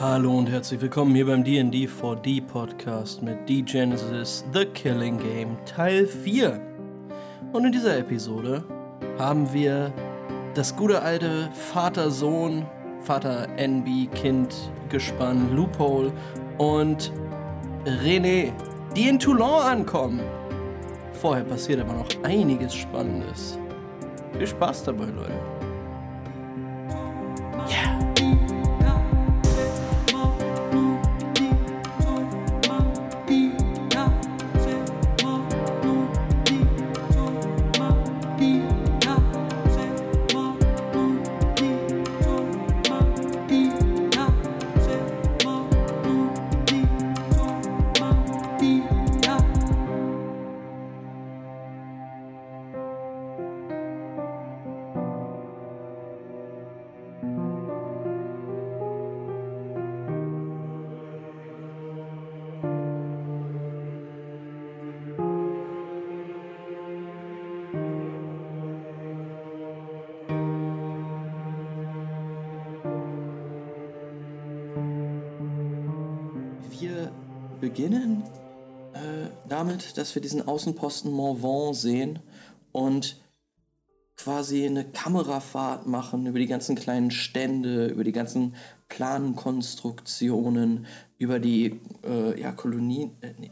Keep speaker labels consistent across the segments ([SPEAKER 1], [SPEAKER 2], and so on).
[SPEAKER 1] Hallo und herzlich willkommen hier beim D&D 4D Podcast mit D-Genesis The Killing Game Teil 4. Und in dieser Episode haben wir das gute alte Vater-Sohn, Vater-NB-Kind-Gespann Loophole und René, die in Toulon ankommen. Vorher passiert aber noch einiges Spannendes. Viel Spaß dabei, Leute. Damit, dass wir diesen Außenposten Morvan sehen und quasi eine Kamerafahrt machen über die ganzen kleinen Stände, über die ganzen Plankonstruktionen, über die äh, ja, Kolonien, äh, nee,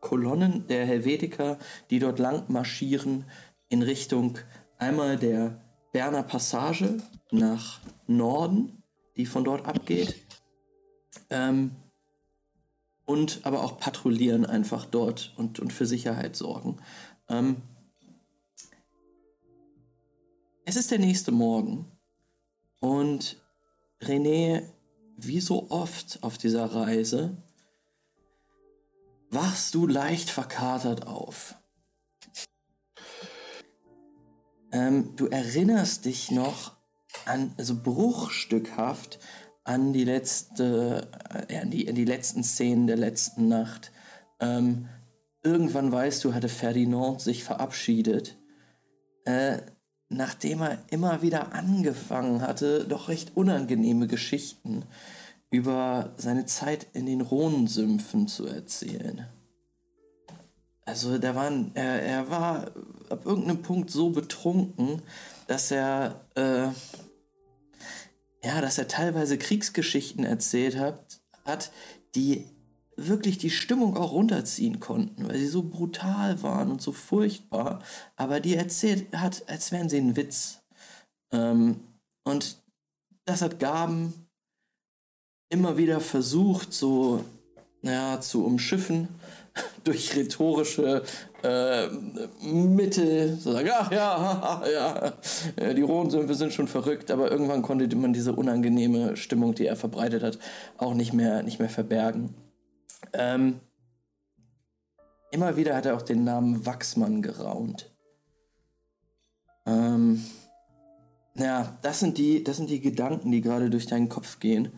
[SPEAKER 1] Kolonnen der Helvetiker, die dort lang marschieren in Richtung einmal der Berner Passage nach Norden, die von dort abgeht. Ähm, und aber auch patrouillieren einfach dort und, und für Sicherheit sorgen. Ähm, es ist der nächste Morgen und René, wie so oft auf dieser Reise, wachst du leicht verkatert auf. Ähm, du erinnerst dich noch an, also bruchstückhaft an die letzte, äh, an, die, an die letzten Szenen der letzten Nacht. Ähm, irgendwann weißt du, hatte Ferdinand sich verabschiedet, äh, nachdem er immer wieder angefangen hatte, doch recht unangenehme Geschichten über seine Zeit in den Rhonsümpfen zu erzählen. Also der war, er, er war ab irgendeinem Punkt so betrunken, dass er äh, ja, dass er teilweise Kriegsgeschichten erzählt hat, hat, die wirklich die Stimmung auch runterziehen konnten, weil sie so brutal waren und so furchtbar, aber die erzählt hat, als wären sie ein Witz. Ähm, und das hat Gaben immer wieder versucht, so naja, zu umschiffen durch rhetorische äh, Mittel, so sagen, ach ja, ja, die Rohnsümpfe sind schon verrückt, aber irgendwann konnte man diese unangenehme Stimmung, die er verbreitet hat, auch nicht mehr, nicht mehr verbergen. Ähm, immer wieder hat er auch den Namen Wachsmann geraunt. Ähm, ja, das sind, die, das sind die Gedanken, die gerade durch deinen Kopf gehen.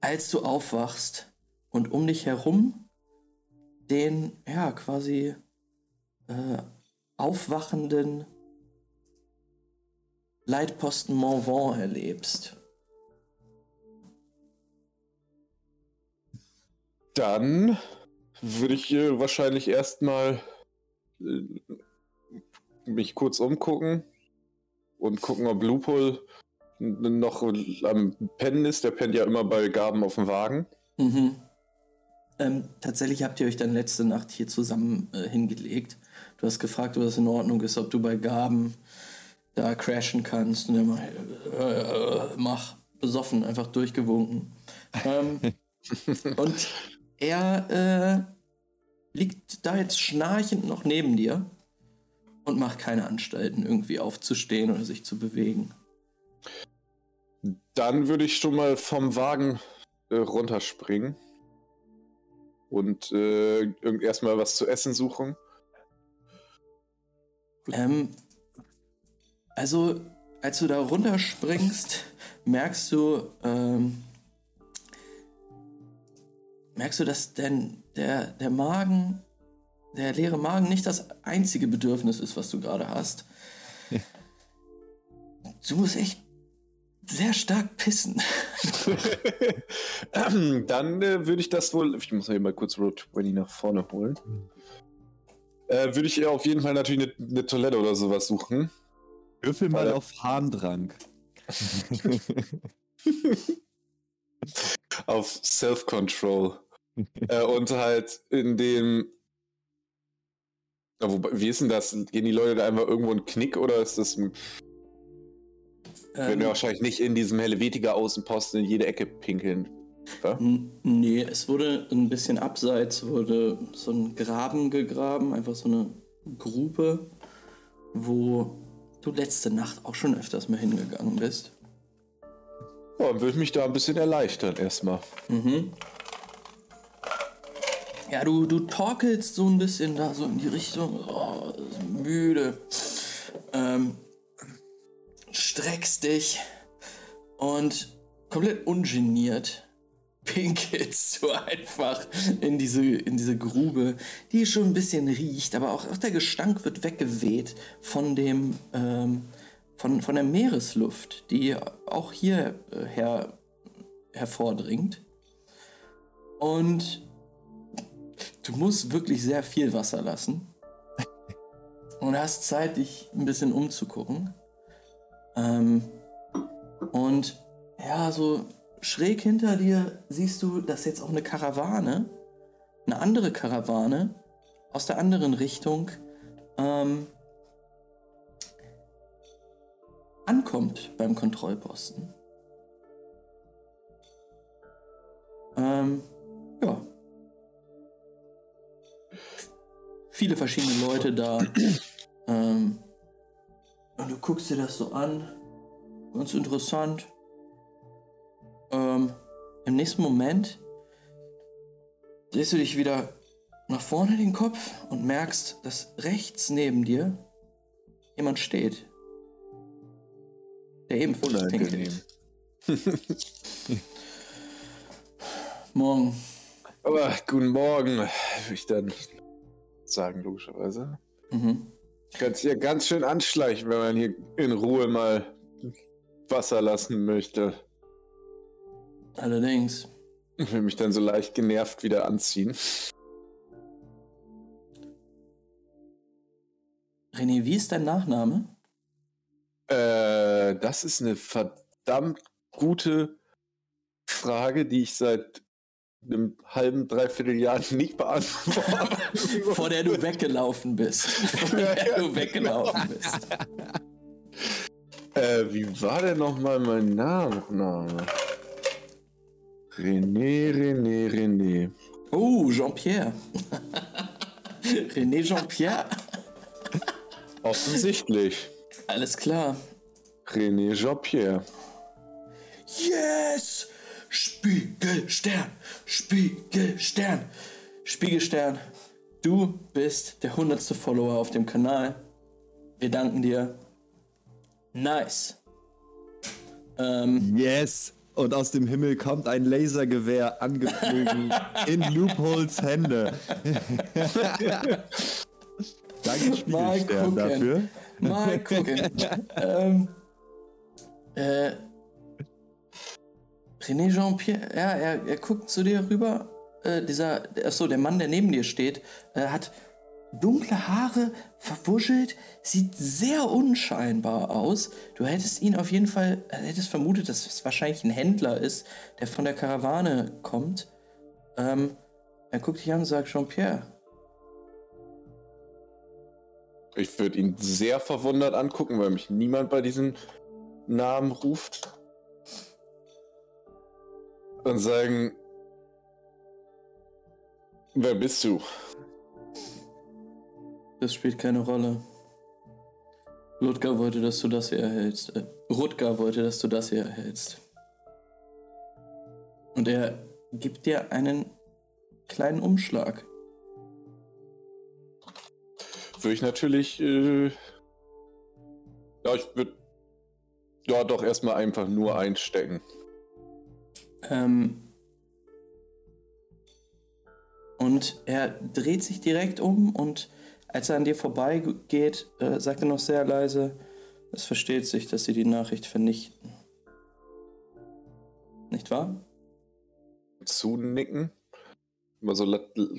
[SPEAKER 1] Als du aufwachst und um dich herum den, ja, quasi äh, aufwachenden Leitposten Morvan erlebst.
[SPEAKER 2] Dann würde ich äh, wahrscheinlich erstmal äh, mich kurz umgucken und gucken, ob Loophole noch am Pennen ist. Der pennt ja immer bei Gaben auf dem Wagen.
[SPEAKER 1] Mhm. Ähm, tatsächlich habt ihr euch dann letzte Nacht hier zusammen äh, hingelegt. Du hast gefragt, ob das in Ordnung ist, ob du bei Gaben da crashen kannst. Und er mal, äh, äh, mach, besoffen, einfach durchgewunken. Ähm, und er äh, liegt da jetzt schnarchend noch neben dir und macht keine Anstalten, irgendwie aufzustehen oder sich zu bewegen.
[SPEAKER 2] Dann würde ich schon mal vom Wagen äh, runterspringen und äh, erstmal was zu essen suchen.
[SPEAKER 1] Ähm, also, als du da runterspringst, merkst du, ähm, merkst du, dass denn der, der Magen, der leere Magen nicht das einzige Bedürfnis ist, was du gerade hast. Ja. Du musst echt sehr stark pissen.
[SPEAKER 2] Dann äh, würde ich das wohl. Ich muss hier mal kurz Road 20 nach vorne holen. Äh, würde ich auf jeden Fall natürlich eine, eine Toilette oder sowas suchen.
[SPEAKER 3] Würfel mal
[SPEAKER 2] Weil-
[SPEAKER 3] auf Harndrang.
[SPEAKER 2] auf Self-Control. äh, und halt in dem. Ja, wobei, wie ist denn das? Gehen die Leute da einfach irgendwo einen Knick oder ist das. Werden
[SPEAKER 1] Ähm,
[SPEAKER 2] wir wahrscheinlich nicht in diesem Helvetiker Außenposten in jede Ecke pinkeln. Ja?
[SPEAKER 1] Nee, es wurde ein bisschen abseits, wurde so ein Graben gegraben, einfach so eine Grube, wo du letzte Nacht auch schon öfters mal hingegangen bist.
[SPEAKER 2] Ja, dann würde ich mich da ein bisschen erleichtern erstmal.
[SPEAKER 1] Mhm. Ja, du, du torkelst so ein bisschen da so in die Richtung, oh, müde, ähm, streckst dich und komplett ungeniert pinkelst du einfach in diese, in diese Grube, die schon ein bisschen riecht, aber auch, auch der Gestank wird weggeweht von dem, ähm, von, von der Meeresluft, die auch hier äh, her, hervordringt. Und du musst wirklich sehr viel Wasser lassen. Und hast Zeit, dich ein bisschen umzugucken. Ähm, und ja, so schräg hinter dir siehst du, dass jetzt auch eine Karawane, eine andere Karawane aus der anderen Richtung ähm, ankommt beim Kontrollposten. Ähm, ja. Viele verschiedene Leute da. Guckst dir das so an. Ganz interessant. Ähm, Im nächsten Moment drehst du dich wieder nach vorne den Kopf und merkst, dass rechts neben dir jemand steht. Der ebenfalls pinkelt. Morgen.
[SPEAKER 2] Aber guten Morgen, würde ich dann sagen, logischerweise.
[SPEAKER 1] Mhm.
[SPEAKER 2] Ich kann es hier ganz schön anschleichen, wenn man hier in Ruhe mal Wasser lassen möchte.
[SPEAKER 1] Allerdings.
[SPEAKER 2] Ich will mich dann so leicht genervt wieder anziehen.
[SPEAKER 1] René, wie ist dein Nachname?
[SPEAKER 2] Äh, das ist eine verdammt gute Frage, die ich seit einem halben, dreiviertel Jahr nicht beantworte.
[SPEAKER 1] Vor der du weggelaufen bist. Vor der du weggelaufen bist.
[SPEAKER 2] Äh, wie war denn nochmal mein Nachname? René, René, René.
[SPEAKER 1] Oh, Jean-Pierre. René Jean-Pierre.
[SPEAKER 2] Offensichtlich.
[SPEAKER 1] Alles klar.
[SPEAKER 2] René Jean-Pierre.
[SPEAKER 1] Yes! Spiegelstern! Spiegelstern! Spiegelstern, du bist der hundertste Follower auf dem Kanal. Wir danken dir. Nice. Ähm,
[SPEAKER 3] Yes! Und aus dem Himmel kommt ein Lasergewehr angeflogen in Loopholes Hände. Danke, Spiegelstern, dafür.
[SPEAKER 1] mal gucken. ähm, äh, René Jean-Pierre, ja, er, er guckt zu dir rüber. Äh, dieser, achso, der Mann, der neben dir steht, äh, hat dunkle Haare, verwuschelt, sieht sehr unscheinbar aus. Du hättest ihn auf jeden Fall, äh, hättest vermutet, dass es wahrscheinlich ein Händler ist, der von der Karawane kommt. Ähm, er guckt dich an und sagt, Jean-Pierre,
[SPEAKER 2] Ich würde ihn sehr verwundert angucken, weil mich niemand bei diesem Namen ruft. Und sagen, wer bist du?
[SPEAKER 1] Das spielt keine Rolle. Ludger wollte, dass du das hier erhältst. Äh, Rutger wollte, dass du das hier erhältst. Und er gibt dir einen kleinen Umschlag.
[SPEAKER 2] Würde ich natürlich, äh, ja, ich würde, ja, doch erstmal einfach nur einstecken.
[SPEAKER 1] Ähm, und er dreht sich direkt um und als er an dir vorbeigeht, äh, sagt er noch sehr leise, es versteht sich, dass sie die Nachricht vernichten. nicht wahr?
[SPEAKER 2] Zunicken. Also,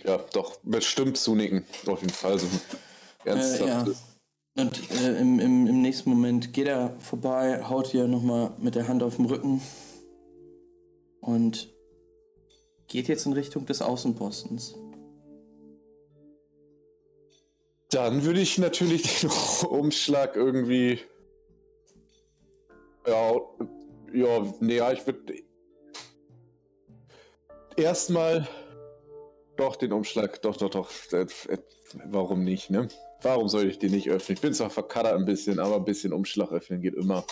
[SPEAKER 2] ja, doch, bestimmt zunicken. Auf jeden Fall. So
[SPEAKER 1] ernsthaft. Äh, ja. Und äh, im, im, im nächsten Moment geht er vorbei, haut ihr nochmal mit der Hand auf den Rücken und geht jetzt in Richtung des Außenpostens.
[SPEAKER 2] Dann würde ich natürlich den Umschlag irgendwie. Ja, ja, naja, ich würde erstmal doch den Umschlag, doch, doch, doch. Warum nicht, ne? Warum soll ich den nicht öffnen? Ich bin zwar verkaddert ein bisschen, aber ein bisschen Umschlag öffnen geht immer.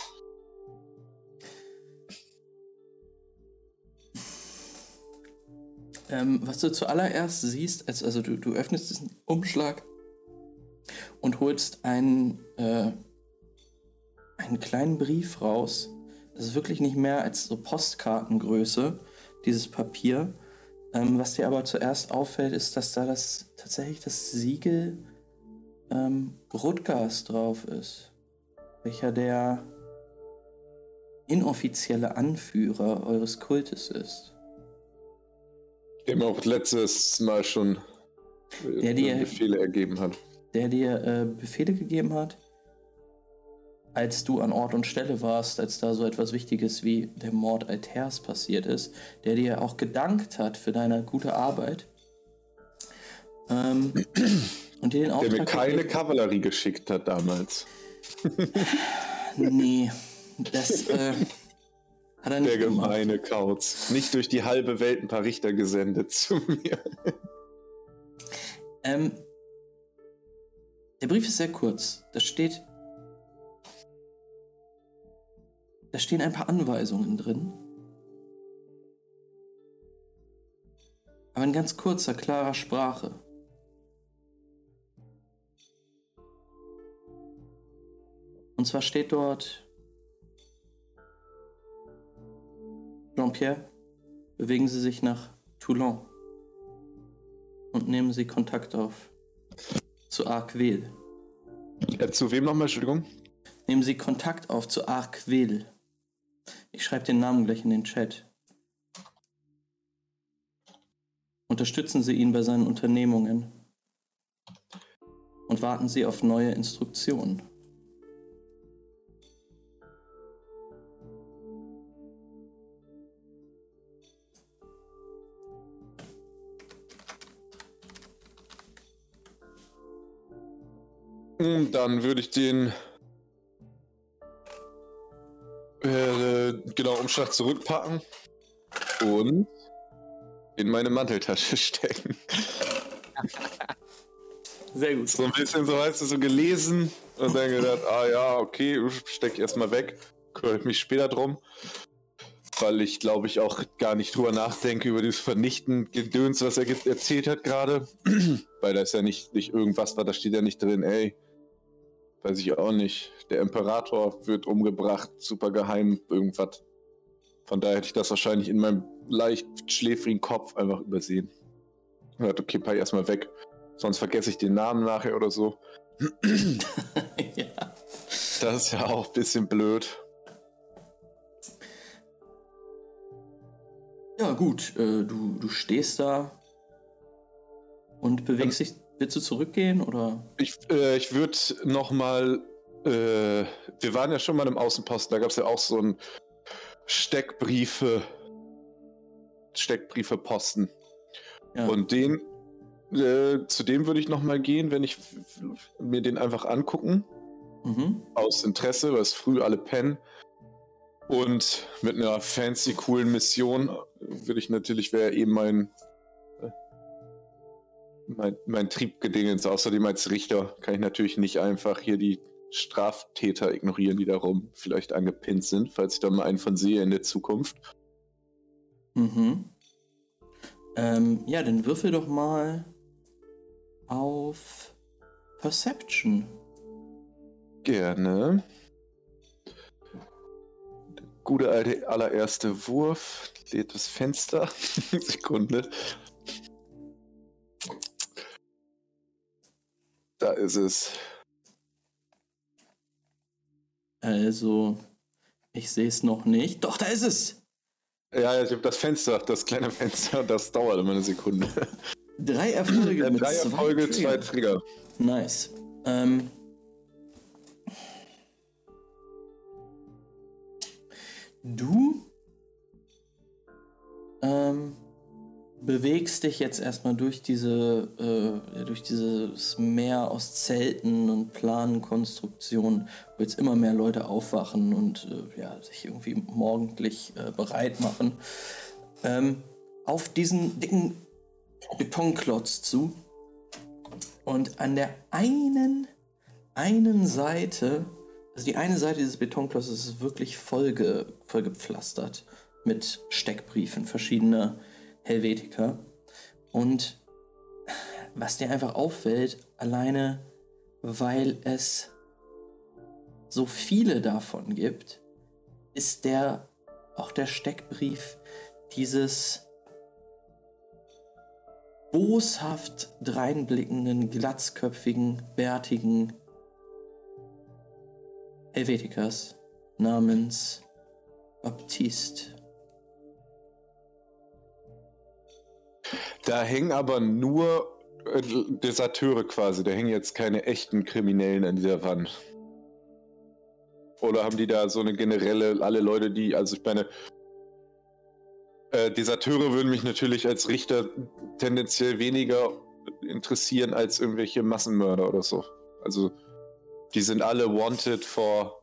[SPEAKER 1] Ähm, was du zuallererst siehst, also, also du, du öffnest diesen Umschlag und holst einen, äh, einen kleinen Brief raus. Das ist wirklich nicht mehr als so Postkartengröße, dieses Papier. Ähm, was dir aber zuerst auffällt, ist, dass da das tatsächlich das Siegel ähm, Rutgers drauf ist, welcher der inoffizielle Anführer eures Kultes ist.
[SPEAKER 2] Dem auch letztes Mal schon
[SPEAKER 1] äh, der dir,
[SPEAKER 2] Befehle ergeben hat.
[SPEAKER 1] Der dir äh, Befehle gegeben hat, als du an Ort und Stelle warst, als da so etwas Wichtiges wie der Mord Alters passiert ist, der dir auch gedankt hat für deine gute Arbeit. Ähm, und dir den
[SPEAKER 2] Auftrag der mir keine Kavallerie geschickt hat damals.
[SPEAKER 1] nee, das äh,
[SPEAKER 2] hat er nicht Der gemeine gemacht. Kauz. Nicht durch die halbe Welt ein paar Richter gesendet zu mir.
[SPEAKER 1] Ähm, der Brief ist sehr kurz. Da steht. Da stehen ein paar Anweisungen drin. Aber in ganz kurzer, klarer Sprache. Und zwar steht dort, Jean-Pierre, bewegen Sie sich nach Toulon und nehmen Sie Kontakt auf zu Arqueville.
[SPEAKER 2] Ja, zu wem nochmal, Entschuldigung?
[SPEAKER 1] Nehmen Sie Kontakt auf zu Arqueville. Ich schreibe den Namen gleich in den Chat. Unterstützen Sie ihn bei seinen Unternehmungen und warten Sie auf neue Instruktionen.
[SPEAKER 2] Dann würde ich den äh, genau Umschlag zurückpacken und in meine Manteltasche stecken.
[SPEAKER 1] Sehr gut.
[SPEAKER 2] So ein bisschen so heißt es so gelesen und dann gedacht, ah ja, okay, steck ich erstmal weg, kümmere mich später drum weil ich glaube ich auch gar nicht drüber nachdenke über dieses vernichten Gedöns, was er erzählt hat gerade, weil da ist ja nicht, nicht irgendwas, da steht ja nicht drin, ey, weiß ich auch nicht, der Imperator wird umgebracht, super geheim, irgendwas. Von daher hätte ich das wahrscheinlich in meinem leicht schläfrigen Kopf einfach übersehen. Und hat, okay, paar erstmal weg, sonst vergesse ich den Namen nachher oder so. ja. Das ist ja auch ein bisschen blöd.
[SPEAKER 1] Ja, gut, äh, du, du stehst da und bewegst dich. Willst du zurückgehen oder?
[SPEAKER 2] Ich, äh, ich würde nochmal. Äh, wir waren ja schon mal im Außenposten, da gab es ja auch so ein Steckbriefe. Steckbriefe-Posten. Ja. Und den. Äh, zu dem würde ich nochmal gehen, wenn ich mir den einfach angucken. Mhm. Aus Interesse, weil es früh alle pennen. Und mit einer fancy, coolen Mission würde ich natürlich, wäre eben mein, mein, mein Triebgedingens. Außerdem als Richter kann ich natürlich nicht einfach hier die Straftäter ignorieren, die darum vielleicht angepinnt sind, falls ich da mal einen von sehe in der Zukunft.
[SPEAKER 1] Mhm. Ähm, ja, dann würfel doch mal auf Perception.
[SPEAKER 2] Gerne gute alte allererste Wurf. Lädt das Fenster. Sekunde. Da ist es.
[SPEAKER 1] Also, ich sehe es noch nicht. Doch, da ist es.
[SPEAKER 2] Ja, ich habe das Fenster, das kleine Fenster, das dauert immer eine Sekunde.
[SPEAKER 1] Drei Erfolge
[SPEAKER 2] Ja,
[SPEAKER 1] mit
[SPEAKER 2] drei
[SPEAKER 1] zwei
[SPEAKER 2] Erfolge, zwei
[SPEAKER 1] Trigger.
[SPEAKER 2] Trigger.
[SPEAKER 1] Nice. Ähm, du ähm, bewegst dich jetzt erstmal durch diese äh, durch dieses Meer aus Zelten und Planenkonstruktionen, wo jetzt immer mehr Leute aufwachen und äh, ja, sich irgendwie morgendlich äh, bereit machen, ähm, auf diesen dicken Betonklotz zu. Und an der einen, einen Seite, also die eine Seite dieses Betonklotzes ist wirklich vollge, vollgepflastert mit Steckbriefen verschiedener Helvetiker. Und was dir einfach auffällt, alleine weil es so viele davon gibt, ist der auch der Steckbrief dieses boshaft dreinblickenden, glatzköpfigen, bärtigen Helvetikers namens Baptiste.
[SPEAKER 2] Da hängen aber nur äh, Deserteure quasi. Da hängen jetzt keine echten Kriminellen an dieser Wand. Oder haben die da so eine generelle, alle Leute, die, also ich meine, äh, Deserteure würden mich natürlich als Richter tendenziell weniger interessieren als irgendwelche Massenmörder oder so. Also, die sind alle wanted for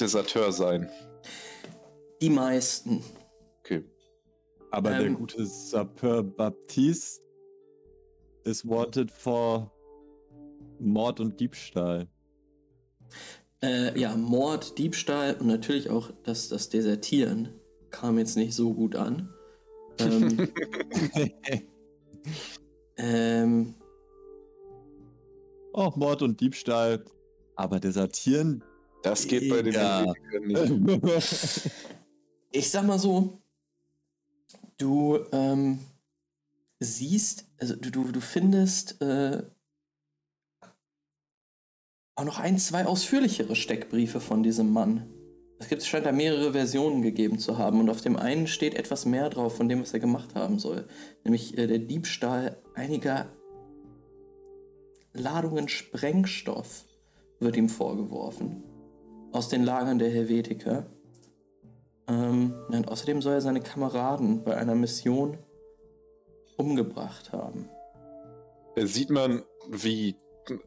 [SPEAKER 2] Deserteur sein.
[SPEAKER 1] Die meisten.
[SPEAKER 3] Aber der
[SPEAKER 1] Ähm.
[SPEAKER 3] gute Sapeur Baptiste ist wanted for Mord und Diebstahl.
[SPEAKER 1] Äh, ja, Mord, Diebstahl und natürlich auch das, das Desertieren kam jetzt nicht so gut an. Ähm, ähm,
[SPEAKER 3] oh, Mord und Diebstahl. Aber desertieren?
[SPEAKER 2] Das geht bei den
[SPEAKER 3] Ja.
[SPEAKER 2] Nicht.
[SPEAKER 1] ich sag mal so, du ähm, siehst, also du, du, du findest äh, auch noch ein, zwei ausführlichere Steckbriefe von diesem Mann. Es gibt, scheint da mehrere Versionen gegeben zu haben und auf dem einen steht etwas mehr drauf von dem, was er gemacht haben soll. Nämlich äh, der Diebstahl einiger Ladungen Sprengstoff wird ihm vorgeworfen. Aus den Lagern der Helvetiker. Ähm, und außerdem soll er seine Kameraden bei einer Mission umgebracht haben.
[SPEAKER 2] Äh, Sieht man, wie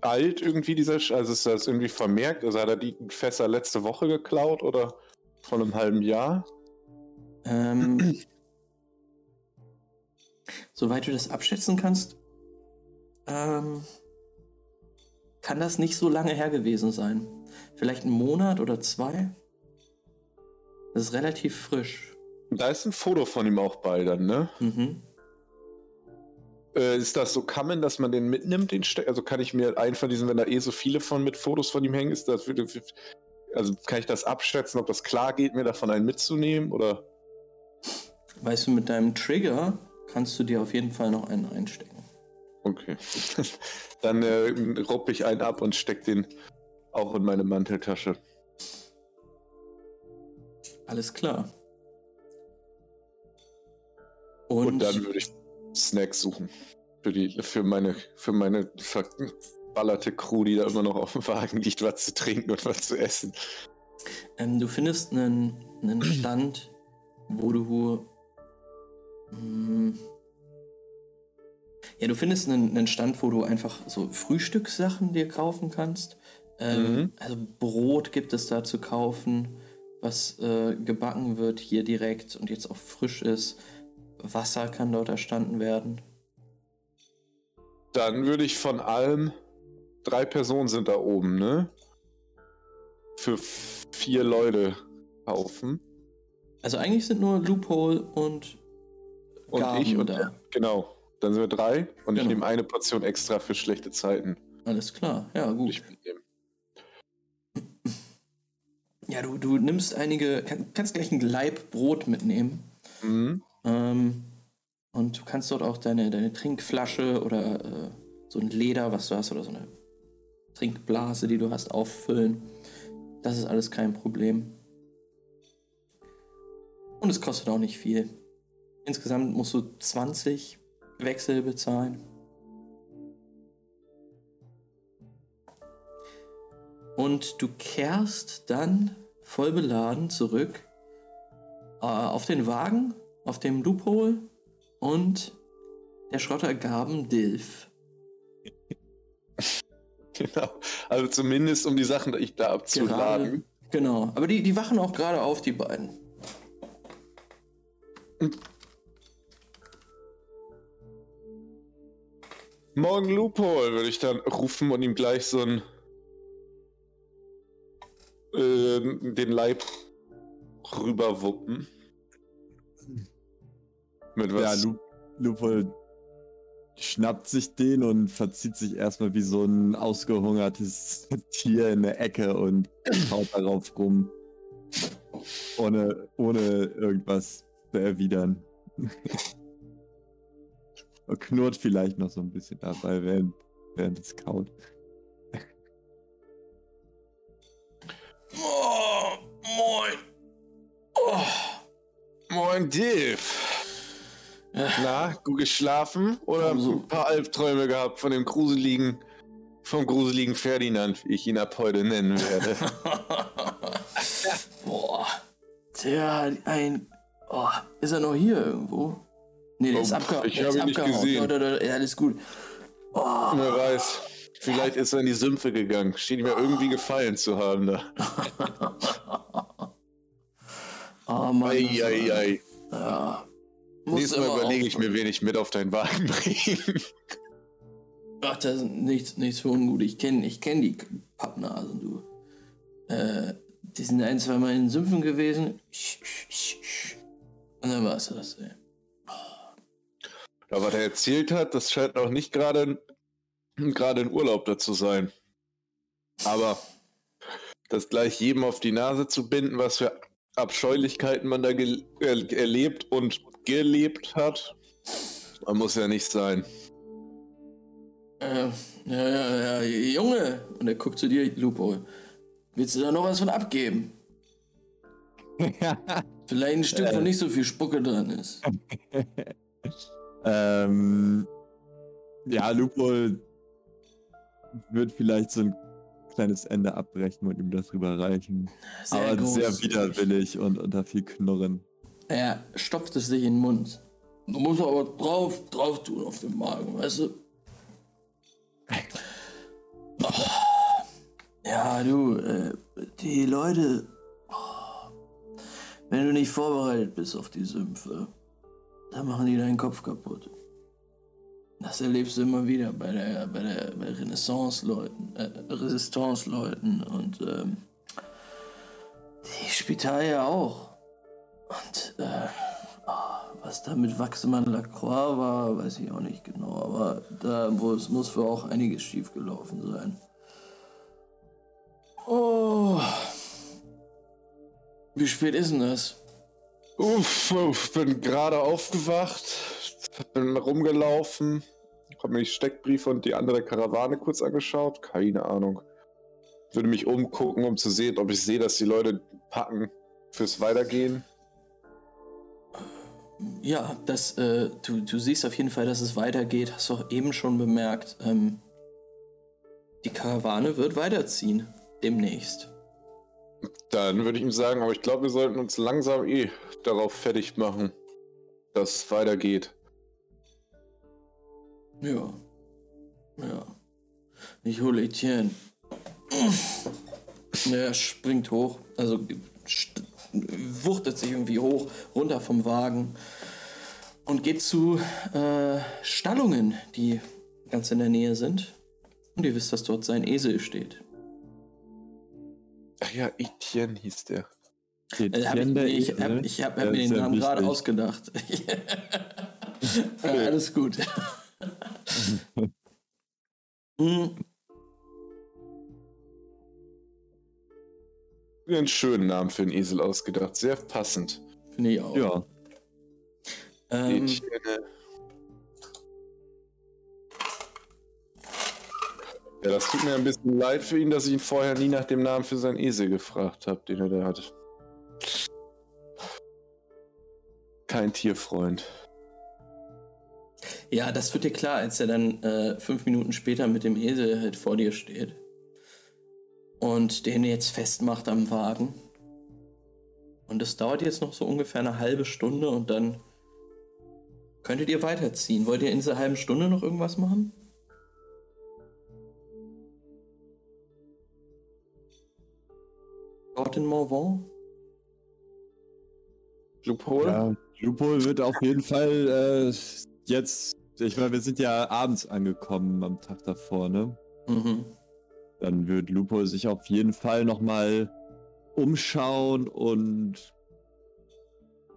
[SPEAKER 2] alt irgendwie dieser, Sch- also ist das irgendwie vermerkt? Also hat er die Fässer letzte Woche geklaut oder vor einem halben Jahr?
[SPEAKER 1] Ähm, soweit du das abschätzen kannst, ähm, kann das nicht so lange her gewesen sein. Vielleicht einen Monat oder zwei. Das ist relativ frisch.
[SPEAKER 2] Da ist ein Foto von ihm auch bei dann, ne?
[SPEAKER 1] Mhm.
[SPEAKER 2] Äh, ist das so common, dass man den mitnimmt, den Steck? Also kann ich mir einen von diesen, wenn da eh so viele von mit Fotos von ihm hängen, ist das würde, also kann ich das abschätzen, ob das klar geht, mir davon einen mitzunehmen oder?
[SPEAKER 1] Weißt du, mit deinem Trigger kannst du dir auf jeden Fall noch einen einstecken.
[SPEAKER 2] Okay. Dann äh, rupp ich einen ab und steck den auch in meine Manteltasche.
[SPEAKER 1] Alles klar.
[SPEAKER 2] Und,
[SPEAKER 1] Und,
[SPEAKER 2] dann würde ich Snacks suchen. Für, die, für, meine, für meine verballerte Crew, die da immer noch auf dem Wagen liegt, was zu trinken und was zu essen.
[SPEAKER 1] ähm, du findest einen, einen Stand, wo du. Hm, ja, du findest einen, einen Stand, wo du einfach so Frühstückssachen dir kaufen kannst. Ähm,
[SPEAKER 2] Mhm.
[SPEAKER 1] Also Brot gibt es da zu kaufen, was äh, gebacken wird hier direkt und jetzt auch frisch ist. Wasser kann dort erstanden werden.
[SPEAKER 2] Dann würde ich von allem. Drei Personen sind da oben, ne? Für vier Leute kaufen.
[SPEAKER 1] Also eigentlich sind nur Loophole und
[SPEAKER 2] Und
[SPEAKER 1] Gaben
[SPEAKER 2] ich und
[SPEAKER 1] da.
[SPEAKER 2] Genau. Dann sind wir drei und ich
[SPEAKER 1] Genau.
[SPEAKER 2] nehme eine Portion extra für schlechte Zeiten.
[SPEAKER 1] Alles klar, ja gut.
[SPEAKER 2] ich mitnehmen.
[SPEAKER 1] Ja, du, du nimmst einige, kann, kannst gleich ein Laib Brot mitnehmen.
[SPEAKER 2] Mhm.
[SPEAKER 1] Ähm, und du kannst dort auch deine, deine Trinkflasche oder äh, so ein Leder, was du hast, oder so eine Trinkblase, die du hast, auffüllen. Das ist alles kein Problem. Und es kostet auch nicht viel. Insgesamt musst du 20 Wechsel bezahlen. Und du kehrst dann voll beladen zurück äh, auf den Wagen, auf dem Loophole und der Schrotter gaben Dilf.
[SPEAKER 2] Genau. Also zumindest um die Sachen ich da abzuladen.
[SPEAKER 1] Gerade, genau. Aber die, die wachen auch gerade auf, die beiden.
[SPEAKER 2] Morgen Loophole würde ich dann rufen und ihm gleich so ein äh, den Leib rüberwuppen. Mit was?
[SPEAKER 3] Ja, Lu Lupol schnappt sich den und verzieht sich erstmal wie so ein ausgehungertes Tier in der Ecke und haut darauf rum. Ohne, ohne irgendwas zu erwidern. und knurrt vielleicht noch so ein bisschen dabei, während, während es kaut.
[SPEAKER 1] Moin. Oh.
[SPEAKER 2] Moin, Div. Na, gut geschlafen oder
[SPEAKER 1] Also-
[SPEAKER 2] ein paar Albträume gehabt von dem gruseligen, vom gruseligen Ferdinand, wie ich ihn ab heute nennen werde.
[SPEAKER 1] Boah. Der hat ein. Oh, ist er noch hier irgendwo? Nee, der
[SPEAKER 2] Oh,
[SPEAKER 1] ist abgehauen.
[SPEAKER 2] ich
[SPEAKER 1] der
[SPEAKER 2] hab
[SPEAKER 1] ist
[SPEAKER 2] ihn nicht
[SPEAKER 1] abgehauen.
[SPEAKER 2] gesehen.
[SPEAKER 1] Ja, alles gut. Oh,
[SPEAKER 2] Wer weiß. Vielleicht ist er in die Sümpfe gegangen. Schien ihm ja irgendwie gefallen zu haben da.
[SPEAKER 1] oh Mann.
[SPEAKER 2] Ei,
[SPEAKER 1] das
[SPEAKER 2] ei, ei.
[SPEAKER 1] Ja.
[SPEAKER 2] Nächstes Mal überlege ich mir, wen ich mit auf deinen Wagen bringe.
[SPEAKER 1] Ach, das ist nichts, nichts für ungut. Ich kenne ich kenn die Pappnasen, du. Äh, die sind ein, zwei Mal in den Sümpfen gewesen. Und dann war es das, ey.
[SPEAKER 2] Aber was er erzählt hat, das scheint auch nicht gerade gerade ein Urlaub dazu sein. Aber das gleich jedem auf die Nase zu binden, was für Abscheulichkeiten man da er erlebt und gelebt hat, man muss ja nicht sein.
[SPEAKER 1] Äh, ja, ja, ja, Junge. Und er guckt zu dir, Lupo. Willst du da noch was von abgeben? Vielleicht ein Stück, wo nicht so viel Spucke dran ist.
[SPEAKER 3] ähm, ja, Lupo wird vielleicht so ein kleines Ende abbrechen und ihm das rüberreichen. Aber sehr
[SPEAKER 1] großzügig.
[SPEAKER 3] widerwillig und unter viel Knurren.
[SPEAKER 1] Er stopft es sich in den Mund. Du musst aber drauf, drauf tun auf den Magen, weißt du? Oh. Ja, du, äh, die Leute, oh, wenn du nicht vorbereitet bist auf die Sümpfe, dann machen die deinen Kopf kaputt. Das erlebst du immer wieder bei der, bei der bei Renaissance-Leuten, äh, Resistance-Leuten und ähm, die Spitalia auch. Und äh, oh, was da mit Wachsemann Lacroix war, weiß ich auch nicht genau. Aber da muss, muss wohl auch einiges schiefgelaufen sein. Oh. Wie spät ist denn das?
[SPEAKER 2] Uff, uff, bin gerade aufgewacht, bin rumgelaufen, habe mir die Steckbriefe und die andere Karawane kurz angeschaut. Keine Ahnung. Würde mich umgucken, um zu sehen, ob ich sehe, dass die Leute packen fürs Weitergehen.
[SPEAKER 1] Ja, das, äh, du, du siehst auf jeden Fall, dass es weitergeht. Hast du auch eben schon bemerkt. Ähm, die Karawane wird weiterziehen. Demnächst.
[SPEAKER 2] Dann würde ich ihm sagen, aber ich glaube, wir sollten uns langsam eh darauf fertig machen, dass es weitergeht.
[SPEAKER 1] Ja. Ja. Ich hole Etienne. Er springt hoch, also wuchtet sich irgendwie hoch, runter vom Wagen und geht zu äh, Stallungen, die ganz in der Nähe sind. Und ihr wisst, dass dort sein Esel steht.
[SPEAKER 2] Ach ja, Etienne hieß der.
[SPEAKER 1] Äh, hab ich
[SPEAKER 3] Etienne der
[SPEAKER 1] ich
[SPEAKER 3] Esel,
[SPEAKER 1] habe ich hab, hab
[SPEAKER 3] der
[SPEAKER 1] mir den Namen gerade ausgedacht. ja, alles gut. Hm,
[SPEAKER 2] Mir einen schönen Namen für einen Esel ausgedacht. Sehr passend.
[SPEAKER 1] Finde ich auch.
[SPEAKER 3] Ja,
[SPEAKER 1] Ähm,
[SPEAKER 2] Etienne. Ja, das tut mir ein bisschen leid für ihn, dass ich ihn vorher nie nach dem Namen für seinen Esel gefragt habe, den er da hat. kein Tierfreund.
[SPEAKER 1] Ja, das wird dir klar, als er dann äh, fünf Minuten später mit dem Esel halt vor dir steht. Und den jetzt festmacht am Wagen. Und das dauert jetzt noch so ungefähr eine halbe Stunde und dann könntet ihr weiterziehen. Wollt ihr in dieser halben Stunde noch irgendwas machen? Dort in Morvan?
[SPEAKER 2] Loophole?
[SPEAKER 3] Ja, Lupol wird auf jeden Fall äh, jetzt, ich meine, wir sind ja abends angekommen am Tag davor, ne?
[SPEAKER 1] Mhm.
[SPEAKER 3] Dann wird Lupo sich auf jeden Fall nochmal umschauen und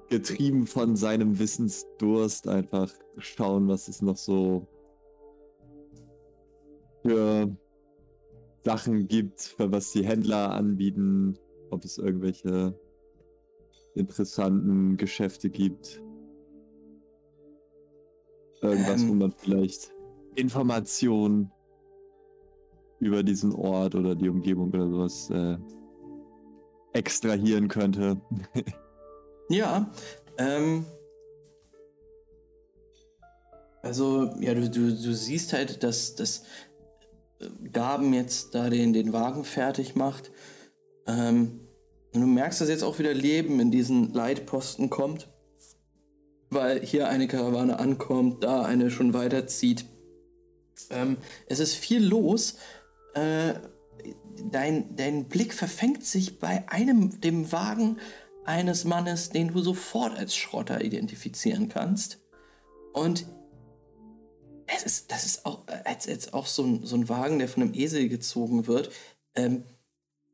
[SPEAKER 3] getrieben von seinem Wissensdurst einfach schauen, was es noch so für Sachen gibt, für was die Händler anbieten, ob es irgendwelche interessanten Geschäfte gibt. Irgendwas,
[SPEAKER 1] Ähm.
[SPEAKER 3] wo man vielleicht Informationen über diesen Ort oder die Umgebung oder sowas äh, extrahieren könnte.
[SPEAKER 1] Ja, ähm. Also, ja, du, du, du siehst halt, dass, dass äh, Gaben jetzt da den, den Wagen fertig macht. Ähm, und du merkst, dass jetzt auch wieder Leben in diesen Leitposten kommt. Weil hier eine Karawane ankommt, da eine schon weiterzieht. Ähm, es ist viel los. Äh, dein, dein Blick verfängt sich bei einem, dem Wagen eines Mannes, den du sofort als Schrotter identifizieren kannst. Und es ist, das ist auch, als, als auch so ein, so ein Wagen, der von einem Esel gezogen wird. Ähm,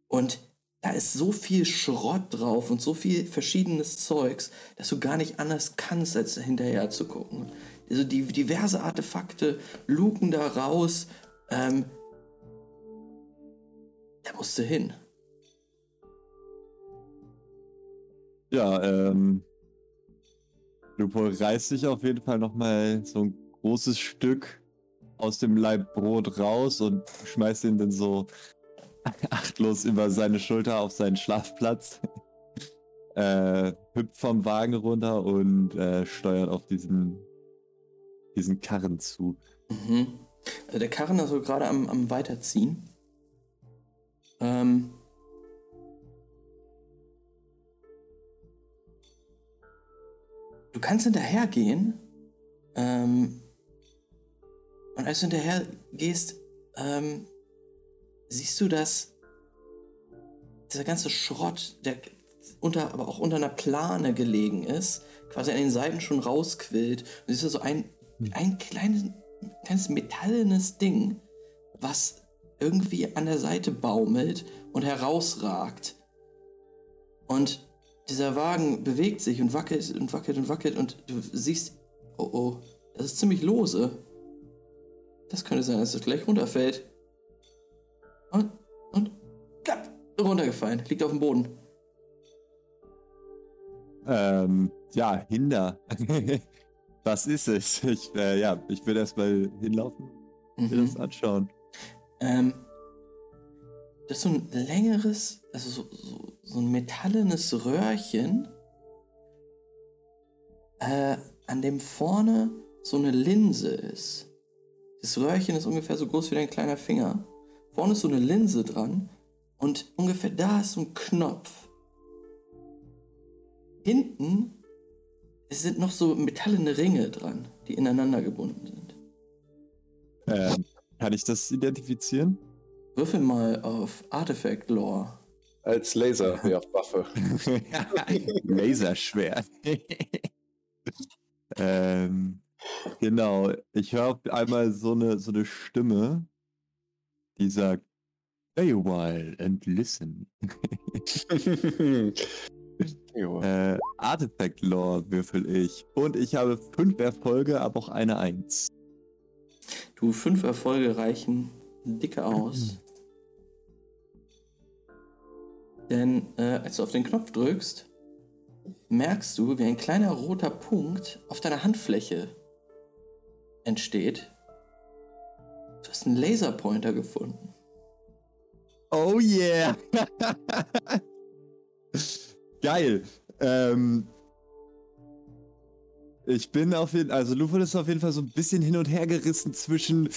[SPEAKER 1] und da ist so viel Schrott drauf und so viel verschiedenes Zeugs, dass du gar nicht anders kannst, als hinterher zu gucken. Also die diverse Artefakte luken da raus. Ähm, da musst du hin.
[SPEAKER 3] Ja, ähm. Lupo reißt sich auf jeden Fall nochmal so ein großes Stück aus dem Laib Brot raus und schmeißt ihn dann so achtlos über seine Schulter auf seinen Schlafplatz. äh, hüpft vom Wagen runter und äh, steuert auf diesen, diesen Karren zu.
[SPEAKER 1] Mhm. Also der Karren ist so gerade am, am Weiterziehen. Ähm. Du kannst hinterhergehen. Ähm, und als du hinterher gehst, ähm, siehst du, dass dieser ganze Schrott, der unter, aber auch unter einer Plane gelegen ist, quasi an den Seiten schon rausquillt. Und siehst du so ein, ein kleines, kleines metallenes Ding, was irgendwie an der Seite baumelt und herausragt. Und dieser Wagen bewegt sich und wackelt und wackelt und wackelt und du siehst, oh oh, das ist ziemlich lose. Das könnte sein, dass es gleich runterfällt. Runtergefallen, liegt auf dem Boden.
[SPEAKER 3] Ähm, ja, Hinder. Was ist es? Ich, äh, ja, ich will erstmal hinlaufen, mir
[SPEAKER 1] Mhm.
[SPEAKER 3] das anschauen.
[SPEAKER 1] Ähm, das ist so ein längeres, also so, so, so ein metallenes Röhrchen, äh, an dem vorne so eine Linse ist. Das Röhrchen ist ungefähr so groß wie dein kleiner Finger. Vorne ist so eine Linse dran und ungefähr da ist so ein Knopf. Hinten sind noch so metallene Ringe dran, die ineinander gebunden sind.
[SPEAKER 3] Ähm, kann ich das identifizieren?
[SPEAKER 1] Würfel mal auf Artifact Lore.
[SPEAKER 2] Als Laserwaffe.
[SPEAKER 3] Laserschwert. ähm, genau, ich höre einmal so eine, so eine Stimme, die sagt, Stay a while and listen. Äh, Artifact Lore würfel ich. Und ich habe fünf Erfolge, aber auch eine Eins.
[SPEAKER 1] Du, fünf Erfolge reichen dicke aus. Denn äh, als du auf den Knopf drückst, merkst du, wie ein kleiner roter Punkt auf deiner Handfläche entsteht. Du hast einen Laserpointer gefunden.
[SPEAKER 3] Oh yeah! Geil. Ähm, Ich bin auf jeden also Lupol ist auf jeden Fall so ein bisschen hin und her gerissen zwischen.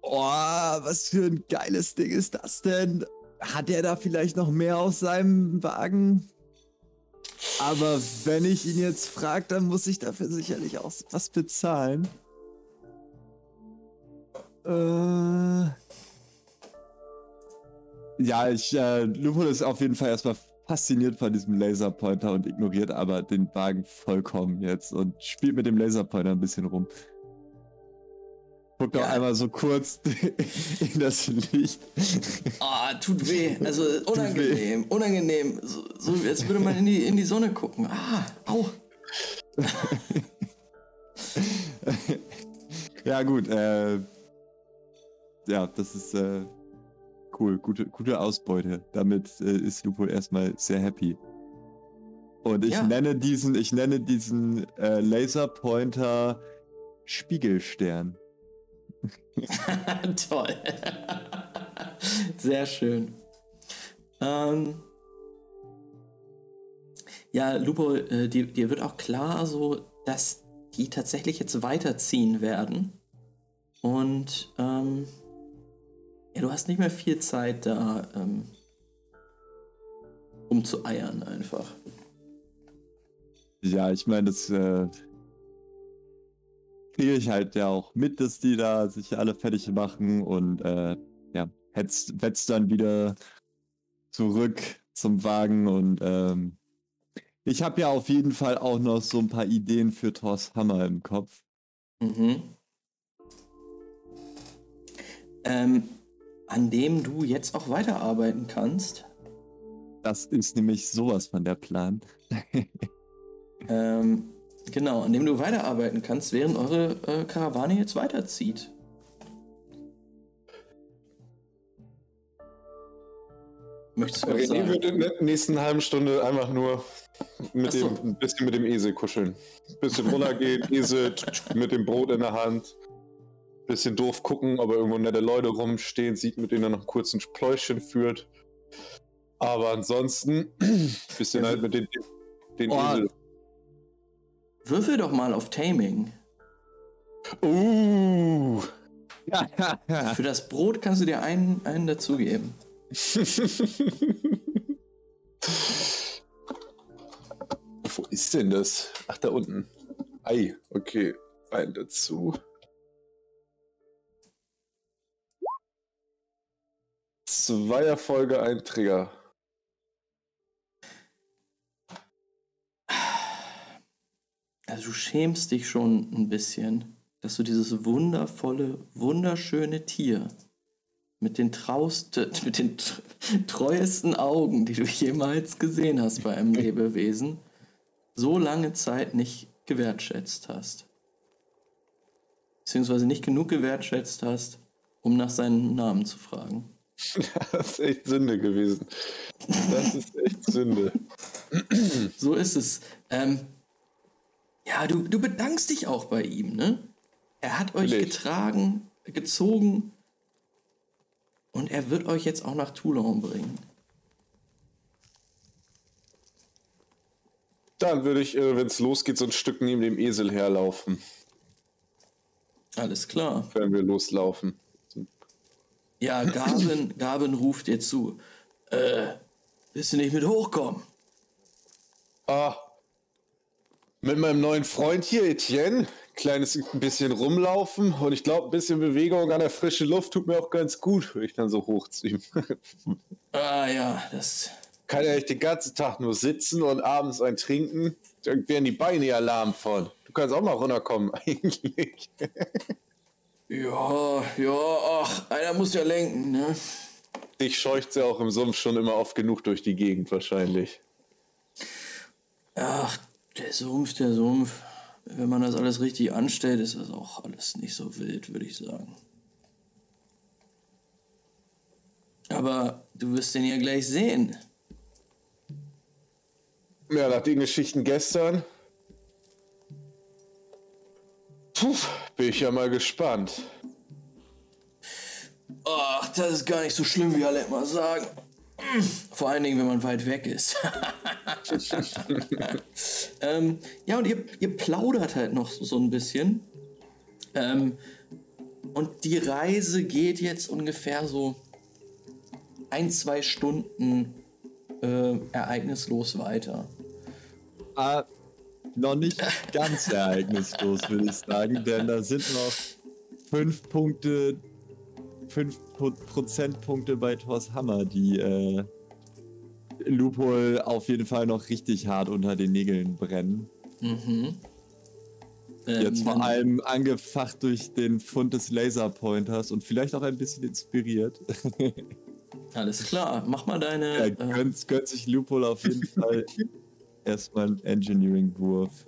[SPEAKER 3] Oh, was für ein geiles Ding ist das denn? Hat er da vielleicht noch mehr aus seinem Wagen? Aber wenn ich ihn jetzt frage, dann muss ich dafür sicherlich auch was bezahlen. Äh. Ja, ich, äh, Lupol ist auf jeden Fall erstmal fasziniert von diesem Laserpointer und ignoriert aber den Wagen vollkommen jetzt und spielt mit dem Laserpointer ein bisschen rum. Guckt
[SPEAKER 1] Ja.
[SPEAKER 3] auch einmal so kurz in das Licht.
[SPEAKER 1] Ah, tut weh. Also unangenehm, unangenehm. So, so als würde man in die, in die Sonne gucken. Ah, au.
[SPEAKER 3] ja, gut, äh. Ja, das ist äh, cool. Gute, gute Ausbeute. Damit äh, ist Lupol erstmal sehr happy. Und ich
[SPEAKER 1] Ja.
[SPEAKER 3] nenne diesen, ich nenne diesen äh, Laserpointer Spiegelstern.
[SPEAKER 1] Toll. Sehr schön. Ähm, ja, Lupo, äh, dir, dir wird auch klar, so, dass die tatsächlich jetzt weiterziehen werden. Und ähm, ja, du hast nicht mehr viel Zeit da, ähm, um zu eiern einfach.
[SPEAKER 3] Ja, ich meine, das äh, kriege ich halt ja auch mit, dass die da sich alle fertig machen und äh, ja, hetzt, wetzt dann wieder zurück zum Wagen und ähm, ich habe ja auf jeden Fall auch noch so ein paar Ideen für Thors Hammer im Kopf.
[SPEAKER 1] Mhm. Ähm, an dem du jetzt auch weiterarbeiten kannst.
[SPEAKER 3] Das ist nämlich sowas von der Plan.
[SPEAKER 1] Ähm, genau, an dem du weiterarbeiten kannst, während eure äh, Karawane jetzt weiterzieht. Möchtest du was
[SPEAKER 2] René
[SPEAKER 1] sagen?
[SPEAKER 2] würde in der nächsten halben Stunde einfach nur mit
[SPEAKER 1] so.
[SPEAKER 2] dem, ein bisschen mit dem Esel kuscheln. Bisschen runtergehen, Esel mit dem Brot in der Hand. Bisschen doof gucken, aber irgendwo nette Leute rumstehen, sieht, mit denen er noch einen kurzen Pläuschen führt. Aber ansonsten, bisschen
[SPEAKER 1] Ja,
[SPEAKER 2] halt mit den, den
[SPEAKER 3] Oh.
[SPEAKER 2] Esel.
[SPEAKER 1] Würfel doch mal auf Taming.
[SPEAKER 2] Uh!
[SPEAKER 1] Für das Brot kannst du dir einen, einen dazugeben.
[SPEAKER 2] Wo ist denn das? Ach, da unten. Ei, okay. Ein dazu. Zwei Erfolge, ein Trigger.
[SPEAKER 1] Also du schämst dich schon ein bisschen, dass du dieses wundervolle, wunderschöne Tier mit den trauste, mit den tr- treuesten Augen, die du jemals gesehen hast bei einem Lebewesen, so lange Zeit nicht gewertschätzt hast. Beziehungsweise nicht genug gewertschätzt hast, um nach seinem Namen zu fragen.
[SPEAKER 2] Das ist echt Sünde gewesen. Das ist echt Sünde.
[SPEAKER 1] So ist es. Ähm, ja, du, du bedankst dich auch bei ihm, ne? Er hat euch
[SPEAKER 2] Natürlich.
[SPEAKER 1] getragen, gezogen und er wird euch jetzt auch nach Toulon bringen.
[SPEAKER 2] Dann würde ich, äh, wenn es losgeht, so ein Stück neben dem Esel herlaufen,
[SPEAKER 1] Alles klar.
[SPEAKER 2] wenn wir loslaufen.
[SPEAKER 1] Ja, Gaben, Gaben ruft dir zu. Äh, willst du nicht mit hochkommen?
[SPEAKER 2] Ah, mit meinem neuen Freund hier, Etienne, kleines bisschen rumlaufen und ich glaube, ein bisschen Bewegung an der frischen Luft tut mir auch ganz gut, würde ich dann so hochziehen.
[SPEAKER 1] Ah ja, das.
[SPEAKER 2] Kann ja nicht den ganzen Tag nur sitzen und abends ein trinken, dann werden die Beine ja lahm von. Du kannst auch mal runterkommen, eigentlich.
[SPEAKER 1] Ja, ja, ach, einer muss ja lenken, ne?
[SPEAKER 2] Dich scheucht ja auch im Sumpf schon immer oft genug durch die Gegend, wahrscheinlich.
[SPEAKER 1] Ach, der Sumpf, der Sumpf. Wenn man das alles richtig anstellt, ist das auch alles nicht so wild, würde ich sagen. Aber du wirst den ja gleich sehen.
[SPEAKER 2] Ja, nach den Geschichten gestern. Puh, bin ich ja mal gespannt.
[SPEAKER 1] Ach, das ist gar nicht so schlimm, wie alle immer sagen. Vor allen Dingen, wenn man weit weg ist. ähm, ja, und ihr, ihr plaudert halt noch so ein bisschen. Ähm, und die Reise geht jetzt ungefähr so ein, zwei Stunden äh, ereignislos weiter.
[SPEAKER 3] Ah, noch nicht ganz ereignislos, würde ich sagen, denn da sind noch fünf Punkte, fünf Prozentpunkte bei Thors Hammer, die äh, Loophole auf jeden Fall noch richtig hart unter den Nägeln brennen.
[SPEAKER 1] Mhm.
[SPEAKER 3] Jetzt
[SPEAKER 1] Ähm,
[SPEAKER 3] vor allem angefacht durch den Fund des Laserpointers und vielleicht auch ein bisschen inspiriert.
[SPEAKER 1] Alles klar, mach mal deine.
[SPEAKER 3] Er
[SPEAKER 1] äh,
[SPEAKER 3] gönnt, gönnt sich Loophole auf jeden Fall erstmal einen Engineering-Wurf.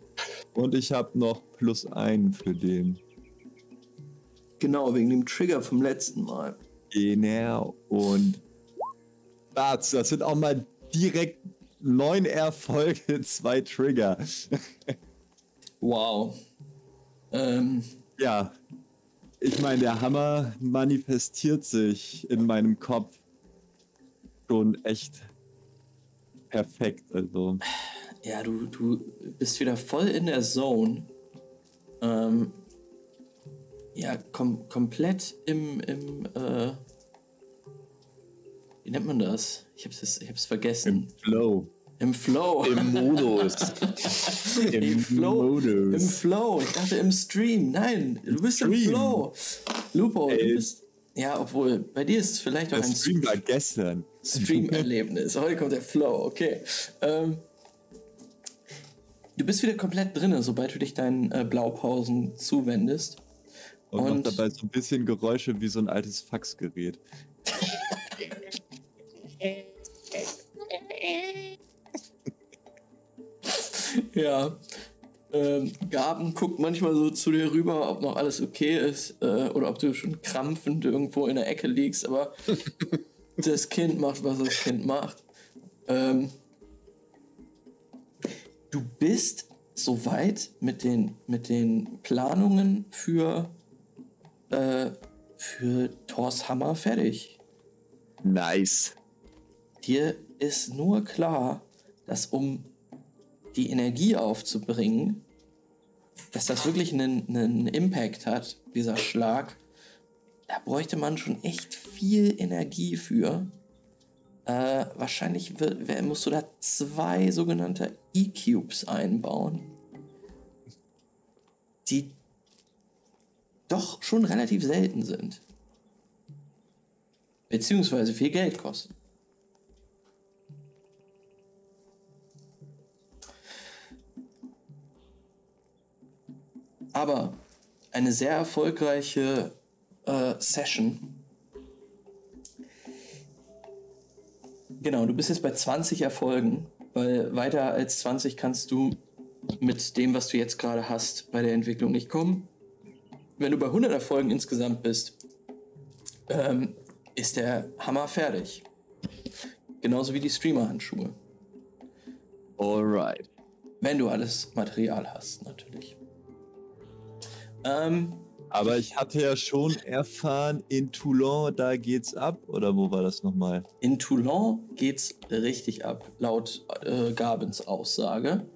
[SPEAKER 3] Und ich habe noch plus einen für den.
[SPEAKER 1] genau, wegen dem Trigger vom letzten Mal.
[SPEAKER 3] Genau. Und das, das sind auch mal direkt neun Erfolge, zwei Trigger.
[SPEAKER 1] Wow. Ähm,
[SPEAKER 3] Ja. Ich meine, der Hammer manifestiert sich in meinem Kopf schon echt perfekt. Also.
[SPEAKER 1] Ja, du, du bist wieder voll in der Zone. Ähm, ja, kom komplett im, im äh, wie nennt man das? Ich hab's, jetzt- ich hab's vergessen.
[SPEAKER 3] Flow.
[SPEAKER 1] Im Flow.
[SPEAKER 2] Im Modus.
[SPEAKER 1] Im Flow. Im
[SPEAKER 3] Modus.
[SPEAKER 1] Flow. Ich dachte im Stream. Nein, du bist im
[SPEAKER 3] Stream.
[SPEAKER 1] Flow. Lupo,
[SPEAKER 3] Ey.
[SPEAKER 1] du bist. Ja, obwohl, bei dir ist es vielleicht auch ein
[SPEAKER 3] Stream war gestern.
[SPEAKER 1] Stream-Erlebnis. Heute kommt der Flow, okay. Ähm, du bist wieder komplett drin, sobald du dich deinen äh, Blaupausen zuwendest.
[SPEAKER 3] Und,
[SPEAKER 1] Und-
[SPEAKER 3] macht dabei so ein bisschen Geräusche wie so ein altes Faxgerät.
[SPEAKER 1] Ja. Ähm, Gaben guckt manchmal so zu dir rüber, ob noch alles okay ist äh, oder ob du schon krampfend irgendwo in der Ecke liegst, aber das Kind macht, was das Kind macht. Ähm, du bist soweit mit den, mit den Planungen für, äh, für Thors Hammer fertig.
[SPEAKER 3] Nice.
[SPEAKER 1] Dir ist nur klar, dass um die Energie aufzubringen, dass das wirklich einen, einen Impact hat, dieser Schlag, da bräuchte man schon echt viel Energie für. Äh, wahrscheinlich wird, musst du da zwei sogenannte E-Cubes einbauen, die doch schon relativ selten sind. Beziehungsweise viel Geld kosten. Aber eine sehr erfolgreiche äh, Session. Genau, du bist jetzt bei 20 Erfolgen, weil weiter als 20 kannst du mit dem, was du jetzt gerade hast, bei der Entwicklung nicht kommen. Wenn du bei 100 Erfolgen insgesamt bist, ähm, ist der Hammer fertig. Genauso wie die Streamer-Handschuhe.
[SPEAKER 3] Alright.
[SPEAKER 1] Wenn du alles Material hast, natürlich. Ähm,
[SPEAKER 3] Aber ich hatte ja schon erfahren, in Toulon, da geht's ab. Oder wo war das nochmal?
[SPEAKER 1] in Toulon geht's richtig ab, laut äh, Gabens Aussage.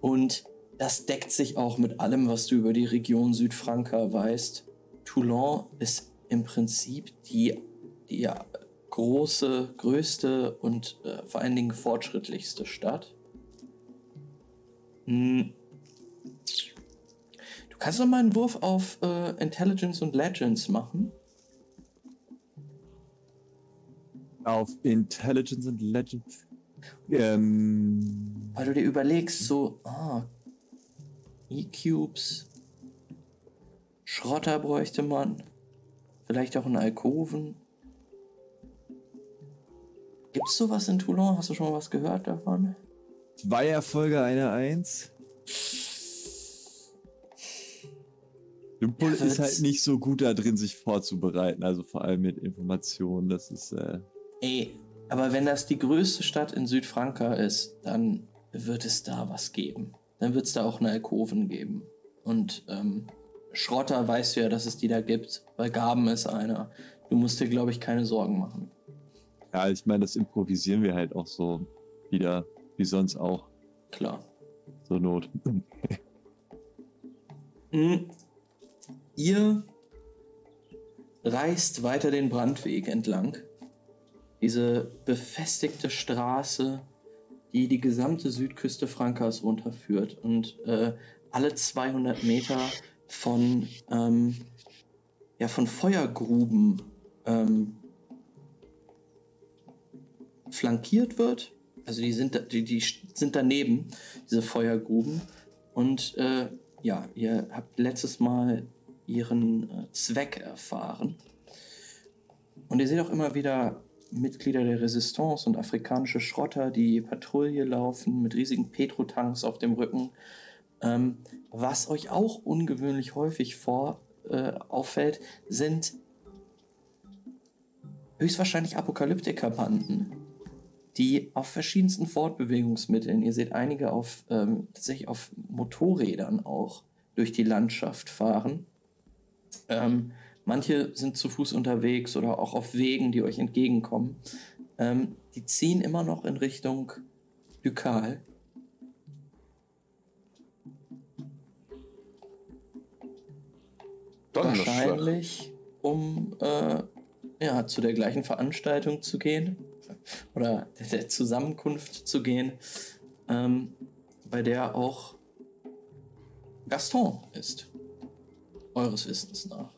[SPEAKER 1] Und das deckt sich auch mit allem, was du über die Region Südfranka weißt. Toulon ist im Prinzip die, die große, größte und äh, vor allen Dingen fortschrittlichste Stadt. Hm. Du kannst noch mal einen Wurf auf äh, Intelligence und Legends machen.
[SPEAKER 3] Auf Intelligence and Legend. Ähm,
[SPEAKER 1] Weil du dir überlegst, so, ah, E-Cubes, Schrotter bräuchte man, vielleicht auch einen Alkoven. Gibt's sowas in Toulon? Hast du schon mal was gehört davon?
[SPEAKER 3] zwei Erfolge, eine Eins. Lumpul
[SPEAKER 1] Ja,
[SPEAKER 3] ist halt nicht so gut da drin, sich vorzubereiten. Also vor allem mit Informationen. Das ist. Äh,
[SPEAKER 1] Ey, aber wenn das die größte Stadt in Südfranka ist, dann wird es da was geben. Dann wird es da auch einen Alkoven geben. Und ähm, Schrotter weißt du ja, dass es die da gibt, weil Gaben ist einer. Du musst dir, glaube ich, keine Sorgen machen.
[SPEAKER 3] Ja, ich meine, das improvisieren wir halt auch so wieder, wie sonst auch.
[SPEAKER 1] Klar.
[SPEAKER 3] So Not.
[SPEAKER 1] Mhm. Ihr reist weiter den Brandweg entlang. Diese befestigte Straße, die die gesamte Südküste Frankas runterführt und äh, alle 200 Meter von, ähm, ja, von Feuergruben ähm, flankiert wird. Also die sind, die, die sind daneben, diese Feuergruben. Und äh, ja, ihr habt letztes Mal ihren äh, Zweck erfahren. Und ihr seht auch immer wieder Mitglieder der Resistance und afrikanische Schrotter, die Patrouille laufen mit riesigen Petrotanks auf dem Rücken. Ähm, was euch auch ungewöhnlich häufig vor, äh, auffällt, sind höchstwahrscheinlich Apokalyptiker-Banden, die auf verschiedensten Fortbewegungsmitteln, ihr seht einige auf ähm, tatsächlich auf Motorrädern auch durch die Landschaft fahren. Ähm, manche sind zu Fuß unterwegs oder auch auf Wegen, die euch entgegenkommen. Ähm, die ziehen immer noch in Richtung.
[SPEAKER 2] Donnerschlag.
[SPEAKER 1] Wahrscheinlich, um äh, ja, zu der gleichen Veranstaltung zu gehen oder der, der Zusammenkunft zu gehen, ähm, bei der auch Gaston ist. Eures Wissens nach.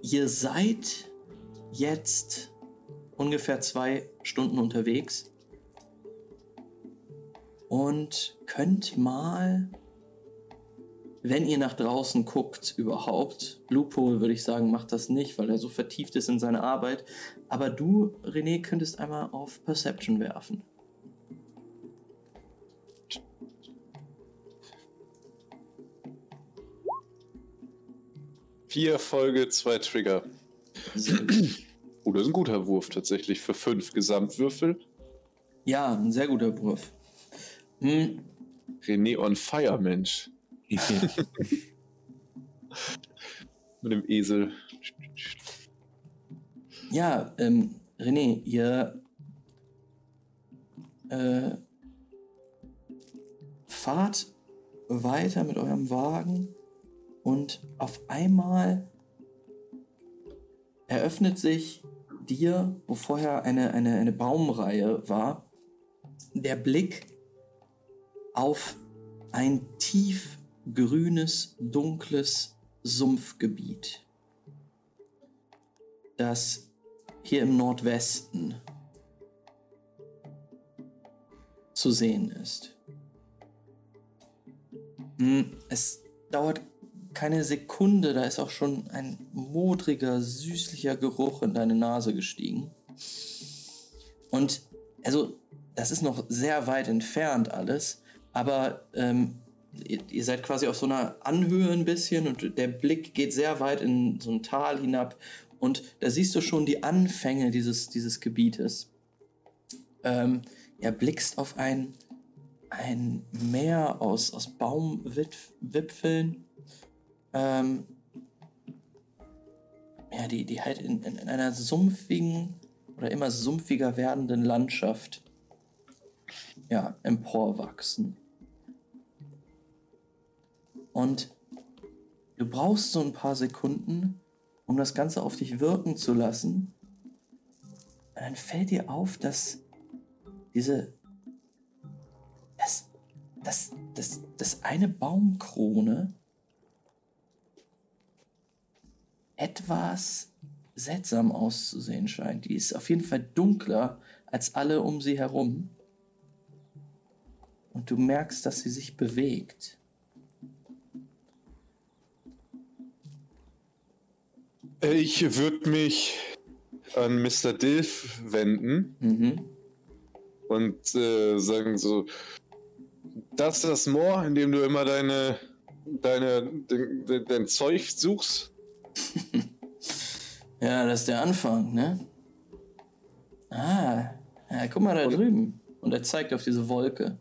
[SPEAKER 1] Ihr seid jetzt ungefähr zwei Stunden unterwegs und könnt mal, wenn ihr nach draußen guckt überhaupt, Loophole würde ich sagen, macht das nicht, weil er so vertieft ist in seine Arbeit, aber du, René, könntest einmal auf Perception werfen.
[SPEAKER 2] Vier Folge, zwei Trigger. Oh, das ist ein guter Wurf tatsächlich für fünf Gesamtwürfel.
[SPEAKER 1] ja, ein sehr guter Wurf. Hm,
[SPEAKER 2] René on Fire, Mensch. Mit dem Esel.
[SPEAKER 1] Ja, ähm, René, ihr äh, fahrt weiter mit eurem Wagen und auf einmal eröffnet sich dir, wo vorher eine, eine, eine Baumreihe war, der Blick auf ein tief grünes, dunkles Sumpfgebiet, das hier im Nordwesten zu sehen ist. Hm, Es dauert keine Sekunde, da ist auch schon ein modriger, süßlicher Geruch in deine Nase gestiegen. Und also, das ist noch sehr weit entfernt alles, aber ähm, ihr, ihr seid quasi auf so einer Anhöhe ein bisschen und der Blick geht sehr weit in so ein Tal hinab und da siehst du schon die Anfänge dieses, dieses Gebietes. Ähm, er blickst auf ein, ein Meer aus, aus Baumwipfeln. Ähm, ja, die, die halt in, in, in einer sumpfigen oder immer sumpfiger werdenden Landschaft ja, emporwachsen. Und du brauchst so ein paar Sekunden, um das Ganze auf dich wirken zu lassen. Und dann fällt dir auf, dass diese. Das, das, das, das eine Baumkrone etwas seltsam auszusehen scheint. Die ist auf jeden Fall dunkler als alle um sie herum. Und du merkst, dass sie sich bewegt.
[SPEAKER 2] Ich würde mich an Mr. Dilf wenden
[SPEAKER 1] Mhm.
[SPEAKER 2] und äh, sagen so, das ist das Moor, in dem du immer deine, deine, de, de, dein Zeug suchst.
[SPEAKER 1] Ja, das ist der Anfang, ne? Ah, ja, guck mal da drüben. Und er zeigt auf diese Wolke.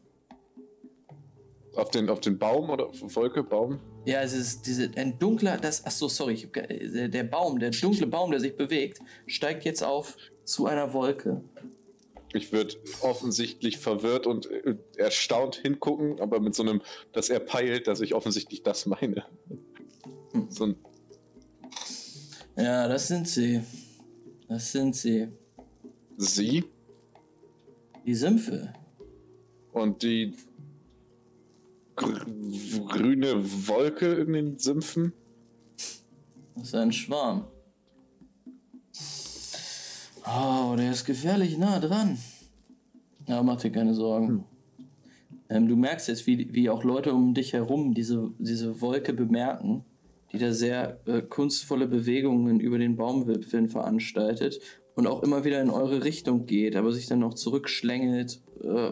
[SPEAKER 2] Auf den, auf den Baum oder Wolke, Baum?
[SPEAKER 1] Ja, es ist diese, ein dunkler, das, ach so, sorry, ich der Baum, der dunkle Baum, der sich bewegt, steigt jetzt auf zu einer Wolke.
[SPEAKER 2] Ich würde offensichtlich verwirrt und äh, erstaunt hingucken, aber mit so einem, dass er peilt, dass ich offensichtlich das meine.
[SPEAKER 1] Hm.
[SPEAKER 2] So ein,
[SPEAKER 1] Ja, das sind sie. Das sind sie.
[SPEAKER 2] sie
[SPEAKER 1] Die Sümpfe.
[SPEAKER 2] und die gr grüne Wolke in den Sümpfen.
[SPEAKER 1] Das ist ein Schwarm. Oh, der ist gefährlich nah dran. Ja, mach dir keine Sorgen. Ähm, du merkst jetzt, wie, wie auch Leute um dich herum diese, diese Wolke bemerken, die da sehr äh, kunstvolle Bewegungen über den Baumwipfeln veranstaltet und auch immer wieder in eure Richtung geht, aber sich dann noch zurückschlängelt, äh,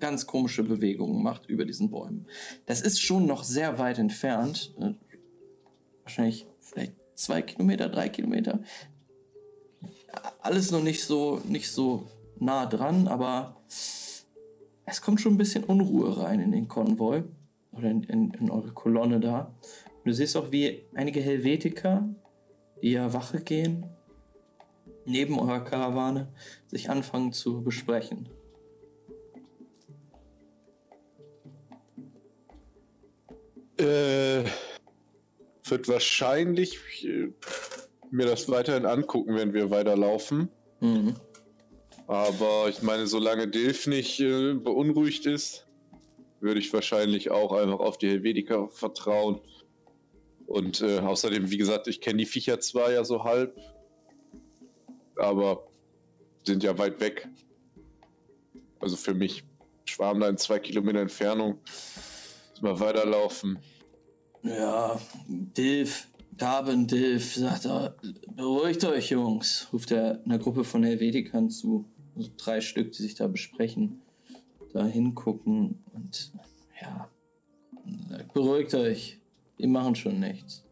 [SPEAKER 1] ganz komische Bewegungen macht über diesen Bäumen. Das ist schon noch sehr weit entfernt. Äh, wahrscheinlich vielleicht zwei Kilometer, drei Kilometer. Alles noch nicht so, nicht so nah dran, aber es kommt schon ein bisschen Unruhe rein in den Konvoi oder in, in, in eure Kolonne da. Und du siehst auch, wie einige Helvetiker, die ja Wache gehen, neben eurer Karawane sich anfangen zu besprechen.
[SPEAKER 2] Äh, wird wahrscheinlich äh, mir das weiterhin angucken, wenn wir weiterlaufen.
[SPEAKER 1] Mhm.
[SPEAKER 2] Aber ich meine, solange Dilf nicht äh, beunruhigt ist, würde ich wahrscheinlich auch einfach auf die Helvetica vertrauen. Und äh, außerdem, wie gesagt, ich kenne die Viecher zwar ja so halb, aber sind ja weit weg. Also für mich schwarm da in zwei Kilometer Entfernung. Muss mal weiterlaufen.
[SPEAKER 1] Ja, Dilf, Gaben Dilf, sagt er, beruhigt euch, Jungs, ruft er einer Gruppe von Helvetikern zu. Also drei Stück, die sich da besprechen, da hingucken und ja, beruhigt euch, die machen schon nichts.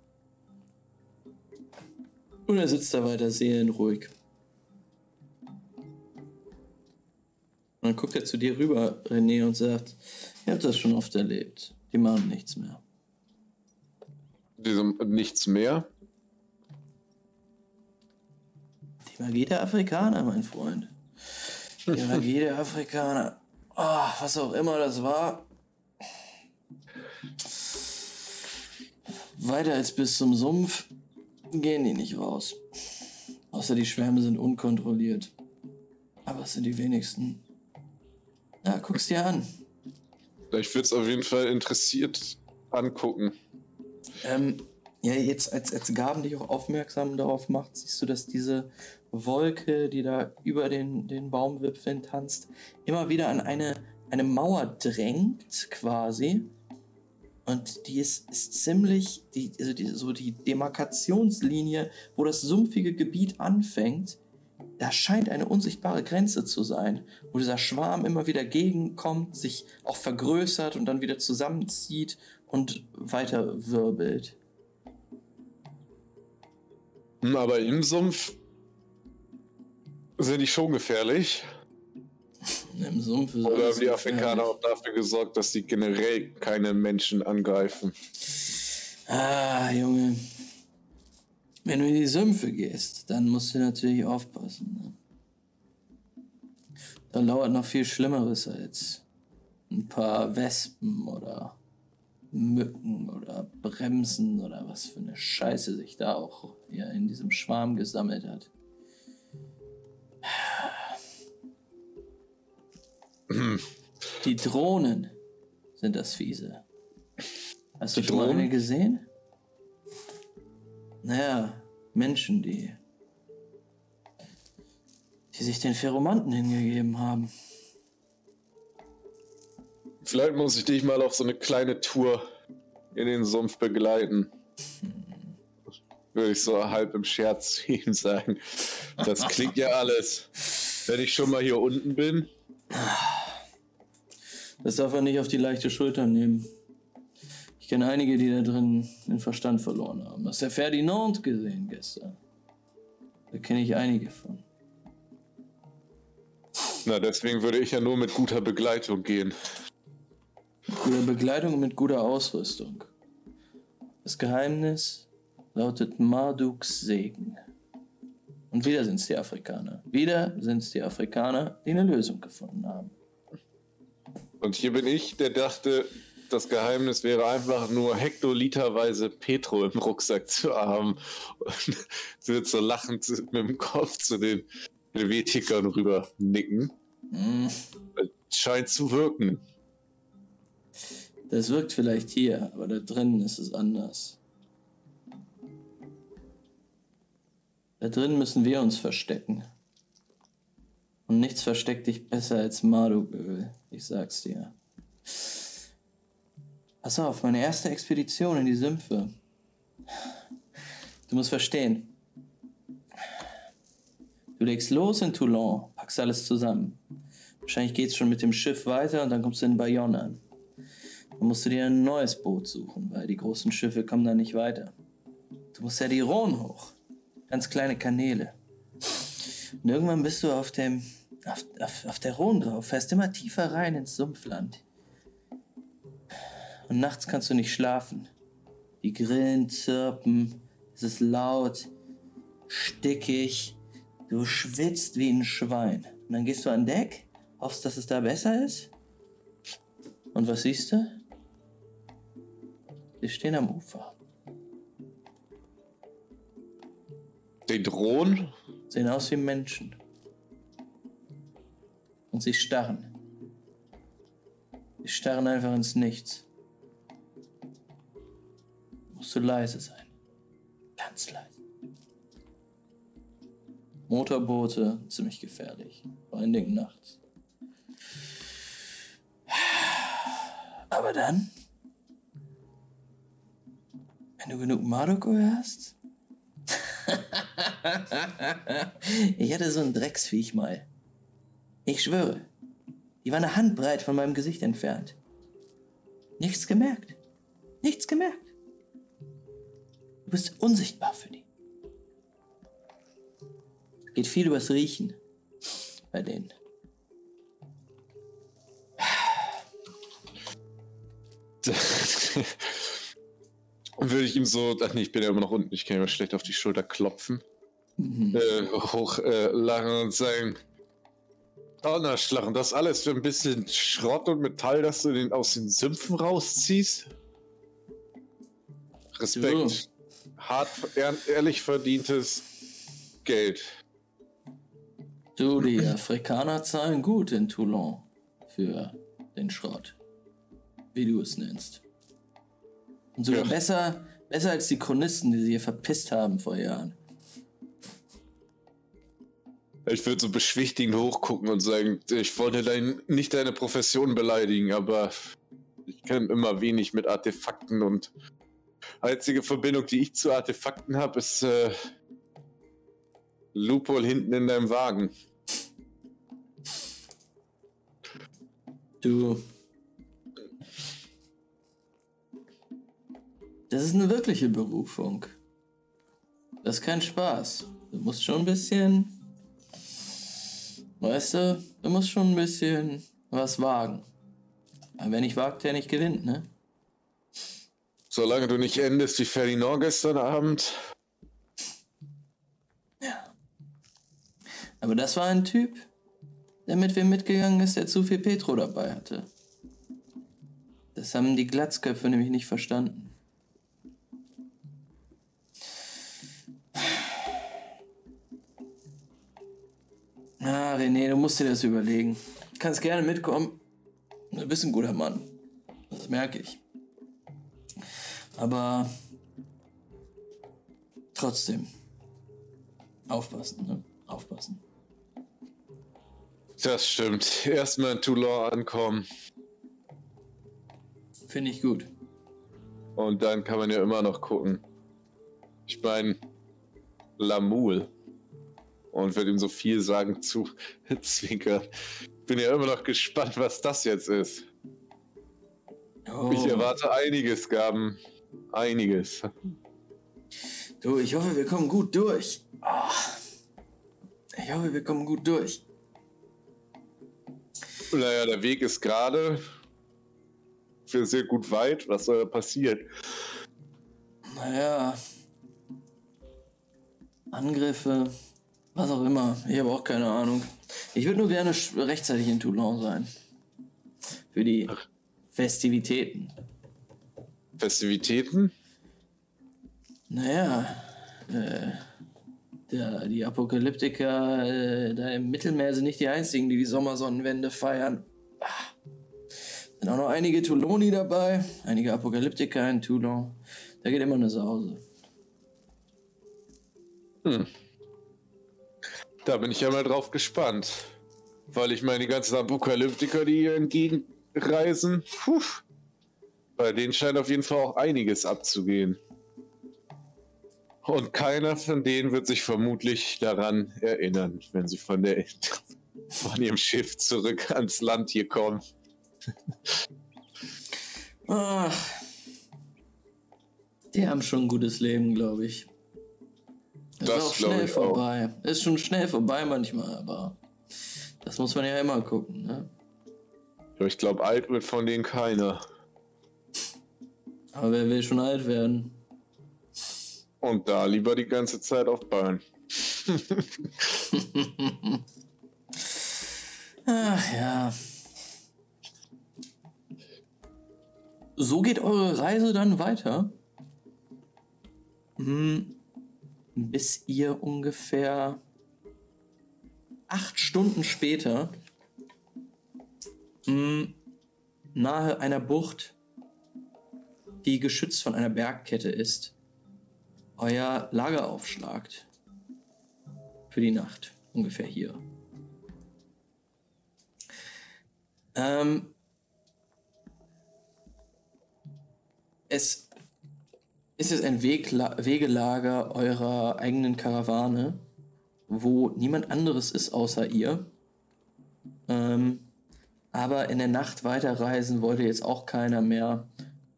[SPEAKER 1] Und er sitzt da weiter seelenruhig. Und dann guckt er zu dir rüber, René, und sagt, ihr habt das schon oft erlebt. Die machen nichts mehr.
[SPEAKER 2] Diesem nichts mehr.
[SPEAKER 1] Die Magie der Afrikaner, mein Freund. Die Magie der Afrikaner. Oh, was auch immer das war. Weiter als bis zum Sumpf gehen die nicht raus. Außer die Schwärme sind unkontrolliert. Aber es sind die wenigsten. Ja, guck's dir an.
[SPEAKER 2] Ich würde es auf jeden Fall interessiert angucken.
[SPEAKER 1] Ähm, ja, jetzt als, als Gaben dich auch aufmerksam darauf macht, siehst du, dass diese Wolke, die da über den, den Baumwipfeln tanzt, immer wieder an eine, eine Mauer drängt, quasi. Und die ist, ist ziemlich, die, also die, so die Demarkationslinie, wo das sumpfige Gebiet anfängt, da scheint eine unsichtbare Grenze zu sein, wo dieser Schwarm immer wieder gegenkommt, sich auch vergrößert und dann wieder zusammenzieht und weiter wirbelt.
[SPEAKER 2] Hm, Aber im Sumpf sind die schon gefährlich.
[SPEAKER 1] Im Sumpf ist
[SPEAKER 2] Oder haben die Afrikaner auch dafür gesorgt, dass sie generell keine Menschen angreifen?
[SPEAKER 1] Ah, Junge. Wenn du in die Sümpfe gehst, dann musst du natürlich aufpassen. Ne? Da lauert noch viel Schlimmeres als ein paar Wespen oder Mücken oder Bremsen oder was für eine Scheiße sich da auch hier in diesem Schwarm gesammelt hat. Die Drohnen sind das Fiese. Hast du
[SPEAKER 2] Die
[SPEAKER 1] schon mal
[SPEAKER 2] Drohnen?
[SPEAKER 1] eine gesehen? Naja, Menschen, die, die sich den Pheromanten hingegeben haben.
[SPEAKER 2] Vielleicht muss ich dich mal auf so eine kleine Tour in den Sumpf begleiten. Würde ich so halb im Scherz zu ihm sagen. Das klingt ja alles. Wenn ich schon mal hier unten bin,
[SPEAKER 1] Das darf er nicht auf die leichte Schulter nehmen. Ich kenne einige, die da drin den Verstand verloren haben. Hast du Ferdinand gesehen gestern? Da kenne ich einige von.
[SPEAKER 2] na deswegen würde ich ja nur mit guter Begleitung gehen.
[SPEAKER 1] Gute Bekleidung mit guter Ausrüstung. Das Geheimnis lautet Marduks Segen. Und wieder sind es die Afrikaner. Wieder sind es die Afrikaner, die eine Lösung gefunden haben.
[SPEAKER 2] Und hier bin ich, der dachte, das Geheimnis wäre einfach nur hektoliterweise Petro im Rucksack zu haben. Und wird so lachend mit dem Kopf zu den Helvetikern rüber nicken.
[SPEAKER 1] Hm,
[SPEAKER 2] Scheint zu wirken.
[SPEAKER 1] Das wirkt vielleicht hier, aber da drinnen ist es anders. Da drin müssen wir uns verstecken. Und nichts versteckt dich besser als Marduk-Öl, ich sag's dir. Pass auf, meine erste Expedition in die Sümpfe. Du musst verstehen. Du legst los in Toulon, packst alles zusammen. Wahrscheinlich geht's schon mit dem Schiff weiter und dann kommst du in Bayonne an. Dann musst du dir ein neues Boot suchen, weil die großen Schiffe kommen da nicht weiter. Du musst ja die Rhone hoch. Ganz kleine Kanäle. Und irgendwann bist du auf dem, auf, auf, auf der Rhone drauf, fährst immer tiefer rein ins Sumpfland. Und nachts kannst du nicht schlafen. Die Grillen zirpen, es ist laut, stickig, du schwitzt wie ein Schwein. Und dann gehst du an Deck, hoffst, dass es da besser ist. Und was siehst du? Wir stehen am Ufer.
[SPEAKER 2] Den Drohnen?
[SPEAKER 1] Sehen aus wie Menschen. Und sie starren. Sie starren einfach ins Nichts. Musst du leise sein. Ganz leise. Motorboote, ziemlich gefährlich. Vor allen Dingen nachts. Aber dann, wenn du genug Maroko hast, ich hatte so ein Drecksviech mal. Ich schwöre, die war eine Handbreit von meinem Gesicht entfernt. Nichts gemerkt. Nichts gemerkt. Du bist unsichtbar für die. Geht viel übers Riechen bei denen.
[SPEAKER 2] Würde ich ihm so, ach nee, ich bin ja immer noch unten, ich kann ihm schlecht auf die Schulter klopfen, äh, hochlachen äh, und sagen, Donnerschlachen, das alles für ein bisschen Schrott und Metall, dass du den aus den Sümpfen rausziehst? Respekt.
[SPEAKER 1] So.
[SPEAKER 2] Hart, ehr, ehrlich verdientes Geld.
[SPEAKER 1] Du, die Afrikaner zahlen gut in Toulon für den Schrott. Wie du es nennst. Und sogar
[SPEAKER 2] Ja.
[SPEAKER 1] besser, besser als die Chronisten, die sie hier verpisst haben vor Jahren.
[SPEAKER 2] Ich würde so beschwichtigend hochgucken und sagen, ich wollte dein, nicht deine Profession beleidigen, aber ich kann immer wenig mit Artefakten und einzige Verbindung, die ich zu Artefakten habe, ist äh, Lupol hinten in deinem Wagen.
[SPEAKER 1] Du. Das ist eine wirkliche Berufung. Das ist kein Spaß. Du musst schon ein bisschen. Weißt du, du musst schon ein bisschen was wagen. Aber wer nicht wagt, der nicht gewinnt, ne?
[SPEAKER 2] Solange du nicht endest wie Ferdinand gestern Abend.
[SPEAKER 1] Aber das war ein Typ, der mit wem mitgegangen ist, der zu viel Petro dabei hatte. Das haben die Glatzköpfe nämlich nicht verstanden. Ah, René, du musst dir das überlegen. Du kannst gerne mitkommen. Du bist ein guter Mann. Das merke ich. Aber trotzdem. Aufpassen, ne? Aufpassen.
[SPEAKER 2] Das stimmt. Erstmal in Toulon ankommen
[SPEAKER 1] Finde ich gut.
[SPEAKER 2] und dann kann man ja immer noch gucken. Ich meine, Lamoul. Und wird ihm so viel sagen zu zwinkern. Bin ja immer noch gespannt, was das jetzt ist.
[SPEAKER 1] Oh.
[SPEAKER 2] Ich erwarte einiges, Gaben. Einiges.
[SPEAKER 1] Du, ich hoffe, wir kommen gut durch. Ah. Ich hoffe, wir kommen gut durch.
[SPEAKER 2] Naja, der Weg ist gerade. ungefähr sehr gut weit. Was soll da passieren?
[SPEAKER 1] Naja. Angriffe, was auch immer. Ich habe auch keine Ahnung. Ich würde nur gerne rechtzeitig in Toulon sein. Für die Festivitäten.
[SPEAKER 2] Festivitäten?
[SPEAKER 1] Naja, äh, der, die Apokalyptiker äh, da im Mittelmeer sind nicht die einzigen, die die Sommersonnenwende feiern. Ah. Sind auch noch einige Touloni dabei, einige Apokalyptiker in Toulon. Da geht immer eine Sause.
[SPEAKER 2] Da bin ich ja mal drauf gespannt. Weil ich meine, die ganzen Apokalyptiker, die hier entgegenreisen, puh, bei denen scheint auf jeden Fall auch einiges abzugehen. Und keiner von denen wird sich vermutlich daran erinnern, wenn sie von, der, von ihrem Schiff zurück ans Land hier kommen.
[SPEAKER 1] Ach, die haben schon ein gutes Leben, glaube ich. Ist
[SPEAKER 2] Das
[SPEAKER 1] auch
[SPEAKER 2] glaub
[SPEAKER 1] schnell
[SPEAKER 2] ich auch.
[SPEAKER 1] vorbei. Ist schon schnell vorbei manchmal, aber das muss man ja immer gucken. Ne?
[SPEAKER 2] Ich glaube, alt wird von denen keiner.
[SPEAKER 1] Aber wer will schon alt werden?
[SPEAKER 2] Und da lieber die ganze Zeit auf Bein.
[SPEAKER 1] Ach ja. So geht eure Reise dann weiter. Hm, bis ihr ungefähr acht Stunden später hm, nahe einer Bucht, die geschützt von einer Bergkette ist, euer Lager aufschlagt. Für die Nacht. Ungefähr hier. Ähm, es ist jetzt ein Wegla Wegelager eurer eigenen Karawane, wo niemand anderes ist außer ihr. Ähm, aber in der Nacht weiterreisen wollte jetzt auch keiner mehr,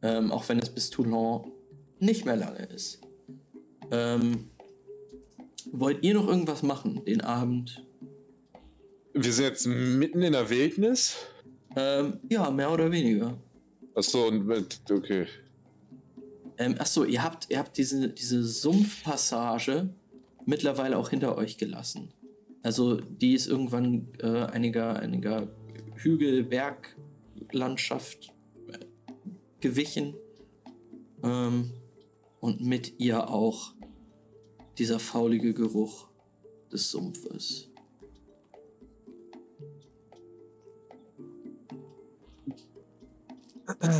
[SPEAKER 1] ähm, auch wenn es bis Toulon nicht mehr lange ist. Ähm, wollt ihr noch irgendwas machen den Abend?
[SPEAKER 2] Wir sind jetzt mitten in der Wildnis.
[SPEAKER 1] Ähm, ja, mehr oder weniger.
[SPEAKER 2] Achso. Okay.
[SPEAKER 1] Ähm, achso, ihr habt, ihr habt diese, diese Sumpfpassage mittlerweile auch hinter euch gelassen. Also die ist irgendwann äh, einiger, einiger Hügel, Berglandschaft äh, gewichen. Ähm, und mit ihr auch dieser faulige Geruch des Sumpfes.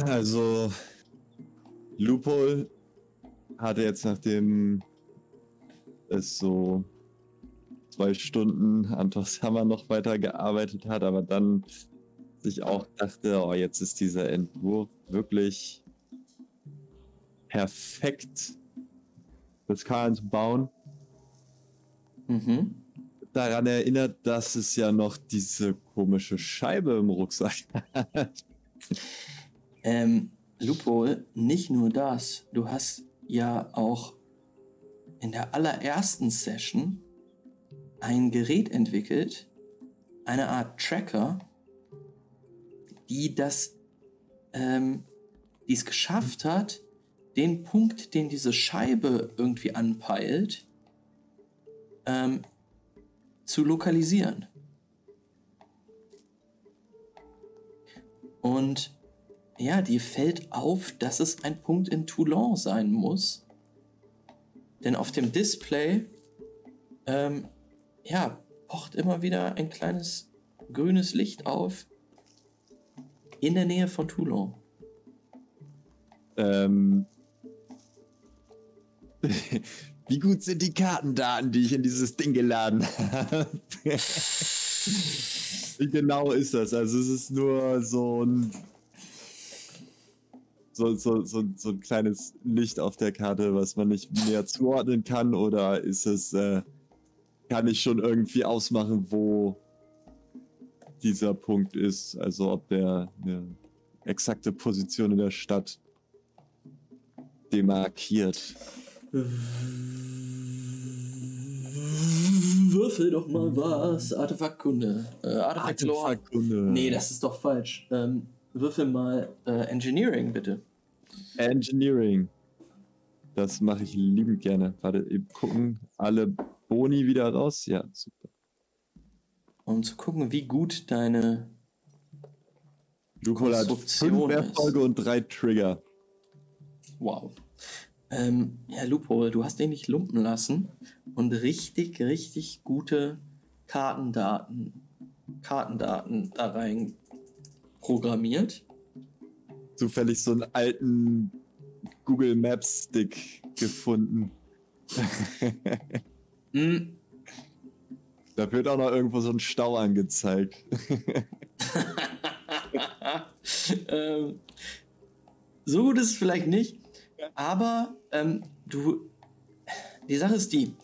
[SPEAKER 3] Also, Lupol hatte jetzt, nachdem es so zwei Stunden an Tosshammer noch weiter gearbeitet hat, aber dann sich auch dachte, oh, jetzt ist dieser Entwurf wirklich perfekt fürs Kahn zu bauen.
[SPEAKER 1] Mhm.
[SPEAKER 3] Daran erinnert, dass es ja noch diese komische Scheibe im Rucksack hat.
[SPEAKER 1] Ähm, Lupo, nicht nur das. Du hast ja auch in der allerersten Session ein Gerät entwickelt, eine Art Tracker, die das, ähm, die es geschafft hat, den Punkt, den diese Scheibe irgendwie anpeilt, ähm, zu lokalisieren. Und ja, dir fällt auf, dass es ein Punkt in Toulon sein muss. Denn auf dem Display, ähm, ja, pocht immer wieder ein kleines grünes Licht auf. In der Nähe von Toulon.
[SPEAKER 3] Ähm, wie gut sind die Kartendaten, die ich in dieses Ding geladen habe? wie genau ist das? Also es ist nur so ein so, so, so, so ein kleines Licht auf der Karte, was man nicht näher zuordnen kann, oder ist es, äh, kann ich schon irgendwie ausmachen, wo dieser Punkt ist? Also ob der eine exakte Position in der Stadt demarkiert.
[SPEAKER 1] Würfel doch mal was. Artefaktkunde. Äh.
[SPEAKER 3] Artefaktkunde.
[SPEAKER 1] Nee, das ist doch falsch. Ähm, würfel mal äh, Engineering, bitte.
[SPEAKER 3] Engineering. Das mache ich liebend gerne. Warte, eben gucken. Alle Boni wieder raus. Ja, super.
[SPEAKER 1] Um zu gucken, wie gut deine
[SPEAKER 3] Lupol hat fünf. Erfolge und drei Trigger.
[SPEAKER 1] Wow. Ähm, ja, Lupo, du hast dich nicht lumpen lassen und richtig, richtig gute Kartendaten, Kartendaten da rein programmiert.
[SPEAKER 3] Zufällig so einen alten Google Maps Stick gefunden.
[SPEAKER 1] Hm,
[SPEAKER 3] Da wird auch noch irgendwo so ein Stau angezeigt.
[SPEAKER 1] ähm, so gut ist es vielleicht nicht, aber ähm, du, die Sache ist die,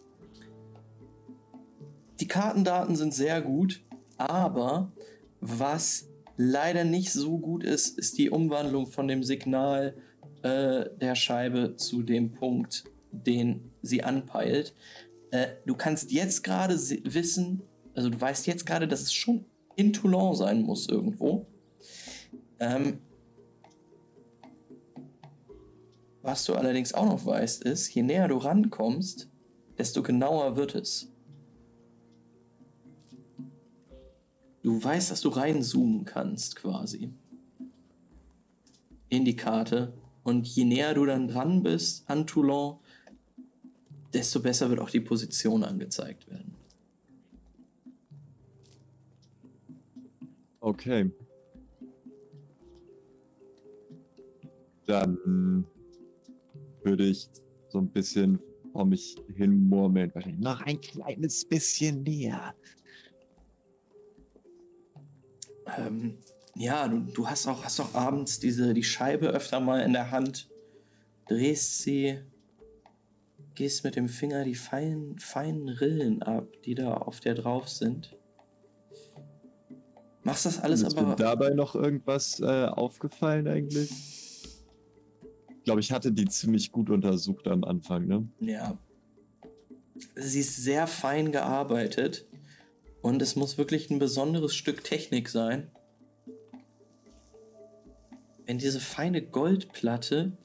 [SPEAKER 1] die Kartendaten sind sehr gut, aber was leider nicht so gut ist, ist die Umwandlung von dem Signal äh, der Scheibe zu dem Punkt, den sie anpeilt. Äh, du kannst jetzt gerade wissen, also du weißt jetzt gerade, dass es schon in Toulon sein muss irgendwo. Ähm, was du allerdings auch noch weißt, ist, je näher du rankommst, desto genauer wird es. Du weißt, dass du reinzoomen kannst, quasi. In die Karte. Und je näher du dann dran bist an Toulon, desto besser wird auch die Position angezeigt werden.
[SPEAKER 3] Okay. Dann würde ich so ein bisschen vor mich hin murmeln. Noch ein kleines bisschen näher.
[SPEAKER 1] Ähm, ja, du, du hast auch, hast auch abends diese, die Scheibe öfter mal in der Hand, drehst sie, gehst mit dem Finger die feinen, feinen Rillen ab, die da auf der drauf sind. Machst das alles
[SPEAKER 3] ist
[SPEAKER 1] aber.
[SPEAKER 3] mir dabei noch irgendwas äh, aufgefallen eigentlich? Ich glaube, ich hatte die ziemlich gut untersucht am Anfang, ne?
[SPEAKER 1] Ja. Sie ist sehr fein gearbeitet und es muss wirklich ein besonderes Stück Technik sein. Wenn diese feine Goldplatte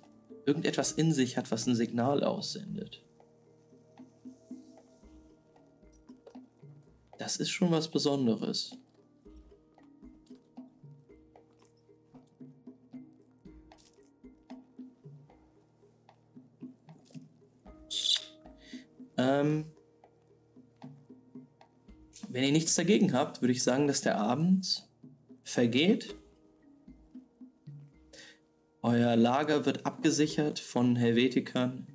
[SPEAKER 1] irgendetwas in sich hat, was ein Signal aussendet. Das ist schon was Besonderes. Ähm, wenn ihr nichts dagegen habt, würde ich sagen, dass der Abend vergeht. Euer Lager wird abgesichert von Helvetikern,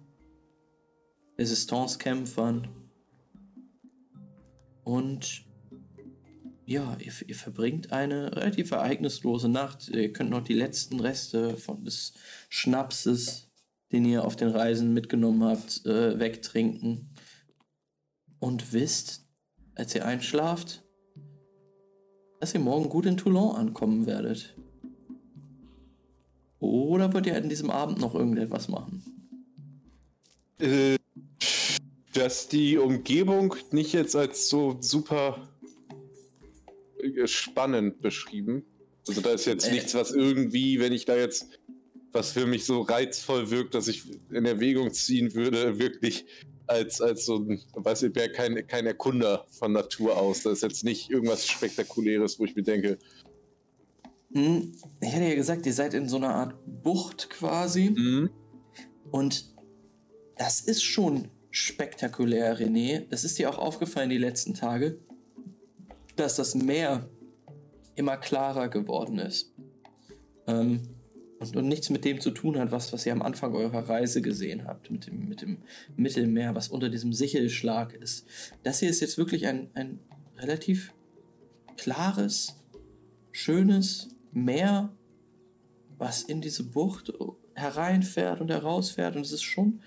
[SPEAKER 1] Resistancekämpfern und ja, ihr, ihr verbringt eine relativ ereignislose Nacht. Ihr könnt noch die letzten Reste von des Schnapses, den ihr auf den Reisen mitgenommen habt, äh, wegtrinken und wisst, als ihr einschlaft, dass ihr morgen gut in Toulon ankommen werdet. Oder wollt ihr in diesem Abend noch irgendetwas machen?
[SPEAKER 2] Äh, dass die Umgebung nicht jetzt als so super äh, spannend beschrieben. Also da ist jetzt
[SPEAKER 1] Äh.
[SPEAKER 2] nichts, was irgendwie, wenn ich da jetzt was für mich so reizvoll wirkt, dass ich in Erwägung ziehen würde, wirklich als, als so ein, weiß ich, wäre kein, kein Erkunder von Natur aus. Da ist jetzt nicht irgendwas Spektakuläres, wo ich mir denke,
[SPEAKER 1] Hm, ich hatte ja gesagt, ihr seid in so einer Art Bucht quasi.
[SPEAKER 2] hm,
[SPEAKER 1] Und das ist schon spektakulär, René. Das ist dir auch aufgefallen die letzten Tage, dass das Meer immer klarer geworden ist. Ähm, und, und nichts mit dem zu tun hat, was, was ihr am Anfang eurer Reise gesehen habt, mit dem, mit dem Mittelmeer, was unter diesem Sichelschlag ist. Das hier ist jetzt wirklich ein, ein relativ klares, schönes Meer, was in diese Bucht hereinfährt und herausfährt. Und es ist schon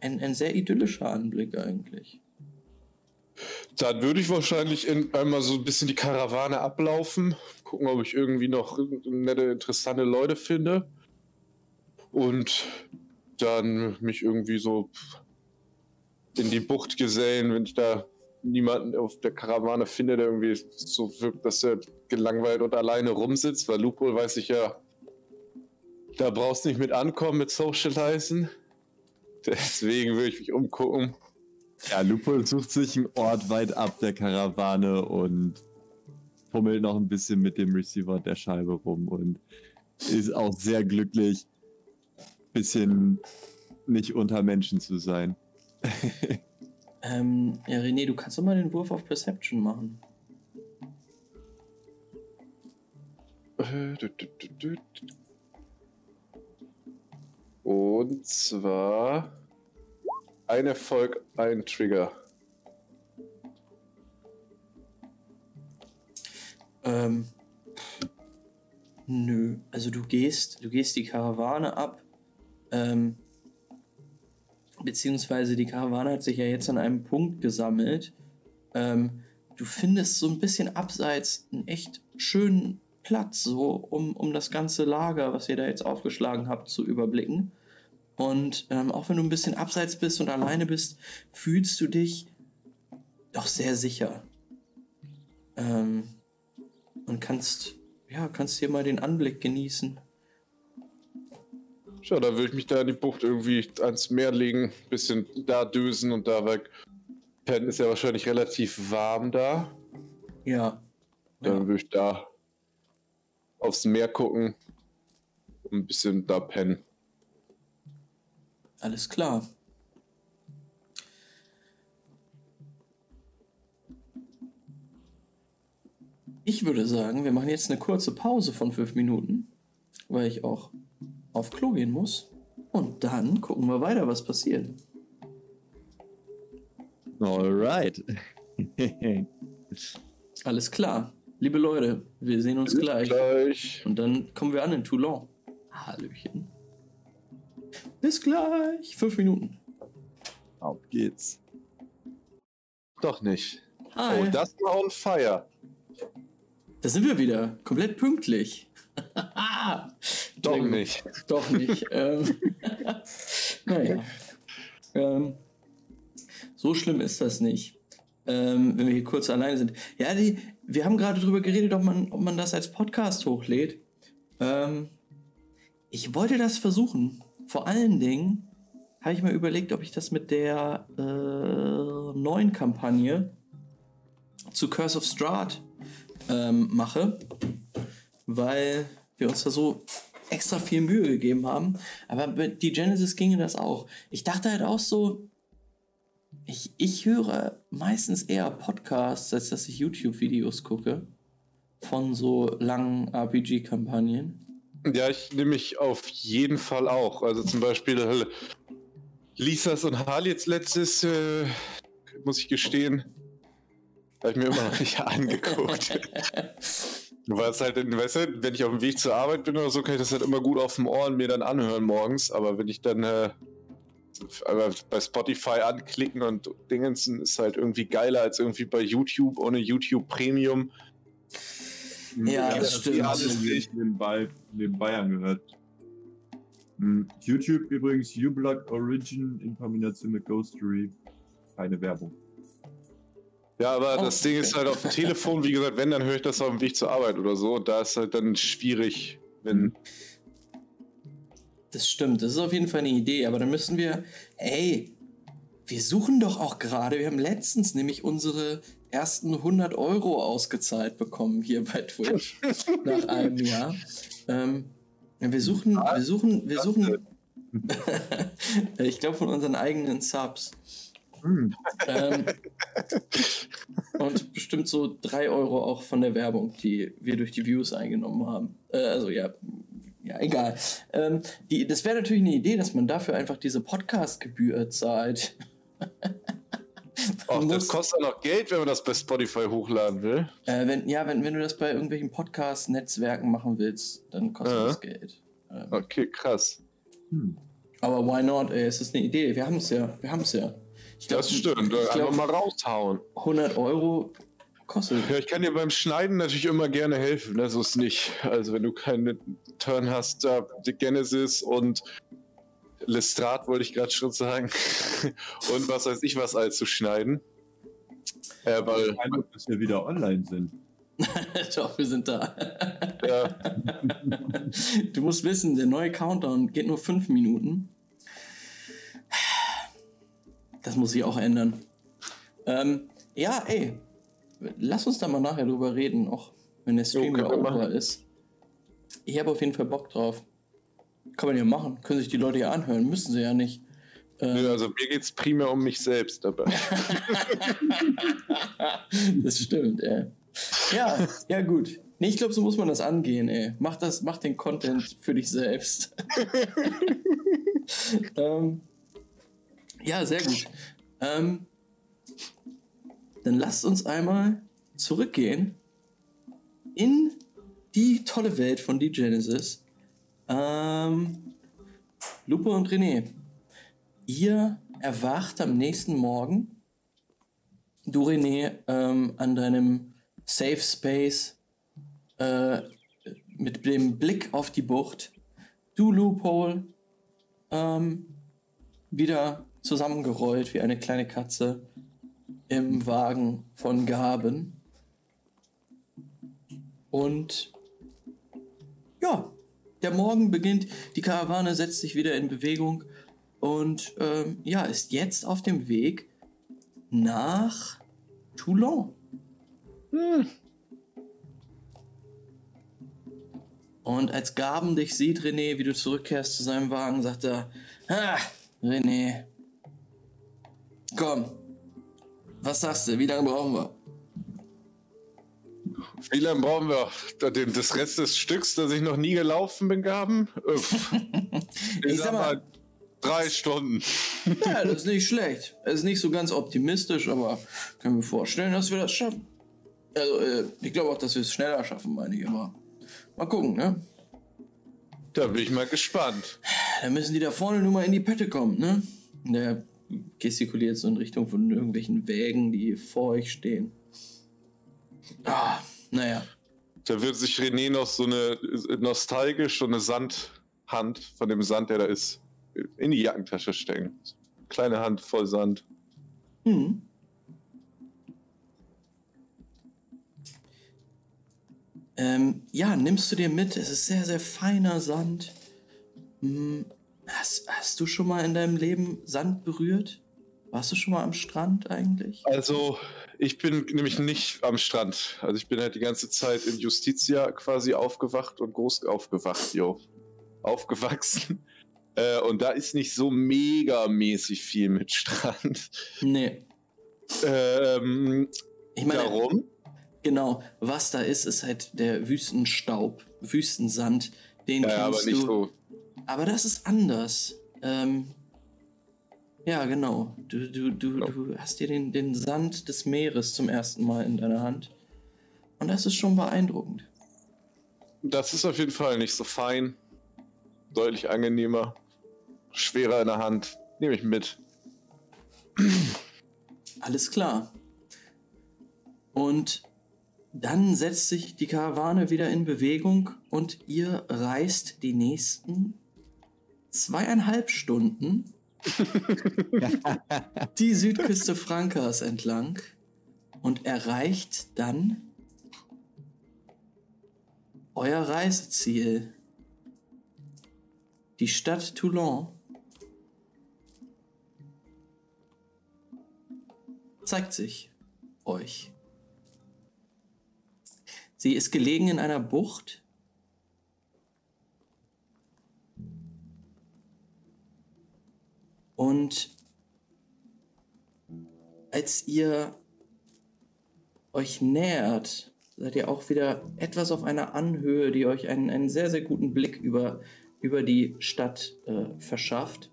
[SPEAKER 1] ein, ein sehr idyllischer Anblick eigentlich.
[SPEAKER 2] Dann würde ich wahrscheinlich in, einmal so ein bisschen die Karawane ablaufen, gucken, ob ich irgendwie noch nette, interessante Leute finde. Und dann mich irgendwie so in die Bucht gesellen, wenn ich da niemanden auf der Karawane finde, der irgendwie so wirkt, dass er gelangweilt und alleine rumsitzt, weil Lupo weiß ich ja, Da brauchst du nicht mit ankommen, mit Socializen. Deswegen würde ich mich umgucken.
[SPEAKER 3] Ja, Lupo sucht sich einen Ort weit ab der Karawane und fummelt noch ein bisschen mit dem Receiver der Scheibe rum und ist auch sehr glücklich, bisschen nicht unter Menschen zu sein.
[SPEAKER 1] Ähm, ja, René, du kannst doch mal den Wurf auf Perception machen.
[SPEAKER 2] Äh, Und zwar ein Erfolg, ein Trigger.
[SPEAKER 1] Ähm, nö, also du gehst, du gehst die Karawane ab, ähm, beziehungsweise die Karawane hat sich ja jetzt an einem Punkt gesammelt. Ähm, du findest so ein bisschen abseits einen echt schönen Platz, so um, um das ganze Lager, was ihr da jetzt aufgeschlagen habt, zu überblicken. Und ähm, auch wenn du ein bisschen abseits bist und alleine bist, fühlst du dich doch sehr sicher. Ähm, und kannst, ja, kannst hier mal den Anblick genießen.
[SPEAKER 2] Ja, da würde ich mich da in die Bucht irgendwie ans Meer legen, bisschen da düsen und da weg. Pennen ist ja wahrscheinlich relativ warm da.
[SPEAKER 1] Ja.
[SPEAKER 2] Dann
[SPEAKER 1] ja.
[SPEAKER 2] würde ich da aufs Meer gucken und ein bisschen da pennen.
[SPEAKER 1] Alles klar. Ich würde sagen, wir machen jetzt eine kurze Pause von fünf Minuten, weil ich auch auf Klo gehen muss. Und dann gucken wir weiter, was passiert.
[SPEAKER 3] Alright.
[SPEAKER 1] Alles klar. Liebe Leute, wir sehen uns gleich.
[SPEAKER 2] Gleich.
[SPEAKER 1] Und dann kommen wir an in Toulon. Hallöchen. Bis gleich. Fünf Minuten.
[SPEAKER 3] Auf geht's.
[SPEAKER 2] Doch nicht.
[SPEAKER 1] Hi.
[SPEAKER 2] Oh, das war on fire.
[SPEAKER 1] Da sind wir wieder. Komplett pünktlich.
[SPEAKER 2] Doch nicht.
[SPEAKER 1] Doch nicht. ähm, naja. Ähm, so schlimm ist das nicht. Ähm, wenn wir hier kurz alleine sind. Ja, die, wir haben gerade darüber geredet, ob man, ob man das als Podcast hochlädt. Ähm, ich wollte das versuchen. Vor allen Dingen habe ich mal überlegt, ob ich das mit der äh, neuen Kampagne zu Curse of Strahd ähm, mache, weil wir uns da so extra viel Mühe gegeben haben. Aber mit die Genesis ginge das auch. Ich dachte halt auch so, ich, ich höre meistens eher Podcasts, als dass ich YouTube-Videos gucke von so langen RPG-Kampagnen.
[SPEAKER 2] Ja, ich nehme mich auf jeden Fall auch. Also zum Beispiel äh, Lisas und Harliets letztes, äh, muss ich gestehen, habe ich mir immer noch nicht angeguckt. Weil es halt, weißt du, wenn ich auf dem Weg zur Arbeit bin oder so, kann ich das halt immer gut auf dem Ohr und mir dann anhören morgens. Aber wenn ich dann äh, aber bei Spotify anklicken und Dingensen ist halt irgendwie geiler als irgendwie bei YouTube ohne YouTube Premium.
[SPEAKER 1] Ja, das
[SPEAKER 3] das
[SPEAKER 1] stimmt.
[SPEAKER 3] alles nicht nebenbei, nebenbei angehört. Hm, YouTube übrigens uBlock Origin in Kombination mit Ghostery. Keine Werbung.
[SPEAKER 2] Ja, aber
[SPEAKER 1] Oh,
[SPEAKER 2] das Ding ist halt auf dem Telefon, wie gesagt, wenn, dann höre ich das auf dem Weg zur Arbeit oder so. Und da ist halt dann schwierig, wenn.
[SPEAKER 1] Das stimmt, das ist auf jeden Fall eine Idee, aber dann müssen wir, ey, wir suchen doch auch gerade, wir haben letztens nämlich unsere ersten 100 Euro ausgezahlt bekommen hier bei Twitch nach einem Jahr. Ähm, wir suchen, wir suchen, wir suchen, ich glaube von unseren eigenen Subs.
[SPEAKER 3] Hm.
[SPEAKER 1] Ähm, und bestimmt so 3 Euro auch von der Werbung, die wir durch die Views eingenommen haben. Äh, also ja, ja, egal. Ähm, die, das wäre natürlich eine Idee, dass man dafür einfach diese Podcast-Gebühr zahlt.
[SPEAKER 2] Ach,
[SPEAKER 1] Man
[SPEAKER 2] das kostet auch noch Geld, wenn man das bei Spotify hochladen will.
[SPEAKER 1] Äh, wenn, ja, wenn, wenn du das bei irgendwelchen Podcast-Netzwerken machen willst, dann kostet
[SPEAKER 2] Ja.
[SPEAKER 1] das Geld. Ähm,
[SPEAKER 2] Okay, krass.
[SPEAKER 3] Hm.
[SPEAKER 1] aber why not? Ey, es ist eine Idee. Wir haben es ja. Wir haben es ja. Ich glaub,
[SPEAKER 2] Das stimmt.
[SPEAKER 1] Ich
[SPEAKER 2] Einfach
[SPEAKER 1] glaub,
[SPEAKER 2] mal raushauen.
[SPEAKER 1] 100 Euro kostet.
[SPEAKER 2] Ja, ich kann dir beim Schneiden natürlich immer gerne helfen, ne? so ist nicht. Also wenn du keinen Turn hast, da die Genesis und Lestrade wollte ich gerade schon sagen. und was weiß ich was alles zu schneiden. Äh, weil,
[SPEAKER 3] Eindruck, dass wir wieder online sind.
[SPEAKER 1] Doch, wir sind da.
[SPEAKER 2] Ja,
[SPEAKER 1] Du musst wissen, der neue Countdown geht nur fünf Minuten. Das muss sich auch ändern. Ähm, ja, ey. Lass uns da mal nachher drüber reden, auch wenn der Stream
[SPEAKER 2] wir
[SPEAKER 1] over ist. Ich habe auf jeden Fall Bock drauf. Kann man ja machen. Können sich die Leute ja anhören. Müssen sie ja nicht. Ähm,
[SPEAKER 2] nö, also mir geht es primär um mich selbst dabei.
[SPEAKER 1] das stimmt, ey. Ja, ja, gut. Nee, ich glaube, so muss man das angehen, ey. Mach, das, mach den Content für dich selbst. ähm, ja, sehr gut. Ähm, dann lasst uns einmal zurückgehen in die tolle Welt von die Genesis. Ähm, Lupe und René, ihr erwacht am nächsten Morgen du René ähm, an deinem Safe Space äh, mit dem Blick auf die Bucht, du Loophole ähm, wieder zusammengerollt wie eine kleine Katze im Wagen von Gaben. Und ja, der Morgen beginnt, die Karawane setzt sich wieder in Bewegung und ähm, ja, ist jetzt auf dem Weg nach Toulon. Und als Gaben dich sieht, René, wie du zurückkehrst zu seinem Wagen, sagt er, ha, René, komm, was sagst du, wie lange brauchen wir?
[SPEAKER 2] Wie lange brauchen wir? Das Rest des Stücks, das ich noch nie gelaufen bin, Gaben? Äh. Ich,
[SPEAKER 1] sag mal-
[SPEAKER 2] drei Stunden.
[SPEAKER 1] Ja, das ist nicht schlecht. Es ist nicht so ganz optimistisch, aber können wir vorstellen, dass wir das schaffen. Also, äh, ich glaube auch, dass wir es schneller schaffen, meine ich immer. Mal gucken, ne?
[SPEAKER 2] Da bin ich mal gespannt.
[SPEAKER 1] Da müssen die da vorne nur mal in die Pötte kommen, ne? Der gestikuliert so in Richtung von irgendwelchen Wägen, die vor euch stehen. Ah, naja.
[SPEAKER 2] Da wird sich René noch so eine nostalgisch so eine Sandhand von dem Sand, der da ist, in die Jackentasche stecken. Kleine Hand voll Sand.
[SPEAKER 1] Hm. Ähm, ja, nimmst du dir mit. Es ist sehr, sehr feiner Sand. Hm, hast, hast du schon mal in deinem Leben Sand berührt? Warst du schon mal am Strand eigentlich?
[SPEAKER 2] Also, ich bin nämlich nicht am Strand. Also, ich bin halt die ganze Zeit in Justitia quasi aufgewacht und groß aufgewacht, jo. Aufgewachsen. Äh, und da ist nicht so megamäßig viel mit Strand.
[SPEAKER 1] Nee.
[SPEAKER 2] Ähm,
[SPEAKER 1] Ich meine,
[SPEAKER 2] darum.
[SPEAKER 1] genau, was da ist, ist halt der Wüstenstaub, Wüstensand. Den
[SPEAKER 2] Ja,
[SPEAKER 1] kannst
[SPEAKER 2] aber nicht
[SPEAKER 1] du.
[SPEAKER 2] so.
[SPEAKER 1] Aber das ist anders. Ähm, ja, genau. Du, du, du,
[SPEAKER 2] Ja.
[SPEAKER 1] du hast dir den, den Sand des Meeres zum ersten Mal in deiner Hand. Und das ist schon beeindruckend.
[SPEAKER 2] Das ist auf jeden Fall nicht so fein. Deutlich angenehmer. Schwerer in der Hand. Nehme ich mit.
[SPEAKER 1] Alles klar. Und dann setzt sich die Karawane wieder in Bewegung und ihr reist die nächsten zweieinhalb Stunden die Südküste Frankas entlang und erreicht dann euer Reiseziel. Die Stadt Toulon. zeigt sich euch. Sie ist gelegen in einer Bucht. Und als ihr euch nähert, seid ihr auch wieder etwas auf einer Anhöhe, die euch einen, einen sehr, sehr guten Blick über, über die Stadt äh, verschafft.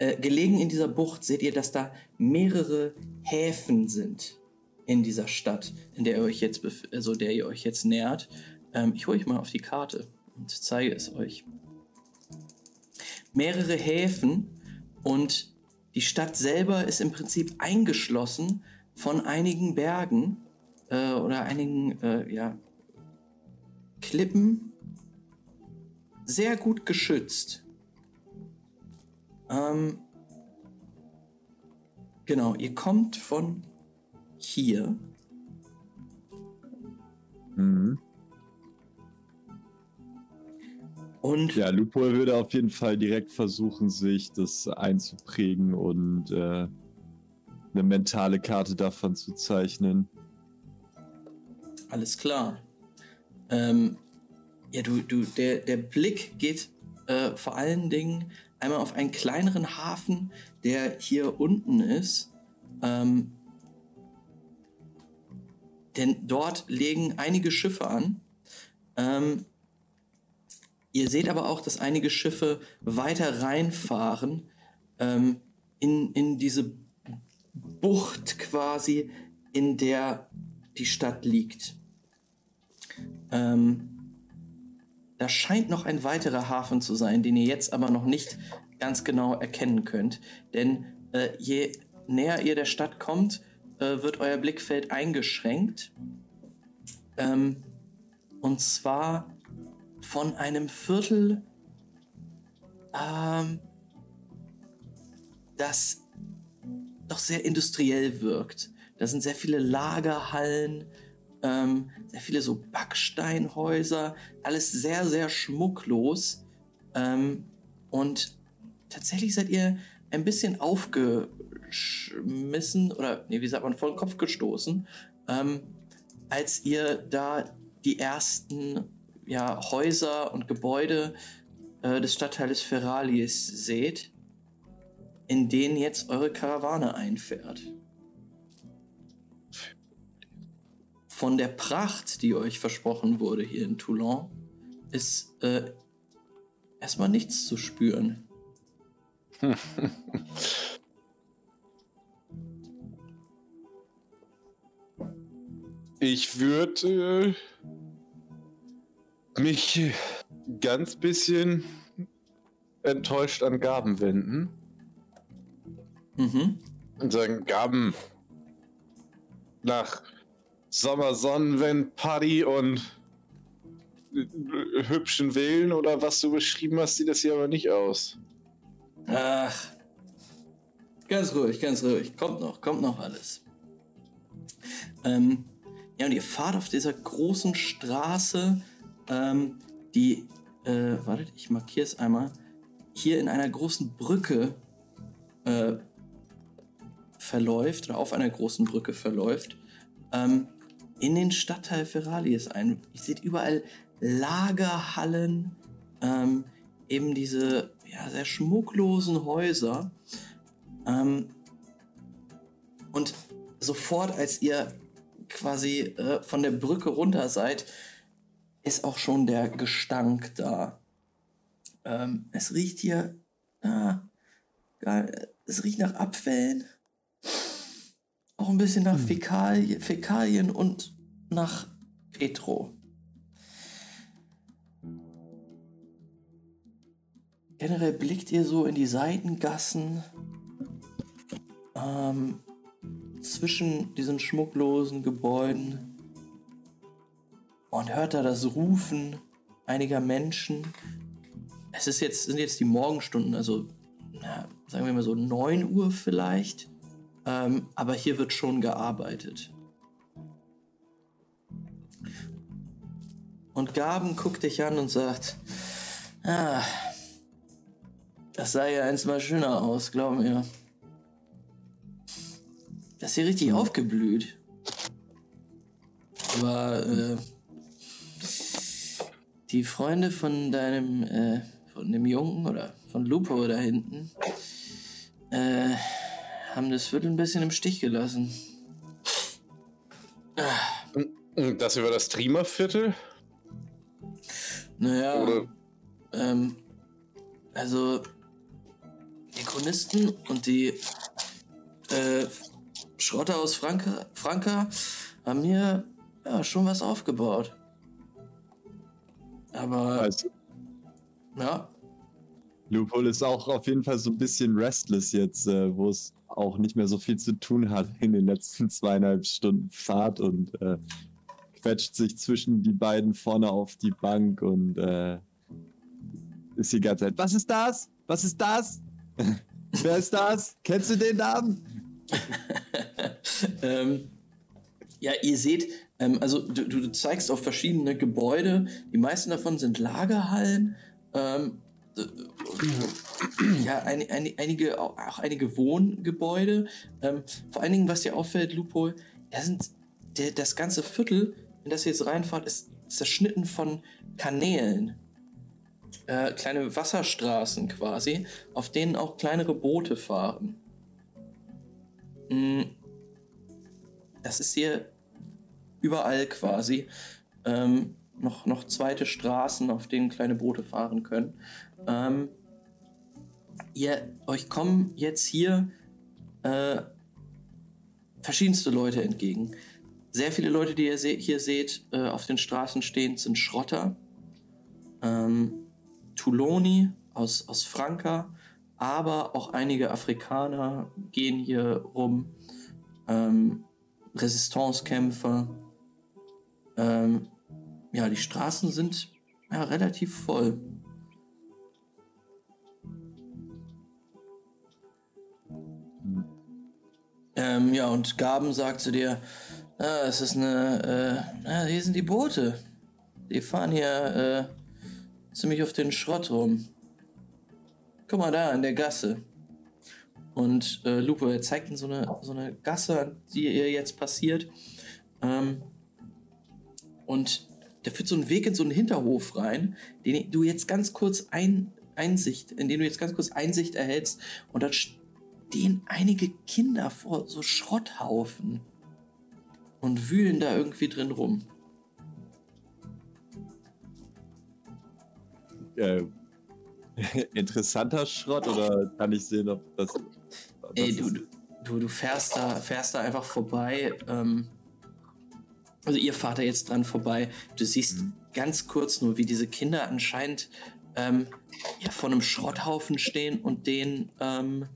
[SPEAKER 1] Äh, gelegen in dieser Bucht seht ihr, dass da mehrere Häfen sind in dieser Stadt, in der ihr euch jetzt, also der ihr euch jetzt nähert. Ähm, ich hole euch mal auf die Karte und zeige es euch. Mehrere Häfen und die Stadt selber ist im Prinzip eingeschlossen von einigen Bergen äh, oder einigen äh, ja, Klippen, sehr gut geschützt. Ähm, genau, ihr kommt von hier.
[SPEAKER 3] Mhm.
[SPEAKER 1] Und
[SPEAKER 3] Ja, Lupol würde auf jeden Fall direkt versuchen, sich das einzuprägen und äh, eine mentale Karte davon zu zeichnen.
[SPEAKER 1] Alles klar. Ähm, ja, du, du, der, der Blick geht äh, vor allen Dingen einmal auf einen kleineren Hafen, der hier unten ist. Ähm, denn dort legen einige Schiffe an. Ähm, ihr seht aber auch, dass einige Schiffe weiter reinfahren ähm, in, in diese Bucht quasi, in der die Stadt liegt. Ähm, da scheint noch ein weiterer Hafen zu sein, den ihr jetzt aber noch nicht ganz genau erkennen könnt. Denn äh, je näher ihr der Stadt kommt, äh, wird euer Blickfeld eingeschränkt. Ähm, und zwar von einem Viertel, ähm, das doch sehr industriell wirkt. Da sind sehr viele Lagerhallen, ähm, sehr viele so Backsteinhäuser, alles sehr, sehr schmucklos. Ähm, und tatsächlich seid ihr ein bisschen aufgeschmissen oder, nee, wie sagt man, vor den Kopf gestoßen, ähm, als ihr da die ersten ja, Häuser und Gebäude äh, des Stadtteiles Ferralis seht, in denen jetzt eure Karawane einfährt. Von der Pracht, die euch versprochen wurde hier in Toulon, ist äh, erstmal nichts zu spüren.
[SPEAKER 2] Ich würde äh, mich ganz bisschen enttäuscht an Gaben wenden
[SPEAKER 1] Mhm.
[SPEAKER 2] und sagen, Gaben, nach Sommersonnenwind, Party und hübschen Villen oder was du beschrieben hast, sieht das hier aber nicht aus.
[SPEAKER 1] Ach. Ganz ruhig, ganz ruhig. Kommt noch, kommt noch alles. Ähm, ja, und ihr fahrt auf dieser großen Straße, ähm, die, äh, wartet, ich markiere es einmal, hier in einer großen Brücke äh, verläuft, oder auf einer großen Brücke verläuft, ähm, in den Stadtteil Ferralis ein. Ihr seht überall Lagerhallen, ähm, eben diese ja, sehr schmucklosen Häuser. Ähm, und sofort, als ihr quasi äh, von der Brücke runter seid, ist auch schon der Gestank da. Ähm, es riecht hier. Ah, geil. Es riecht nach Abfällen. Auch ein bisschen nach Fäkalien, Fäkalien und nach Petro. Generell blickt ihr so in die Seitengassen ähm, zwischen diesen schmucklosen Gebäuden und hört da das Rufen einiger Menschen. Es ist jetzt, sind jetzt die Morgenstunden, also na, sagen wir mal so 9 Uhr vielleicht. Ähm, aber hier wird schon gearbeitet. Und Gaben guckt dich an und sagt, ah, das sah ja eins mal schöner aus, glaub mir. Das ist hier richtig aufgeblüht. Aber äh, die Freunde von deinem, äh, von dem Jungen oder von Lupo da hinten, äh, haben das Viertel ein bisschen im Stich gelassen.
[SPEAKER 2] Das über das Streamerviertel?
[SPEAKER 1] Naja,
[SPEAKER 2] Oder
[SPEAKER 1] ähm, also die Chronisten und die äh, Schrotter aus Franka, Franka haben hier ja, schon was aufgebaut. Aber
[SPEAKER 3] Also,
[SPEAKER 1] ja,
[SPEAKER 3] Lupol ist auch auf jeden Fall so ein bisschen restless jetzt, äh, wo es auch nicht mehr so viel zu tun hat in den letzten zweieinhalb Stunden Fahrt und äh, quetscht sich zwischen die beiden vorne auf die Bank und äh, ist die ganze Zeit. Was ist das? Was ist das? Wer ist das? Kennst du den Namen?
[SPEAKER 1] ähm, ja, ihr seht, ähm, also du, du zeigst auf verschiedene Gebäude. Die meisten davon sind Lagerhallen. Ähm, äh, ja, ein, ein, einige, auch einige Wohngebäude. Ähm, vor allen Dingen, was dir auffällt, Lupo, da sind der, das ganze Viertel, in das ihr jetzt reinfahrt, ist zerschnitten von Kanälen. Äh, kleine Wasserstraßen quasi, auf denen auch kleinere Boote fahren. Mm. Das ist hier überall quasi. Ähm, noch, noch zweite Straßen, auf denen kleine Boote fahren können. Ähm, ihr, euch kommen jetzt hier äh, verschiedenste Leute entgegen. Sehr viele Leute, die ihr se hier seht, äh, auf den Straßen stehen, sind Schrotter. Ähm, Touloni aus, aus Franka, aber auch einige Afrikaner gehen hier rum. Ähm, Resistancekämpfer. Ähm, ja, die Straßen sind ja, relativ voll. Ähm, ja, und Gaben sagt zu dir, ah, es ist eine, äh, ah, hier sind die Boote. Die fahren hier äh, ziemlich auf den Schrott rum. Guck mal da in der Gasse. Und äh, Lupo, er zeigt in so eine, so eine Gasse, die ihr jetzt passiert. Ähm, und der führt so einen Weg in so einen Hinterhof rein, den du jetzt ganz kurz ein, Einsicht, in den du jetzt ganz kurz Einsicht erhältst. Und dort stehen einige Kinder vor so Schrotthaufen und wühlen da irgendwie drin rum.
[SPEAKER 3] Äh, interessanter Schrott oder kann ich sehen, ob das.
[SPEAKER 1] Ey, du, du, du fährst da, fährst da einfach vorbei. Ähm, also ihr fahrt da jetzt dran vorbei. Du siehst mhm. ganz kurz nur, wie diese Kinder anscheinend ähm, ja, vor einem Schrotthaufen stehen und den ähm,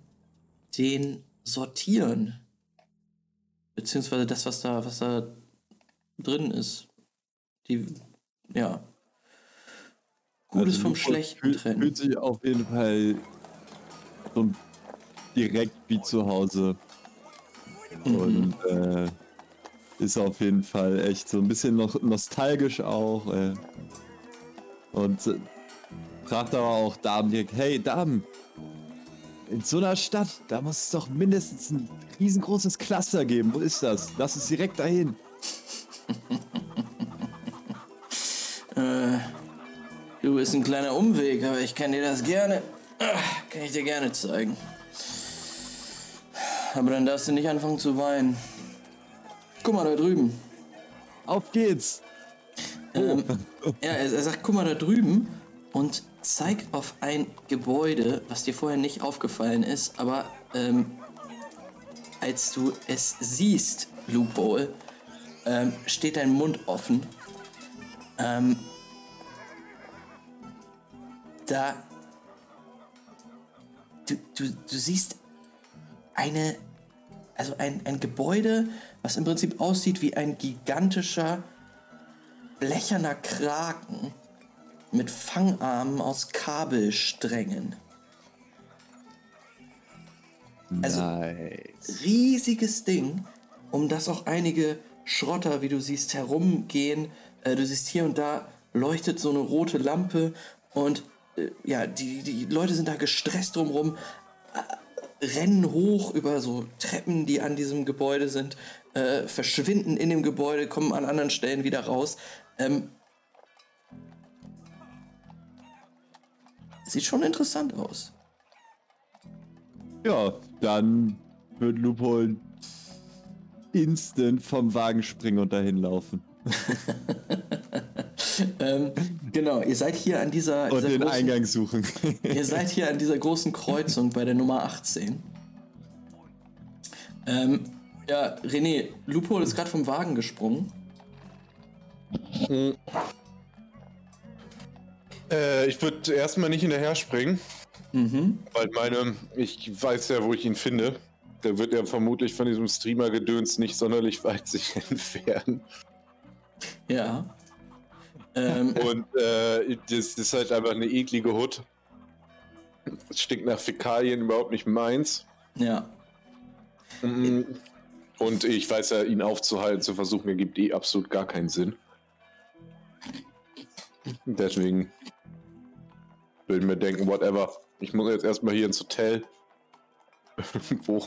[SPEAKER 1] den sortieren. Beziehungsweise das, was da, was da drin ist. Die, ja. Gutes also vom Schlechten
[SPEAKER 3] fühlt, trennen. Fühlt sich auf jeden Fall so direkt wie zu Hause. Mhm. Und äh, ist auf jeden Fall echt so ein bisschen noch nostalgisch auch. Äh, und äh, fragt aber auch Damen direkt, hey Damen, in so einer Stadt, da muss es doch mindestens ein riesengroßes Cluster geben. Wo ist das? Lass uns direkt dahin.
[SPEAKER 1] äh, du bist ein kleiner Umweg, aber ich kann dir das gerne. Ach, kann ich dir gerne zeigen. Aber dann darfst du nicht anfangen zu weinen. Guck mal da drüben.
[SPEAKER 3] Auf geht's.
[SPEAKER 1] Ähm, ja, er, er sagt, guck mal da drüben. Und zeig auf ein Gebäude, was dir vorher nicht aufgefallen ist, aber ähm, als du es siehst, Loophole, ähm, steht dein Mund offen. Ähm, da. Du, du, du siehst eine. Also ein, ein Gebäude, was im Prinzip aussieht wie ein gigantischer blecherner Kraken mit Fangarmen aus Kabelsträngen. Also nice. riesiges Ding, um das auch einige Schrotter, wie du siehst, herumgehen. Äh, du siehst hier und da leuchtet so eine rote Lampe und äh, ja, die, die Leute sind da gestresst drumherum, äh, rennen hoch über so Treppen, die an diesem Gebäude sind, äh, verschwinden in dem Gebäude, kommen an anderen Stellen wieder raus. Ähm, Sieht schon interessant aus.
[SPEAKER 3] Ja, dann wird Lupol instant vom Wagen springen und dahin laufen.
[SPEAKER 1] ähm, genau, ihr seid hier an dieser.
[SPEAKER 3] Und
[SPEAKER 1] dieser
[SPEAKER 3] den großen, Eingang suchen.
[SPEAKER 1] ihr seid hier an dieser großen Kreuzung bei der Nummer 18. Ähm, ja, René, Lupol ist gerade vom Wagen gesprungen.
[SPEAKER 2] Mhm. Äh, ich würde erstmal nicht hinterher springen. Mhm. Weil meine, ich weiß ja, wo ich ihn finde. Der wird ja vermutlich von diesem Streamer-Gedöns nicht sonderlich weit sich entfernen.
[SPEAKER 1] Ja.
[SPEAKER 2] Ähm. Und äh, das ist halt einfach eine eklige Hut. Es stinkt nach Fäkalien, überhaupt nicht meins.
[SPEAKER 1] Ja.
[SPEAKER 2] Mhm. Und ich weiß ja, ihn aufzuhalten, zu versuchen, ergibt eh absolut gar keinen Sinn. Deswegen will mir denken, whatever. Ich muss jetzt erstmal hier ins Hotel. Wo?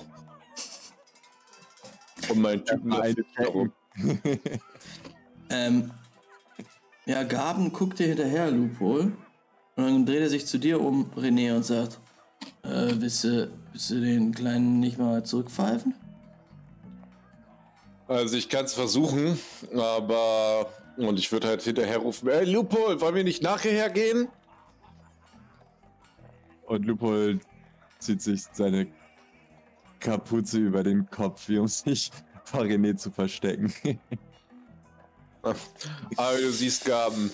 [SPEAKER 2] Und meinen Typen
[SPEAKER 3] eine.
[SPEAKER 1] Ähm, ja, Gaben guckt dir hinterher, Lupol. Und dann dreht er sich zu dir um, René, und sagt, äh, willst du, willst du den Kleinen nicht mal zurückpfeifen?
[SPEAKER 2] Also ich kann es versuchen, aber und ich würde halt hinterher rufen, ey Lupol, wollen wir nicht nachher gehen?
[SPEAKER 3] Und Lupo zieht sich seine Kapuze über den Kopf, wie um sich vor René zu verstecken.
[SPEAKER 2] Aber du siehst Gaben.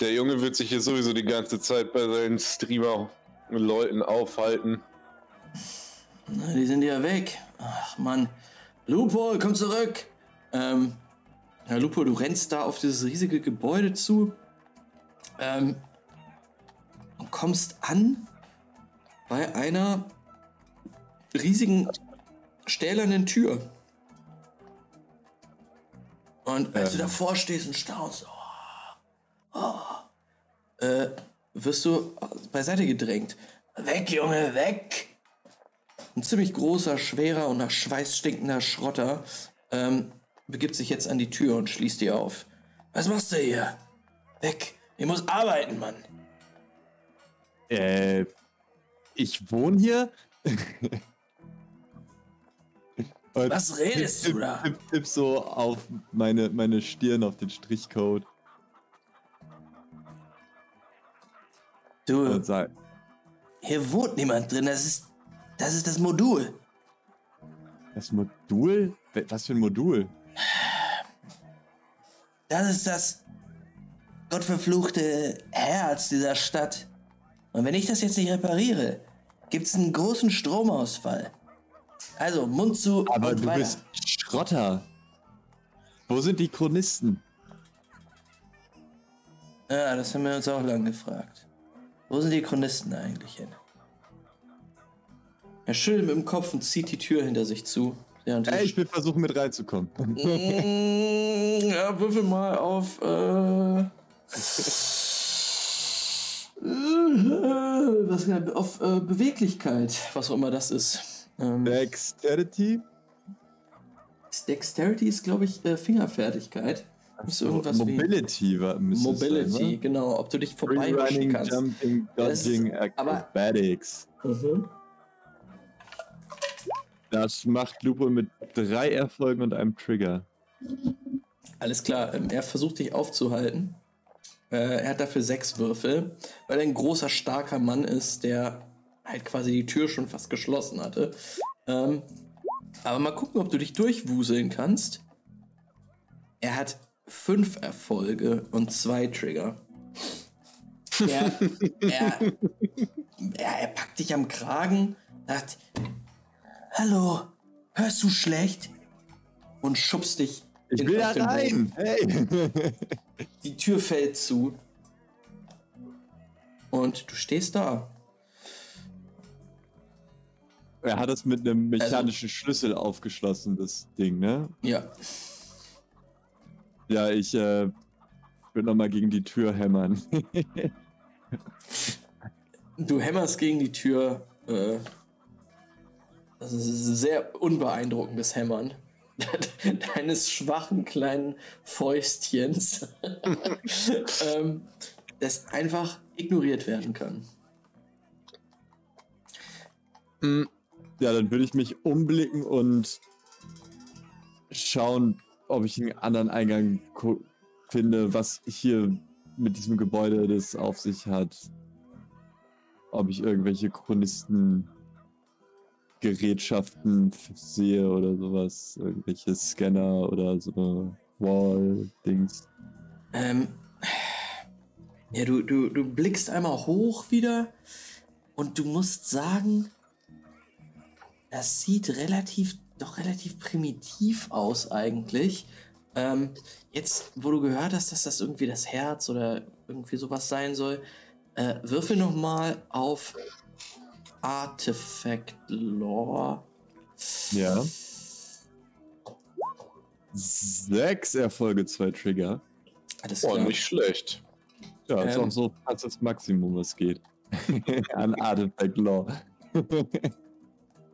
[SPEAKER 2] Der Junge wird sich hier sowieso die ganze Zeit bei seinen Streamer-Leuten aufhalten.
[SPEAKER 1] Na, die sind ja weg. Ach, Mann. Lupo, komm zurück! Ähm, ja, Lupo, du rennst da auf dieses riesige Gebäude zu. Ähm, und kommst an bei einer riesigen stählernen Tür. Und als du davor stehst und staunst, oh, oh, äh, wirst du beiseite gedrängt. Weg, Junge, weg! Ein ziemlich großer, schwerer und nach Schweiß stinkender Schrotter ähm, begibt sich jetzt an die Tür und schließt die auf. Was machst du hier? Weg! Ich muss arbeiten, Mann!
[SPEAKER 3] äh, ich wohne hier?
[SPEAKER 1] Was redest du
[SPEAKER 3] tipp,
[SPEAKER 1] da?
[SPEAKER 3] Tipp, tipp so auf meine, meine Stirn, auf den Strichcode
[SPEAKER 1] Du, hier wohnt niemand drin. Das ist, das ist das Modul.
[SPEAKER 3] das Modul? Was für ein Modul?
[SPEAKER 1] Das ist das gottverfluchte Herz dieser Stadt. Und wenn ich das jetzt nicht repariere, gibt's einen großen Stromausfall. Also, Mund zu
[SPEAKER 3] Aber du
[SPEAKER 1] weiter.
[SPEAKER 3] bist Schrotter. Wo sind die Chronisten?
[SPEAKER 1] Ja, das haben wir uns auch lange gefragt. Wo sind die Chronisten eigentlich hin? Er schüttelt mit dem Kopf und zieht die Tür hinter sich zu. du-
[SPEAKER 3] Ey, ich will versuchen, mit reinzukommen.
[SPEAKER 1] Mm, ja, würfel mal auf. Äh, was, auf äh, Beweglichkeit, was auch immer das ist. Ähm,
[SPEAKER 3] Dexterity?
[SPEAKER 1] Dexterity ist, glaube ich, äh, Fingerfertigkeit. Ist irgendwas
[SPEAKER 3] Mobility war
[SPEAKER 1] Mobility,
[SPEAKER 3] sein,
[SPEAKER 1] genau. Ob du dich
[SPEAKER 3] Running,
[SPEAKER 1] kannst.
[SPEAKER 3] Jumping, Dodging,
[SPEAKER 1] aber-
[SPEAKER 3] Acrobatics.
[SPEAKER 1] Mhm.
[SPEAKER 3] Das macht Lupo mit drei Erfolgen und einem Trigger.
[SPEAKER 1] Alles klar, ähm, er versucht dich aufzuhalten. Äh, er hat dafür sechs Würfel, weil er ein großer, starker Mann ist, der halt quasi die Tür schon fast geschlossen hatte. Ähm, aber mal gucken, ob du dich durchwuseln kannst. Er hat fünf Erfolge und zwei Trigger. Er, er, er, er packt dich am Kragen, sagt, Hallo, hörst du schlecht? Und schubst dich
[SPEAKER 3] Ich
[SPEAKER 1] in-
[SPEAKER 3] will da rein! Hey!
[SPEAKER 1] Die Tür fällt zu. Und du stehst da.
[SPEAKER 3] er hat es mit einem
[SPEAKER 1] Also-
[SPEAKER 3] mechanischen Schlüssel aufgeschlossen, das Ding, ne?
[SPEAKER 1] Ja.
[SPEAKER 3] Ja, ich äh, will nochmal gegen die Tür hämmern.
[SPEAKER 1] Du hämmerst gegen die Tür. Äh, das ist ein sehr unbeeindruckendes Hämmern. Deines schwachen kleinen Fäustchens. ähm, das einfach ignoriert werden kann.
[SPEAKER 3] ja, dann würde ich mich umblicken und schauen, ob ich einen anderen Eingang finde, was hier mit diesem Gebäude das auf sich hat. Ob ich irgendwelche Chronisten Gerätschaften sehe oder sowas, irgendwelche Scanner oder so Wall-Dings.
[SPEAKER 1] Ähm, ja, du, du, du blickst einmal hoch wieder und du musst sagen, das sieht relativ, doch relativ primitiv aus eigentlich. Ähm, jetzt, wo du gehört hast, dass das irgendwie das Herz oder irgendwie sowas sein soll, äh, würfel noch mal auf Artifact Lore.
[SPEAKER 3] Ja. Sechs Erfolge, zwei Trigger.
[SPEAKER 1] Alles
[SPEAKER 2] Oh,
[SPEAKER 1] klar.
[SPEAKER 2] nicht schlecht.
[SPEAKER 3] Ja, ist
[SPEAKER 1] Ähm.
[SPEAKER 3] auch so fast das Maximum, was geht. An Artifact Law.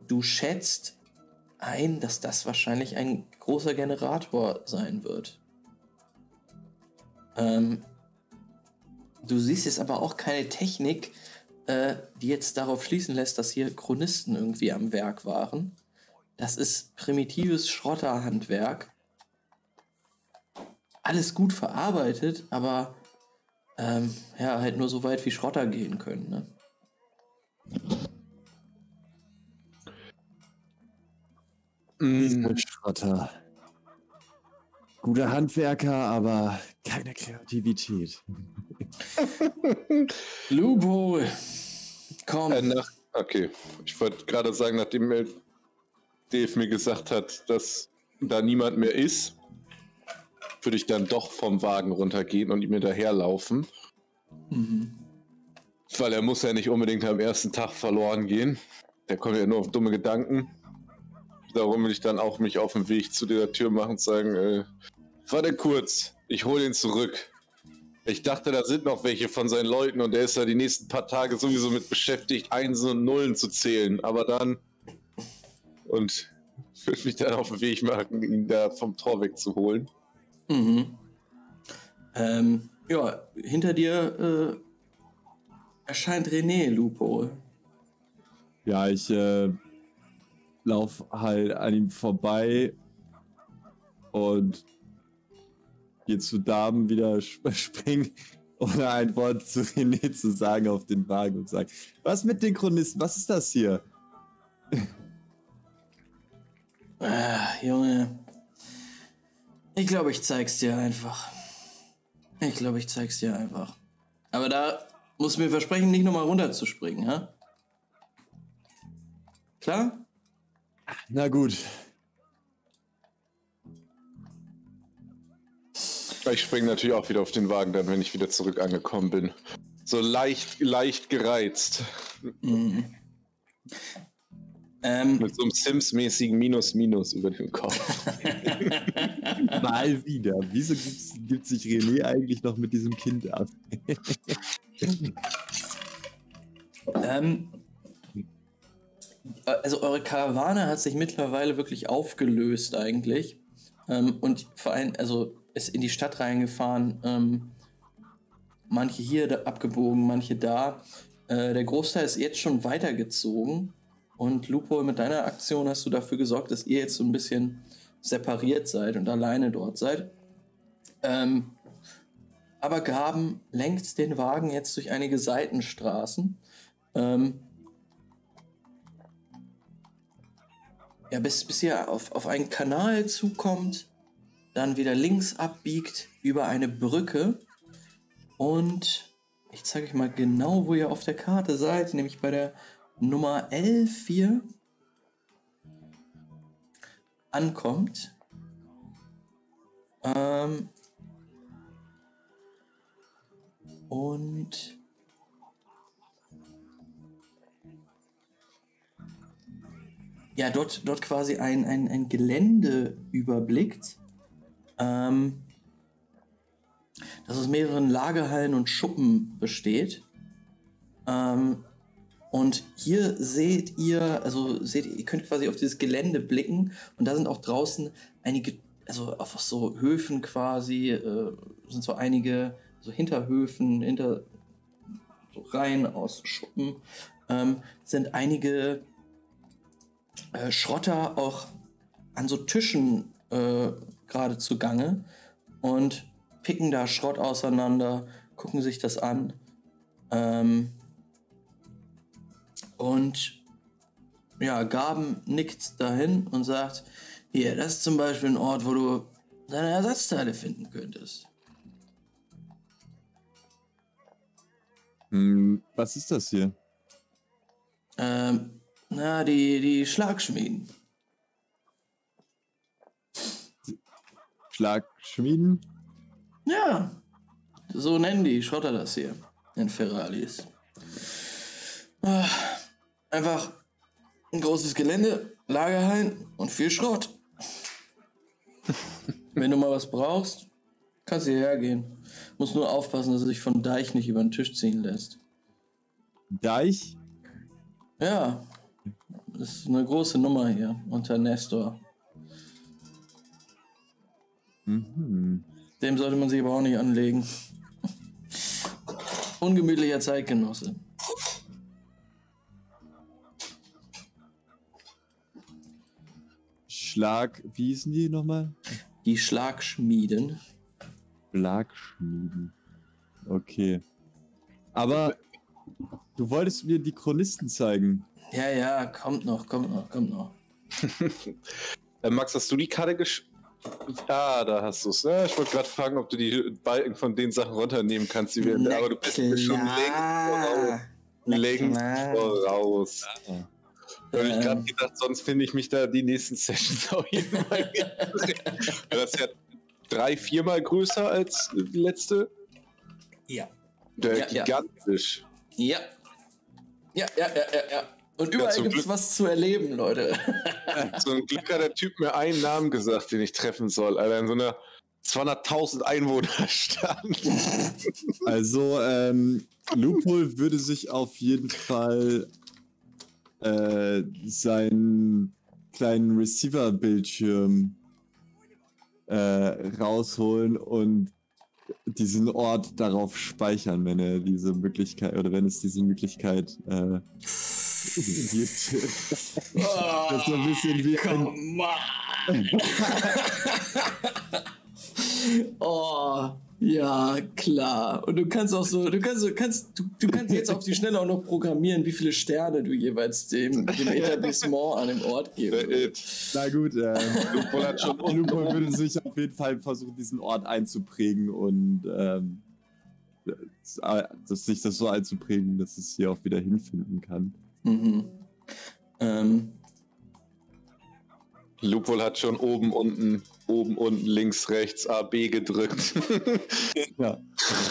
[SPEAKER 1] Du schätzt ein, dass das wahrscheinlich ein großer Generator sein wird. Ähm, du siehst jetzt aber auch keine Technik, äh, die jetzt darauf schließen lässt, dass hier Chronisten irgendwie am Werk waren. Das ist primitives Schrotterhandwerk. Alles gut verarbeitet, aber ähm, ja, halt nur so weit wie Schrotter gehen können. Ne?
[SPEAKER 2] Mm,
[SPEAKER 3] Schrotter. Guter Handwerker, aber keine Kreativität.
[SPEAKER 1] Loophole! Komm.
[SPEAKER 2] äh, nach, okay, ich wollte gerade sagen, nachdem Dave mir gesagt hat, dass da niemand mehr ist, würde ich dann doch vom Wagen runtergehen und ihm hinterherlaufen.
[SPEAKER 1] Mhm.
[SPEAKER 2] Weil er muss ja nicht unbedingt am ersten Tag verloren gehen. Der kommt ja nur auf dumme Gedanken. Darum will ich dann auch mich auf den Weg zu der Tür machen und sagen, äh, warte kurz, ich hole ihn zurück. Ich dachte, da sind noch welche von seinen Leuten und er ist ja die nächsten paar Tage sowieso mit beschäftigt, Einsen und Nullen zu zählen. Aber dann... Und würde mich dann auf den Weg machen, ihn da vom Tor wegzuholen.
[SPEAKER 1] Mhm. Ähm, ja, hinter dir äh, erscheint René Lupo.
[SPEAKER 3] Ja, ich äh, lauf halt an ihm vorbei und gehe zu Damen wieder sp springen, ohne ein Wort zu René zu sagen auf den Wagen und sage, was mit den Chronisten, was ist das hier?
[SPEAKER 1] Ah, Junge. Ich glaube, ich zeig's dir einfach. Ich glaube, ich zeig's dir einfach. Aber da musst du mir versprechen, nicht nochmal runterzuspringen, ja? Klar?
[SPEAKER 3] Na gut,
[SPEAKER 2] Ich springe natürlich auch wieder auf den Wagen, dann wenn ich wieder zurück angekommen bin. So leicht, leicht gereizt.
[SPEAKER 1] Mhm. Ähm,
[SPEAKER 2] Mit so einem Sims-mäßigen Minus Minus über dem Kopf.
[SPEAKER 3] mal wieder. Wieso gibt's, gibt sich René eigentlich noch mit diesem Kind ab?
[SPEAKER 1] Ähm, äh, also eure Karawane hat sich mittlerweile wirklich aufgelöst eigentlich. Ähm, und vor allem, also ist in die Stadt reingefahren. Ähm, manche hier da abgebogen, manche da. Äh, der Großteil ist jetzt schon weitergezogen. Und Lupo, mit deiner Aktion hast du dafür gesorgt, dass ihr jetzt so ein bisschen separiert seid und alleine dort seid. Ähm, aber Gaben lenkt den Wagen jetzt durch einige Seitenstraßen. Ähm, ja, bis, bis ihr auf, auf einen Kanal zukommt, dann wieder links abbiegt über eine Brücke und ich zeige euch mal genau, wo ihr auf der Karte seid, nämlich bei der Nummer 11 hier ankommt. Ähm, und ja, dort, dort quasi ein, ein, ein Gelände überblickt, ähm, das aus mehreren Lagerhallen und Schuppen besteht. Ähm, und hier seht ihr, also seht ihr, könnt quasi auf dieses Gelände blicken und da sind auch draußen einige, also auf so Höfen quasi, äh, sind so einige so Hinterhöfen, hinter so Reihen aus Schuppen, ähm, sind einige äh, Schrotter auch an so Tischen äh, gerade zugange und picken da Schrott auseinander, gucken sich das an. Ähm, und ja, Gaben nickt dahin und sagt, hier, das ist zum Beispiel ein Ort, wo du deine Ersatzteile finden könntest.
[SPEAKER 3] Hm, was ist das hier?
[SPEAKER 1] Ähm, na, die, die Schlagschmieden.
[SPEAKER 3] Schlagschmieden?
[SPEAKER 1] Ja, so nennen die Schrotter das hier in Ferralis. Ah, Einfach ein großes Gelände, Lagerhallen und viel Schrott. Wenn du mal was brauchst, Kannst hierher gehen. Muss nur aufpassen, dass er sich von Deich nicht über den Tisch ziehen lässt.
[SPEAKER 3] Deich?
[SPEAKER 1] Ja. Das ist eine große Nummer hier unter Nestor.
[SPEAKER 3] Mhm.
[SPEAKER 1] Dem sollte man sich aber auch nicht anlegen. Ungemütlicher Zeitgenosse.
[SPEAKER 3] Schlag, wie hießen die nochmal?
[SPEAKER 1] Die Schlagschmieden.
[SPEAKER 3] Schlagschmieden. Okay. Aber du wolltest mir die Chronisten zeigen.
[SPEAKER 1] Ja, ja, kommt noch, kommt noch, kommt noch.
[SPEAKER 2] Äh, Max, hast du die Karte gesch... Ah, da hast du es. Ja, ich wollte gerade fragen, ob du die Balken von den Sachen runternehmen kannst, die wir...
[SPEAKER 1] Na
[SPEAKER 2] aber du bist mir schon längst voraus. Längst
[SPEAKER 1] klar.
[SPEAKER 2] voraus.
[SPEAKER 3] Ah.
[SPEAKER 2] Habe ich
[SPEAKER 1] Ähm.
[SPEAKER 2] gerade gedacht, sonst finde ich mich da die nächsten Sessions auf jeden. Das ist ja drei, viermal größer als die letzte.
[SPEAKER 1] Ja.
[SPEAKER 2] Der
[SPEAKER 1] Ja, ja.
[SPEAKER 2] gigantisch.
[SPEAKER 1] Ja. Ja, ja, ja, ja, ja. Und überall
[SPEAKER 2] zum
[SPEAKER 1] gibt es was zu erleben, Leute.
[SPEAKER 2] So ein Glück hat der Typ mir einen Namen gesagt, den ich treffen soll. Alter, in so einer 200.000 Einwohnerstadt.
[SPEAKER 3] Also, ähm, Loophole würde sich auf jeden Fall äh, seinen kleinen Receiver-Bildschirm äh, rausholen und diesen Ort darauf speichern, wenn er diese Möglichkeit oder wenn es diese Möglichkeit äh, gibt. Das ist so ein bisschen wie ein,
[SPEAKER 1] Come on. oh, ja, klar. Und du kannst auch so, du kannst, du kannst, du, du kannst jetzt auf die Schnelle auch noch programmieren, wie viele Sterne du jeweils dem, dem Etablissement an dem Ort geben
[SPEAKER 2] Äh,
[SPEAKER 1] willst.
[SPEAKER 3] na gut, äh,
[SPEAKER 2] hat schon
[SPEAKER 3] Loophole würde sich auf jeden Fall versuchen, diesen Ort einzuprägen und ähm, das, sich das so einzuprägen, dass es hier auch wieder hinfinden kann.
[SPEAKER 1] Mhm. Ähm,
[SPEAKER 2] Loophole hat schon oben, unten, oben, unten, links, rechts, A, B gedrückt.
[SPEAKER 3] Ja.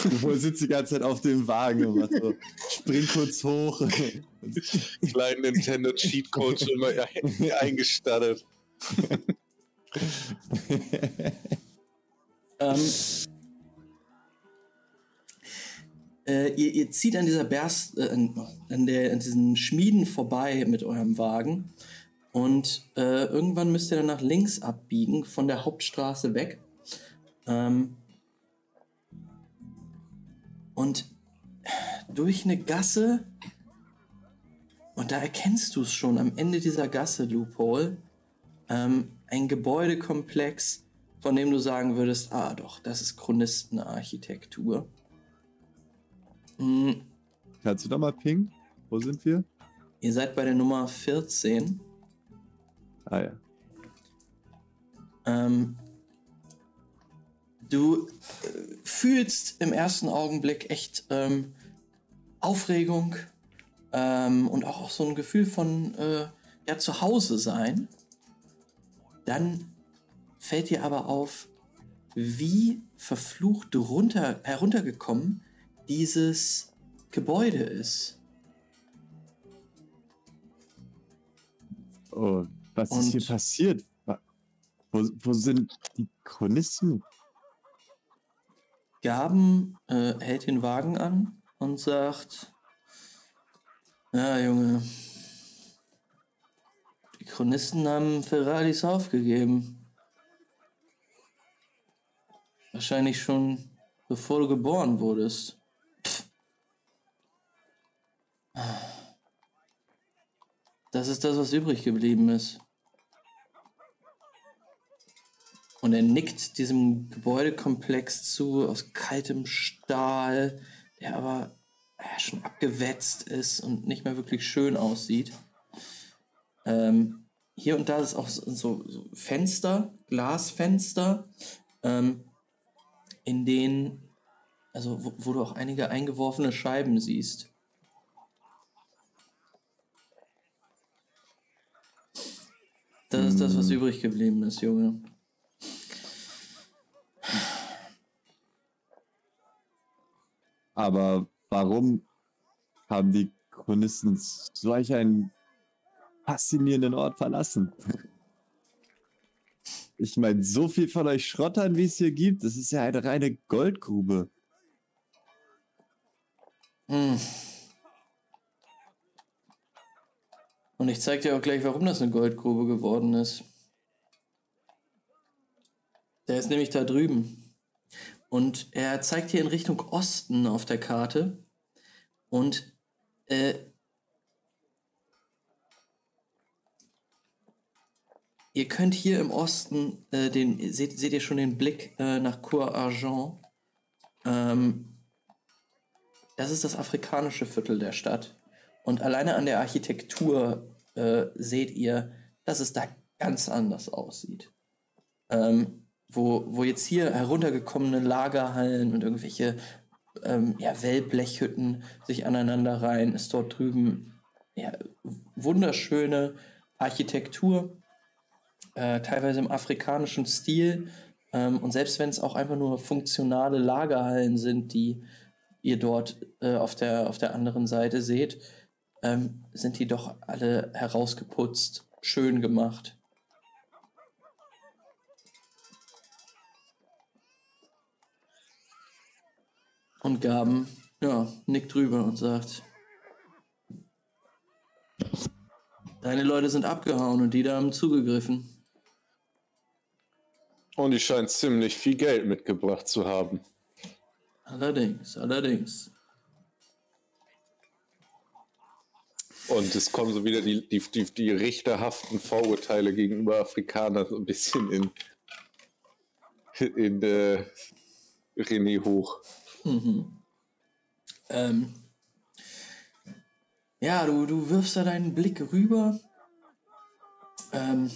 [SPEAKER 3] Loophole sitzt die ganze Zeit auf dem Wagen und macht so, spring kurz hoch.
[SPEAKER 2] Kleinen Nintendo Cheat Code schon mal ein- eingestattet.
[SPEAKER 1] Ähm, äh, ihr, ihr zieht an dieser Berst, äh, an, der, an diesen Schmieden vorbei mit eurem Wagen und äh, irgendwann müsst ihr dann nach links abbiegen von der Hauptstraße weg. Ähm, und durch eine Gasse und da erkennst du es schon am Ende dieser Gasse, Loophole, ähm, ein Gebäudekomplex, von dem du sagen würdest, ah doch, das ist Chronistenarchitektur. Hm,
[SPEAKER 3] Kannst du da mal pingen? Wo sind wir?
[SPEAKER 1] ihr seid bei der Nummer 14.
[SPEAKER 3] Ah ja.
[SPEAKER 1] Ähm, du äh, fühlst im ersten Augenblick echt ähm, Aufregung ähm, und auch so ein Gefühl von äh, ja, zu Hause sein. Dann fällt dir aber auf, wie verflucht runter, heruntergekommen dieses Gebäude ist.
[SPEAKER 3] Oh, was
[SPEAKER 1] Und-
[SPEAKER 3] ist hier passiert? Wo, wo sind die Chronisten?
[SPEAKER 1] Gaben äh, hält den Wagen an und sagt: Ja, Junge, die Chronisten haben Ferraris aufgegeben. Wahrscheinlich schon bevor du geboren wurdest. Das ist das, was übrig geblieben ist. Und er nickt diesem Gebäudekomplex zu aus kaltem Stahl, der aber ja, schon abgewetzt ist und nicht mehr wirklich schön aussieht. Ähm, hier und da ist auch so, so, so Fenster, Glasfenster, ähm, in denen, also wo, wo du auch einige eingeworfene Scheiben siehst. Das ist das, was
[SPEAKER 3] Hm.
[SPEAKER 1] übrig geblieben ist, Junge.
[SPEAKER 3] Aber warum haben die Chronisten solch einen faszinierenden Ort verlassen? Ich meine, so viel von euch Schrottern, wie es hier gibt, das ist ja eine reine Goldgrube.
[SPEAKER 1] Hm. Und ich zeig dir auch gleich, warum das eine Goldgrube geworden ist. Der ist nämlich da drüben. Und er zeigt hier in Richtung Osten auf der Karte. Und äh, ihr könnt hier im Osten, äh, den, seht, seht ihr schon den Blick äh, nach Cour Argent. Ähm, das ist das afrikanische Viertel der Stadt. Und alleine an der Architektur äh, seht ihr, dass es da ganz anders aussieht. Ähm, wo, wo jetzt hier heruntergekommene Lagerhallen und irgendwelche ähm, ja, Wellblechhütten sich aneinander reihen, ist dort drüben ja, wunderschöne Architektur, äh, teilweise im afrikanischen Stil. Ähm, und selbst wenn es auch einfach nur funktionale Lagerhallen sind, die ihr dort äh, auf, der, auf der anderen Seite seht, ähm, sind die doch alle herausgeputzt, schön gemacht. Und Gaben, ja, nickt drüber und sagt, deine Leute sind abgehauen und die da haben zugegriffen.
[SPEAKER 2] Und die scheint ziemlich viel Geld mitgebracht zu haben.
[SPEAKER 1] Allerdings, allerdings.
[SPEAKER 2] Und es kommen so wieder die, die, die, die richterhaften Vorurteile gegenüber Afrikanern so ein bisschen in, in äh, René hoch.
[SPEAKER 1] Mhm. Ähm, ja, du, du wirfst da deinen Blick rüber ähm,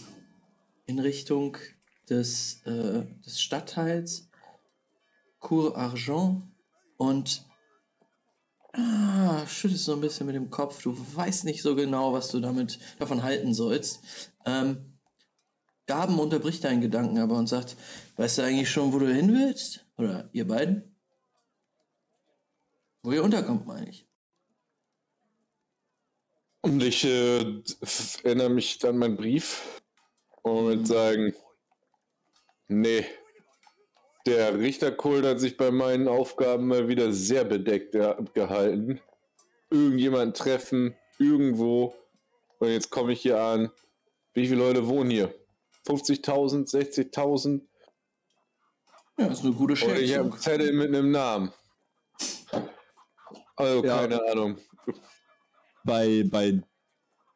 [SPEAKER 1] in Richtung des, äh, des Stadtteils Cour Argent und ah, schüttest so ein bisschen mit dem Kopf. Du weißt nicht so genau, was du damit davon halten sollst. Ähm, Gaben unterbricht deinen Gedanken aber und sagt, weißt du eigentlich schon, wo du hin willst? Oder ihr beiden? Wo ihr unterkommt, meine ich.
[SPEAKER 2] Und ich äh, erinnere mich an meinen Brief und mhm. sagen, nee, der Richterkult hat sich bei meinen Aufgaben mal wieder sehr bedeckt gehalten. Irgendjemand treffen, irgendwo. Und jetzt komme ich hier an. Wie viele Leute wohnen hier? 50.000, 60.000?
[SPEAKER 1] Ja, das ist eine gute Schätzung. Und
[SPEAKER 2] ich habe Zettel mit einem Namen. Also, ja. keine Ahnung.
[SPEAKER 3] Bei, bei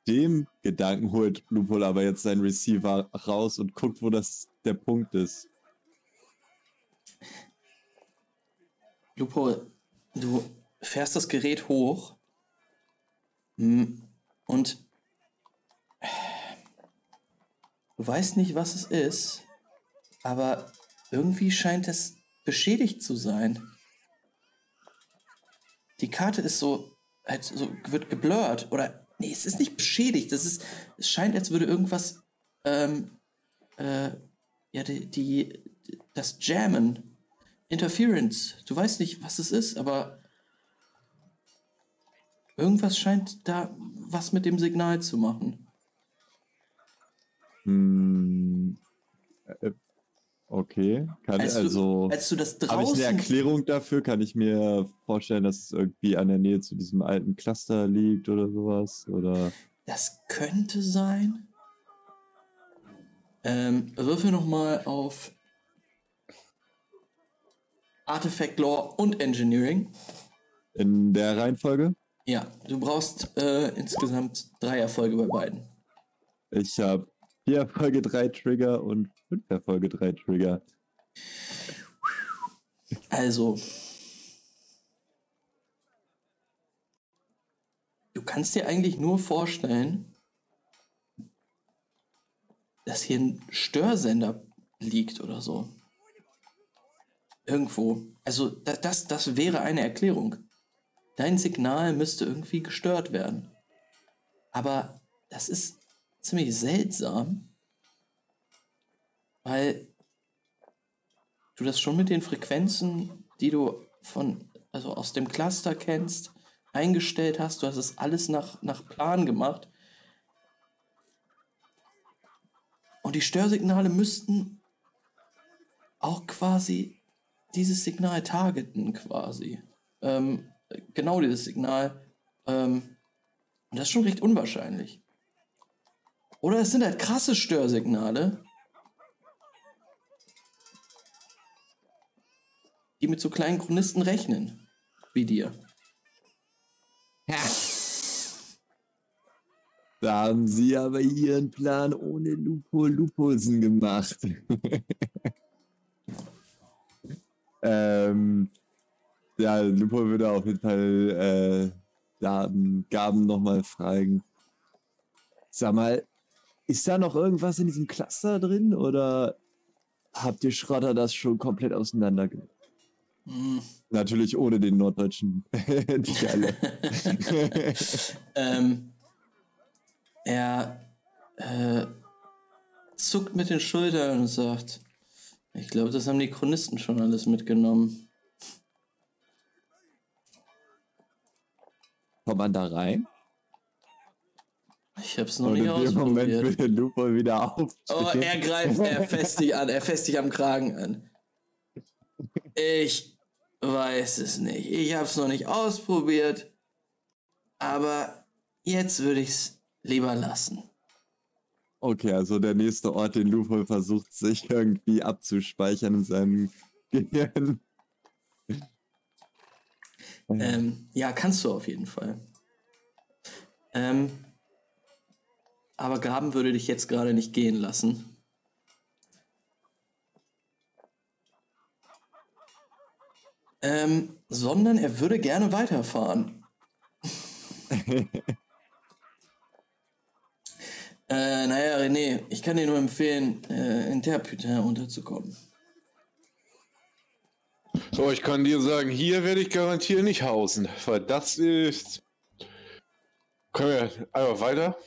[SPEAKER 3] dem Gedanken holt Lupol aber jetzt seinen Receiver raus und guckt, wo das der Punkt ist.
[SPEAKER 1] Lupo, du fährst das Gerät hoch und du weißt nicht, was es ist, aber irgendwie scheint es beschädigt zu sein. Die Karte ist so, halt so wird geblurrt oder nee, es ist nicht beschädigt. Das ist, es scheint, als würde irgendwas ähm, äh, ja die, die das Jammen Interference. Du weißt nicht, was es ist, aber irgendwas scheint da was mit dem Signal zu machen.
[SPEAKER 3] Hm, äh, okay. Kann
[SPEAKER 1] als
[SPEAKER 3] also.
[SPEAKER 1] Du, als du das draußen.
[SPEAKER 3] Habe ich eine Erklärung dafür? Kann ich mir vorstellen, dass es irgendwie an der Nähe zu diesem alten Cluster liegt oder sowas? Oder?
[SPEAKER 1] Das könnte sein. Ähm, würfel nochmal auf Artifact Lore und Engineering.
[SPEAKER 3] In der Reihenfolge?
[SPEAKER 1] Ja, du brauchst äh, insgesamt drei Erfolge bei beiden.
[SPEAKER 3] Ich habe vier Erfolge, drei Trigger und fünf Erfolge, drei Trigger.
[SPEAKER 1] Also, du kannst dir eigentlich nur vorstellen, dass hier ein Störsender liegt oder so. Irgendwo. Also das, das, das wäre eine Erklärung. Dein Signal müsste irgendwie gestört werden. Aber das ist ziemlich seltsam, weil du das schon mit den Frequenzen, die du von, also aus dem Cluster kennst, eingestellt hast. Du hast es alles nach, nach Plan gemacht. Und die Störsignale müssten auch quasi dieses Signal targeten quasi. Ähm, genau dieses Signal. Ähm, und das ist schon recht unwahrscheinlich. Oder es sind halt krasse Störsignale, die mit so kleinen Chronisten rechnen. Wie dir.
[SPEAKER 3] Da haben sie aber ihren Plan ohne Lupo Lupulsen gemacht. ähm, ja, Lupo würde auf jeden Fall äh, Gaben, Gaben nochmal fragen. Sag mal, ist da noch irgendwas in diesem Cluster drin oder habt ihr Schrotter das schon komplett auseinandergenommen?
[SPEAKER 1] Hm.
[SPEAKER 3] Natürlich ohne den norddeutschen
[SPEAKER 1] ähm, er äh, zuckt mit den Schultern und sagt, ich glaube, das haben die Chronisten schon alles mitgenommen.
[SPEAKER 3] Kommt man da rein?
[SPEAKER 1] Ich hab's noch
[SPEAKER 3] Und
[SPEAKER 1] nicht
[SPEAKER 3] in dem Moment
[SPEAKER 1] ausprobiert.
[SPEAKER 3] will Lupo wieder auf.
[SPEAKER 1] Oh, er greift, er fässt dich an, er fässt dich am Kragen an. Ich weiß es nicht. Ich hab's noch nicht ausprobiert. Aber jetzt würde ich's lieber lassen.
[SPEAKER 3] Okay, also der nächste Ort, den Lupo versucht, sich irgendwie abzuspeichern in seinem Gehirn.
[SPEAKER 1] Ähm, ja, kannst du auf jeden Fall. Ähm, aber Gaben würde dich jetzt gerade nicht gehen lassen. Ähm, sondern er würde gerne weiterfahren. äh, naja, René, ich kann dir nur empfehlen, äh, in Terputin unterzukommen.
[SPEAKER 2] So, ich kann dir sagen, hier werde ich garantiert nicht hausen, weil das ist. Können wir einfach weiter?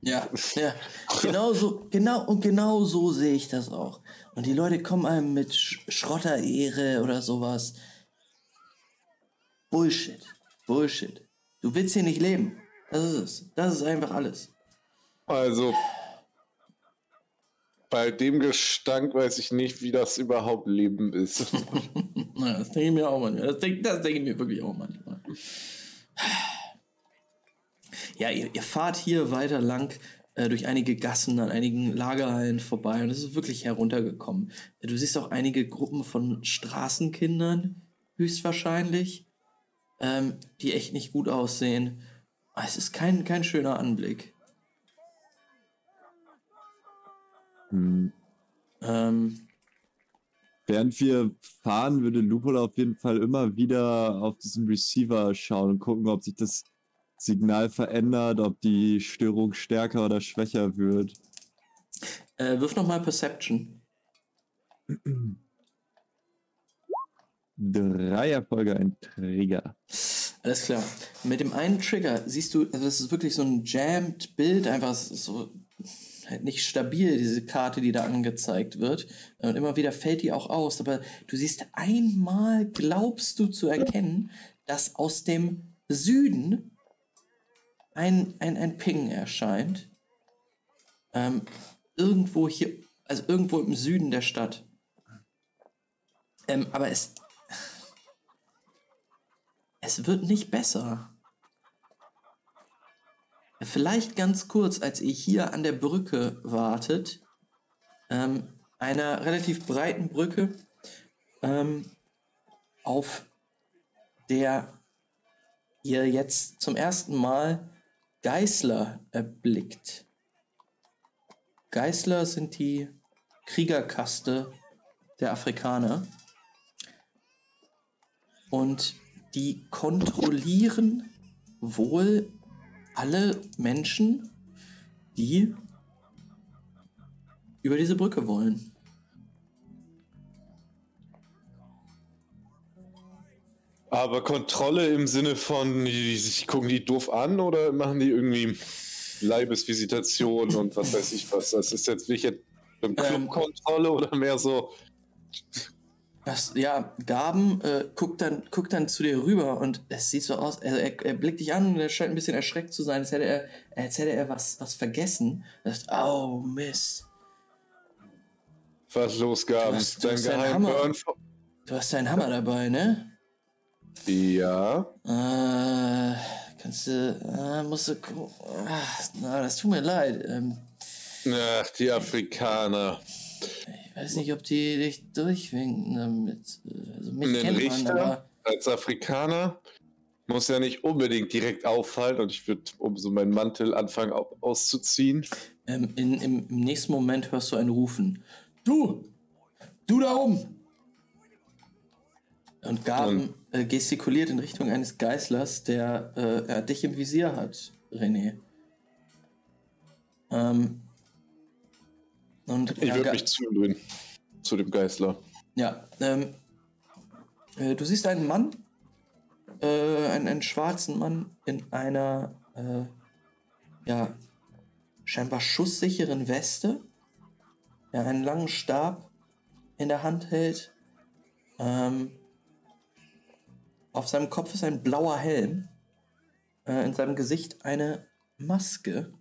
[SPEAKER 1] Ja, ja. Genau so, genau und genau so sehe ich das auch. Und die Leute kommen einem mit Sch Schrotterehre oder sowas. Bullshit. Bullshit. Du willst hier nicht leben. Das ist es. Das ist einfach alles.
[SPEAKER 2] Also, bei dem Gestank weiß ich nicht, wie das überhaupt Leben ist.
[SPEAKER 1] naja, das denke ich mir auch manchmal. Das denke das ich mir wirklich auch manchmal. Ja, ihr, ihr fahrt hier weiter lang äh, durch einige Gassen, an einigen Lagerhallen vorbei und es ist wirklich heruntergekommen. Du siehst auch einige Gruppen von Straßenkindern, höchstwahrscheinlich, ähm, die echt nicht gut aussehen. Aber Es ist kein, kein schöner Anblick.
[SPEAKER 3] Hm.
[SPEAKER 1] Ähm,
[SPEAKER 3] Während wir fahren, würde Lupo auf jeden Fall immer wieder auf diesen Receiver schauen und gucken, ob sich das Signal verändert, ob die Störung stärker oder schwächer wird.
[SPEAKER 1] äh, wirf nochmal Perception.
[SPEAKER 3] Drei Erfolge, ein Trigger.
[SPEAKER 1] Alles klar. Mit dem einen Trigger siehst du, also das ist wirklich so ein jammed Bild, einfach so halt nicht stabil, diese Karte, die da angezeigt wird. Und immer wieder fällt die auch aus. Aber du siehst einmal, glaubst du zu erkennen, dass aus dem Süden ein, ein, ein Ping erscheint. Ähm, irgendwo hier, also irgendwo im Süden der Stadt. Ähm, aber es, es wird nicht besser. Vielleicht ganz kurz, als ihr hier an der Brücke wartet, ähm, einer relativ breiten Brücke, ähm, auf der ihr jetzt zum ersten Mal Geißler erblickt. Geißler sind die Kriegerkaste der Afrikaner. Und die kontrollieren wohl alle Menschen, die über diese Brücke wollen.
[SPEAKER 2] Aber Kontrolle im Sinne von, die, die gucken die doof an oder machen die irgendwie Leibesvisitation und was weiß ich was? Das ist jetzt welche
[SPEAKER 1] Ähm,
[SPEAKER 2] Clubkontrolle oder mehr so.
[SPEAKER 1] Das, ja, Gaben äh, guckt, dann, guckt dann zu dir rüber und es sieht so aus, er, er, er blickt dich an und er scheint ein bisschen erschreckt zu sein, als hätte er, als hätte er was, was vergessen. Er sagt, oh Mist.
[SPEAKER 2] Was los, Gaben?
[SPEAKER 1] Du hast- du
[SPEAKER 2] Dein
[SPEAKER 1] hast einen
[SPEAKER 2] Geheimburn?
[SPEAKER 1] Hammer. Du hast deinen Hammer dabei, ne?
[SPEAKER 2] Ja.
[SPEAKER 1] Äh, kannst du, äh, musst du, ach, na, das tut mir leid. Ähm,
[SPEAKER 2] Ach, die Afrikaner.
[SPEAKER 1] ich weiß nicht, ob die dich durchwinken damit. Also mich
[SPEAKER 2] Einen
[SPEAKER 1] kennt man,
[SPEAKER 2] Richter
[SPEAKER 1] aber
[SPEAKER 2] als Afrikaner muss ja nicht unbedingt direkt auffallen und ich würde um so meinen Mantel anfangen au- auszuziehen.
[SPEAKER 1] ähm, in, im, im nächsten Moment hörst du ein Rufen. Du! Du da oben! Und Gaben äh, gestikuliert in Richtung eines Geißlers, der äh, dich im Visier hat, René. Ähm, und
[SPEAKER 2] Ich würde mich zudrehen zu dem Geißler.
[SPEAKER 1] Ja, ähm, äh, du siehst einen Mann, äh, einen, einen schwarzen Mann in einer, äh, ja, scheinbar schusssicheren Weste, der einen langen Stab in der Hand hält. Ähm, auf seinem Kopf ist ein blauer Helm, äh, in seinem Gesicht eine Maske.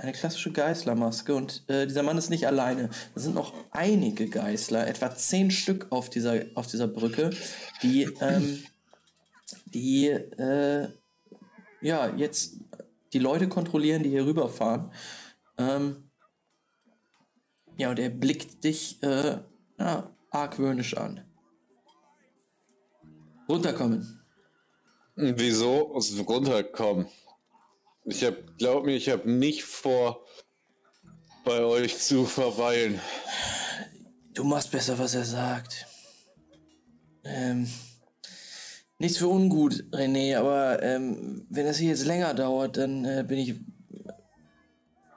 [SPEAKER 1] Eine klassische Geißlermaske und äh, dieser Mann ist nicht alleine. Es sind noch einige Geißler, etwa zehn Stück auf dieser, auf dieser Brücke, die, ähm, die äh, ja, jetzt die Leute kontrollieren, die hier rüberfahren. Ähm, ja, und er blickt dich äh, ja, argwöhnisch an. Runterkommen.
[SPEAKER 2] Wieso runterkommen? Ich hab, glaub mir, ich habe nicht vor, bei euch zu verweilen.
[SPEAKER 1] Du machst besser, was er sagt. Ähm, nichts für ungut, René, aber ähm, wenn das hier jetzt länger dauert, dann äh, bin ich.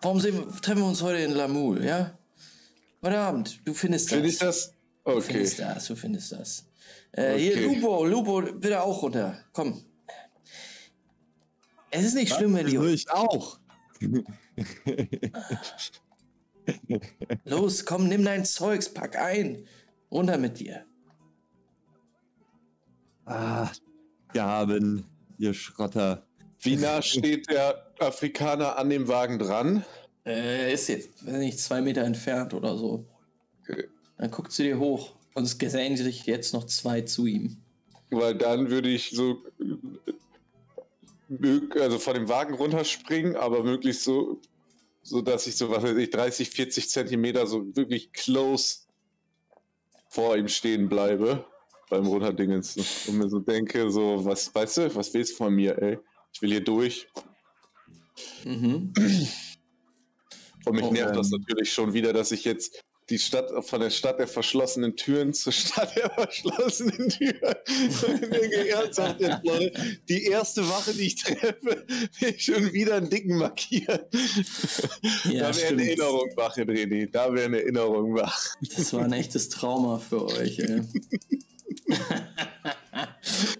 [SPEAKER 1] Warum sehen, treffen wir uns heute in Lamul, ja? Heute Abend, du findest das.
[SPEAKER 2] Finde ich das?
[SPEAKER 1] Du
[SPEAKER 2] Okay.
[SPEAKER 1] findest das, du findest das. Äh, Hier,
[SPEAKER 2] Okay.
[SPEAKER 1] Lupo, Lupo, bitte auch runter. Komm. Es ist nicht schlimm, wenn
[SPEAKER 3] Wieso
[SPEAKER 1] die.
[SPEAKER 3] ich auch?
[SPEAKER 1] Los, komm, nimm dein Zeugs, pack ein. Runter mit dir.
[SPEAKER 3] Ah, Gaben, ihr Schrotter.
[SPEAKER 2] Wie nah steht der Afrikaner an dem Wagen dran?
[SPEAKER 1] Äh, ist jetzt, weiß nicht, zwei Meter entfernt oder so.
[SPEAKER 2] Okay.
[SPEAKER 1] Dann guckt sie dir hoch und es gesellen sich jetzt noch zwei zu ihm.
[SPEAKER 2] Weil dann würde ich so also von dem Wagen runterspringen, aber möglichst so, so dass ich so, was weiß ich, 30, 40 Zentimeter so wirklich close vor ihm stehen bleibe beim Runterdingens und mir so denke, so, was, weißt du, was willst du von mir, ey? Ich will hier durch.
[SPEAKER 1] Mhm.
[SPEAKER 2] Und mich
[SPEAKER 1] Oh,
[SPEAKER 2] nervt das natürlich schon wieder, dass ich jetzt die Stadt von der Stadt der verschlossenen Türen zur Stadt der verschlossenen Türen. Die erste Wache, die ich treffe, will ich schon wieder einen dicken markieren.
[SPEAKER 1] Ja,
[SPEAKER 2] da wäre eine Erinnerung wach, René. Da wäre eine Erinnerung wach.
[SPEAKER 1] Das war ein echtes Trauma für euch, ey.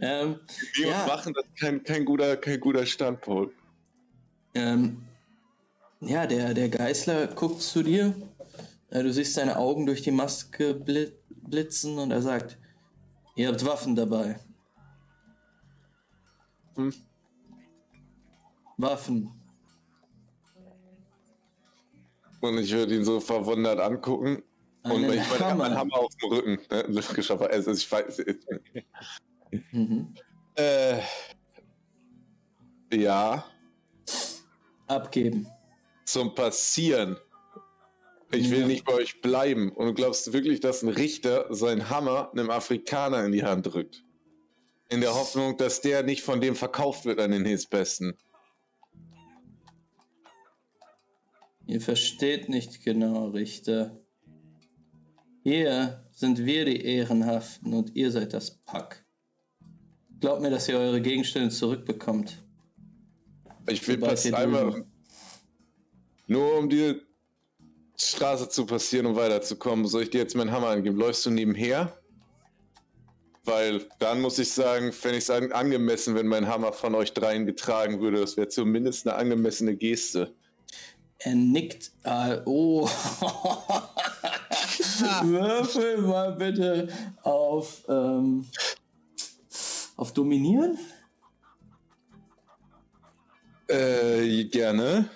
[SPEAKER 1] ähm,
[SPEAKER 2] Die
[SPEAKER 1] Ja.
[SPEAKER 2] Wachen, das kein, kein, guter, kein guter Standpunkt.
[SPEAKER 1] ähm, ja, der, der Geißler guckt zu dir. Äh, du siehst seine Augen durch die Maske bli blitzen und er sagt, ihr habt Waffen dabei.
[SPEAKER 2] Hm.
[SPEAKER 1] Waffen.
[SPEAKER 2] Und ich würde ihn so verwundert angucken. Und
[SPEAKER 1] Einen
[SPEAKER 2] ich meine,
[SPEAKER 1] Hammer.
[SPEAKER 2] meinen Hammer auf dem Rücken. Ne? Also ich weiß.
[SPEAKER 1] Mhm.
[SPEAKER 2] Äh, ja,
[SPEAKER 1] Abgeben.
[SPEAKER 2] zum Passieren. Ich will nicht bei euch bleiben. Und du glaubst wirklich, dass ein Richter seinen Hammer einem Afrikaner in die Hand drückt? In der Hoffnung, dass der nicht von dem verkauft wird an den Hilfsbesten.
[SPEAKER 1] Ihr versteht nicht genau, Richter. Hier sind wir die Ehrenhaften und ihr seid das Pack. Glaubt mir, dass ihr eure Gegenstände zurückbekommt.
[SPEAKER 2] Ich will
[SPEAKER 1] ihr
[SPEAKER 2] einmal. Nur um die Straße zu passieren und weiterzukommen, soll ich dir jetzt meinen Hammer angeben? Läufst du nebenher? Weil dann muss ich sagen, fände ich es an- angemessen, wenn mein Hammer von euch dreien getragen würde. Das wäre zumindest eine angemessene Geste.
[SPEAKER 1] Er nickt. Ah, oh. Würfel mal bitte auf, ähm, auf Dominieren.
[SPEAKER 2] Äh, gerne.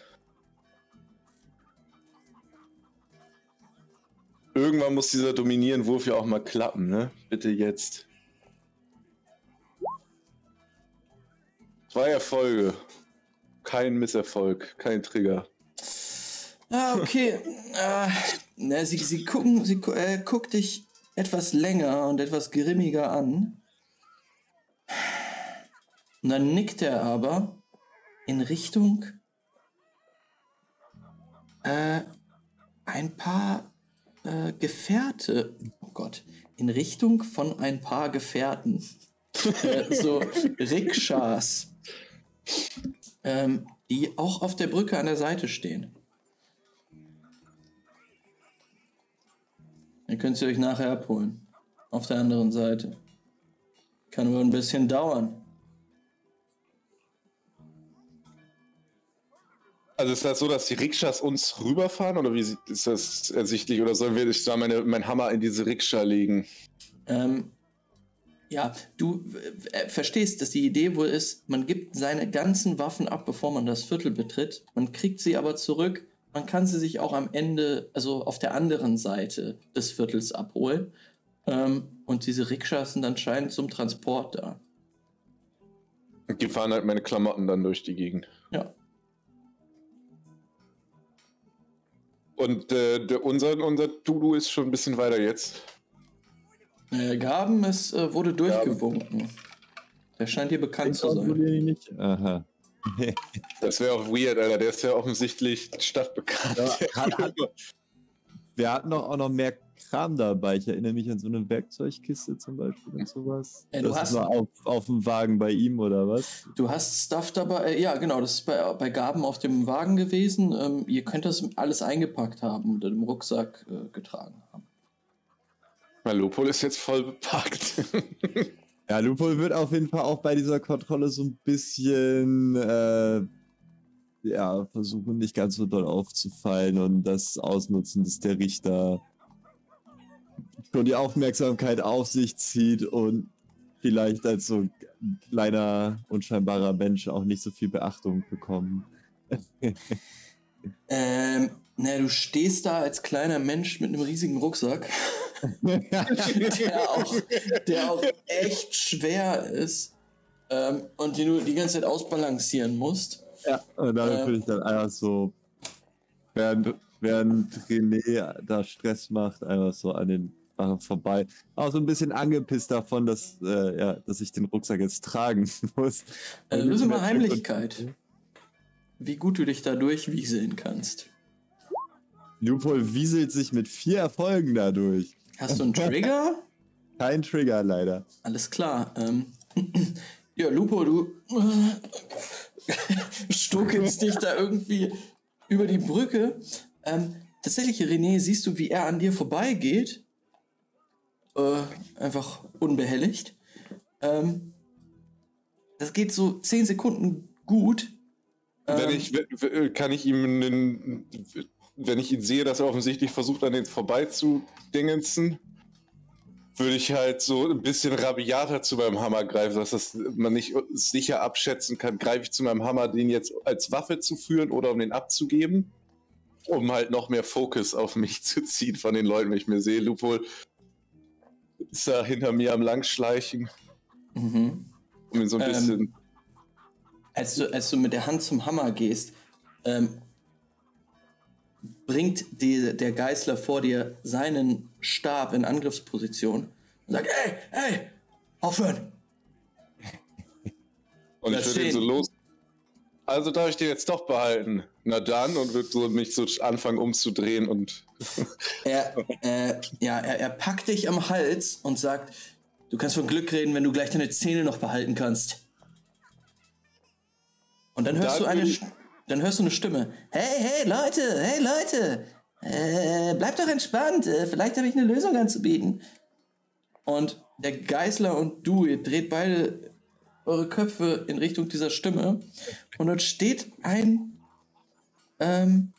[SPEAKER 2] Irgendwann muss dieser Dominieren-Wurf ja auch mal klappen, ne? Bitte jetzt. Zwei Erfolge. Kein Misserfolg, kein Trigger.
[SPEAKER 1] Ah, okay. äh, na, sie, sie gucken, sie äh, guckt dich etwas länger und etwas grimmiger an. Und dann nickt er aber in Richtung äh, ein paar äh, Gefährte. Oh Gott. In Richtung von ein paar Gefährten. äh, so Rikschas. Ähm, die auch auf der Brücke an der Seite stehen. Ihr könnt sie euch nachher abholen. Auf der anderen Seite. Kann wohl ein bisschen dauern.
[SPEAKER 2] Also ist das so, dass die Rikschas uns rüberfahren oder wie ist das ersichtlich? Oder sollen wir ich soll meine, mein Hammer in diese Rikscha legen?
[SPEAKER 1] Ähm, ja, du äh, verstehst, dass die Idee wohl ist, man gibt seine ganzen Waffen ab, bevor man das Viertel betritt. Man kriegt sie aber zurück. Man kann sie sich auch am Ende, also auf der anderen Seite des Viertels abholen. Ähm, und diese Rikschas sind anscheinend zum Transport da.
[SPEAKER 2] Und die fahren halt meine Klamotten dann durch die Gegend.
[SPEAKER 1] Ja.
[SPEAKER 2] Und äh, der, unser, unser Dudu ist schon ein bisschen weiter jetzt.
[SPEAKER 1] Äh, Gaben, es äh, wurde durchgewunken. Der scheint dir bekannt zu sein.
[SPEAKER 3] Aha.
[SPEAKER 2] Das wäre auch weird, Alter. Der ist ja offensichtlich stadtbekannt.
[SPEAKER 3] Ja, hat- hat- Wir hatten doch auch noch mehr Kram dabei. Ich erinnere mich an so eine Werkzeugkiste zum Beispiel und sowas.
[SPEAKER 1] Äh, du
[SPEAKER 3] das
[SPEAKER 1] hast-
[SPEAKER 3] war auf, auf dem Wagen bei ihm oder was?
[SPEAKER 1] Du hast Stuff dabei, äh, ja genau, das ist bei, bei Gaben auf dem Wagen gewesen. Ähm, ihr könnt das alles eingepackt haben und im Rucksack äh, getragen haben.
[SPEAKER 2] Malopol ist jetzt voll bepackt.
[SPEAKER 3] Ja, Lupo wird auf jeden Fall auch bei dieser Kontrolle so ein bisschen äh, ja, versuchen, nicht ganz so doll aufzufallen und das ausnutzen, dass der Richter schon die Aufmerksamkeit auf sich zieht und vielleicht als so ein kleiner, unscheinbarer Mensch auch nicht so viel Beachtung bekommen.
[SPEAKER 1] Ähm, na, du stehst da als kleiner Mensch mit einem riesigen Rucksack, der auch, der auch echt schwer ist ähm, und den du die ganze Zeit ausbalancieren musst.
[SPEAKER 3] Ja, und damit
[SPEAKER 1] Ähm.
[SPEAKER 3] würde ich dann einfach so, während, während René da Stress macht, einfach so an den Wachen vorbei. Auch so ein bisschen angepisst davon, dass, äh, ja, dass ich den Rucksack jetzt tragen muss.
[SPEAKER 1] Äh, löse mal Heimlichkeit. Wie gut du dich da durchwieseln kannst.
[SPEAKER 3] Lupol wieselt sich mit vier Erfolgen dadurch.
[SPEAKER 1] Hast du einen Trigger?
[SPEAKER 3] Kein Trigger leider.
[SPEAKER 1] Alles klar. Ähm, ja, Lupo, du stuckelst dich da irgendwie über die Brücke. Ähm, tatsächlich, René, siehst du, wie er an dir vorbeigeht. Äh, einfach unbehelligt. Ähm, das geht so 10 Sekunden gut.
[SPEAKER 2] Wenn
[SPEAKER 1] Ähm,
[SPEAKER 2] ich, w- w- kann ich ihm, einen, wenn ich ihn sehe, dass er offensichtlich versucht, an den vorbeizudingensen, würde ich halt so ein bisschen rabiater zu meinem Hammer greifen, dass das man nicht sicher abschätzen kann, greife ich zu meinem Hammer, den jetzt als Waffe zu führen oder um den abzugeben, um halt noch mehr Fokus auf mich zu ziehen von den Leuten, wenn ich mir sehe, Lupol ist da hinter mir am Langschleichen,
[SPEAKER 1] mhm.
[SPEAKER 2] um ihn so ein
[SPEAKER 1] Ähm,
[SPEAKER 2] bisschen
[SPEAKER 1] als du, als du mit der Hand zum Hammer gehst, ähm, bringt die, der Geißler vor dir seinen Stab in Angriffsposition und sagt, ey, ey, aufhören.
[SPEAKER 2] Und
[SPEAKER 1] Da
[SPEAKER 2] ich würde ihn so los. Also darf ich den jetzt doch behalten. Na dann, und würde so mich so anfangen umzudrehen und.
[SPEAKER 1] Er, äh, ja, er, er packt dich am Hals und sagt, du kannst von Glück reden, wenn du gleich deine Zähne noch behalten kannst. Und dann hörst
[SPEAKER 2] Dann
[SPEAKER 1] du eine, dann hörst du eine Stimme. Hey, hey, Leute, hey, Leute, äh, bleibt doch entspannt. Äh, vielleicht habe ich eine Lösung anzubieten. Und der Geißler und du, ihr dreht beide eure Köpfe in Richtung dieser Stimme. Und dort steht ein ähm,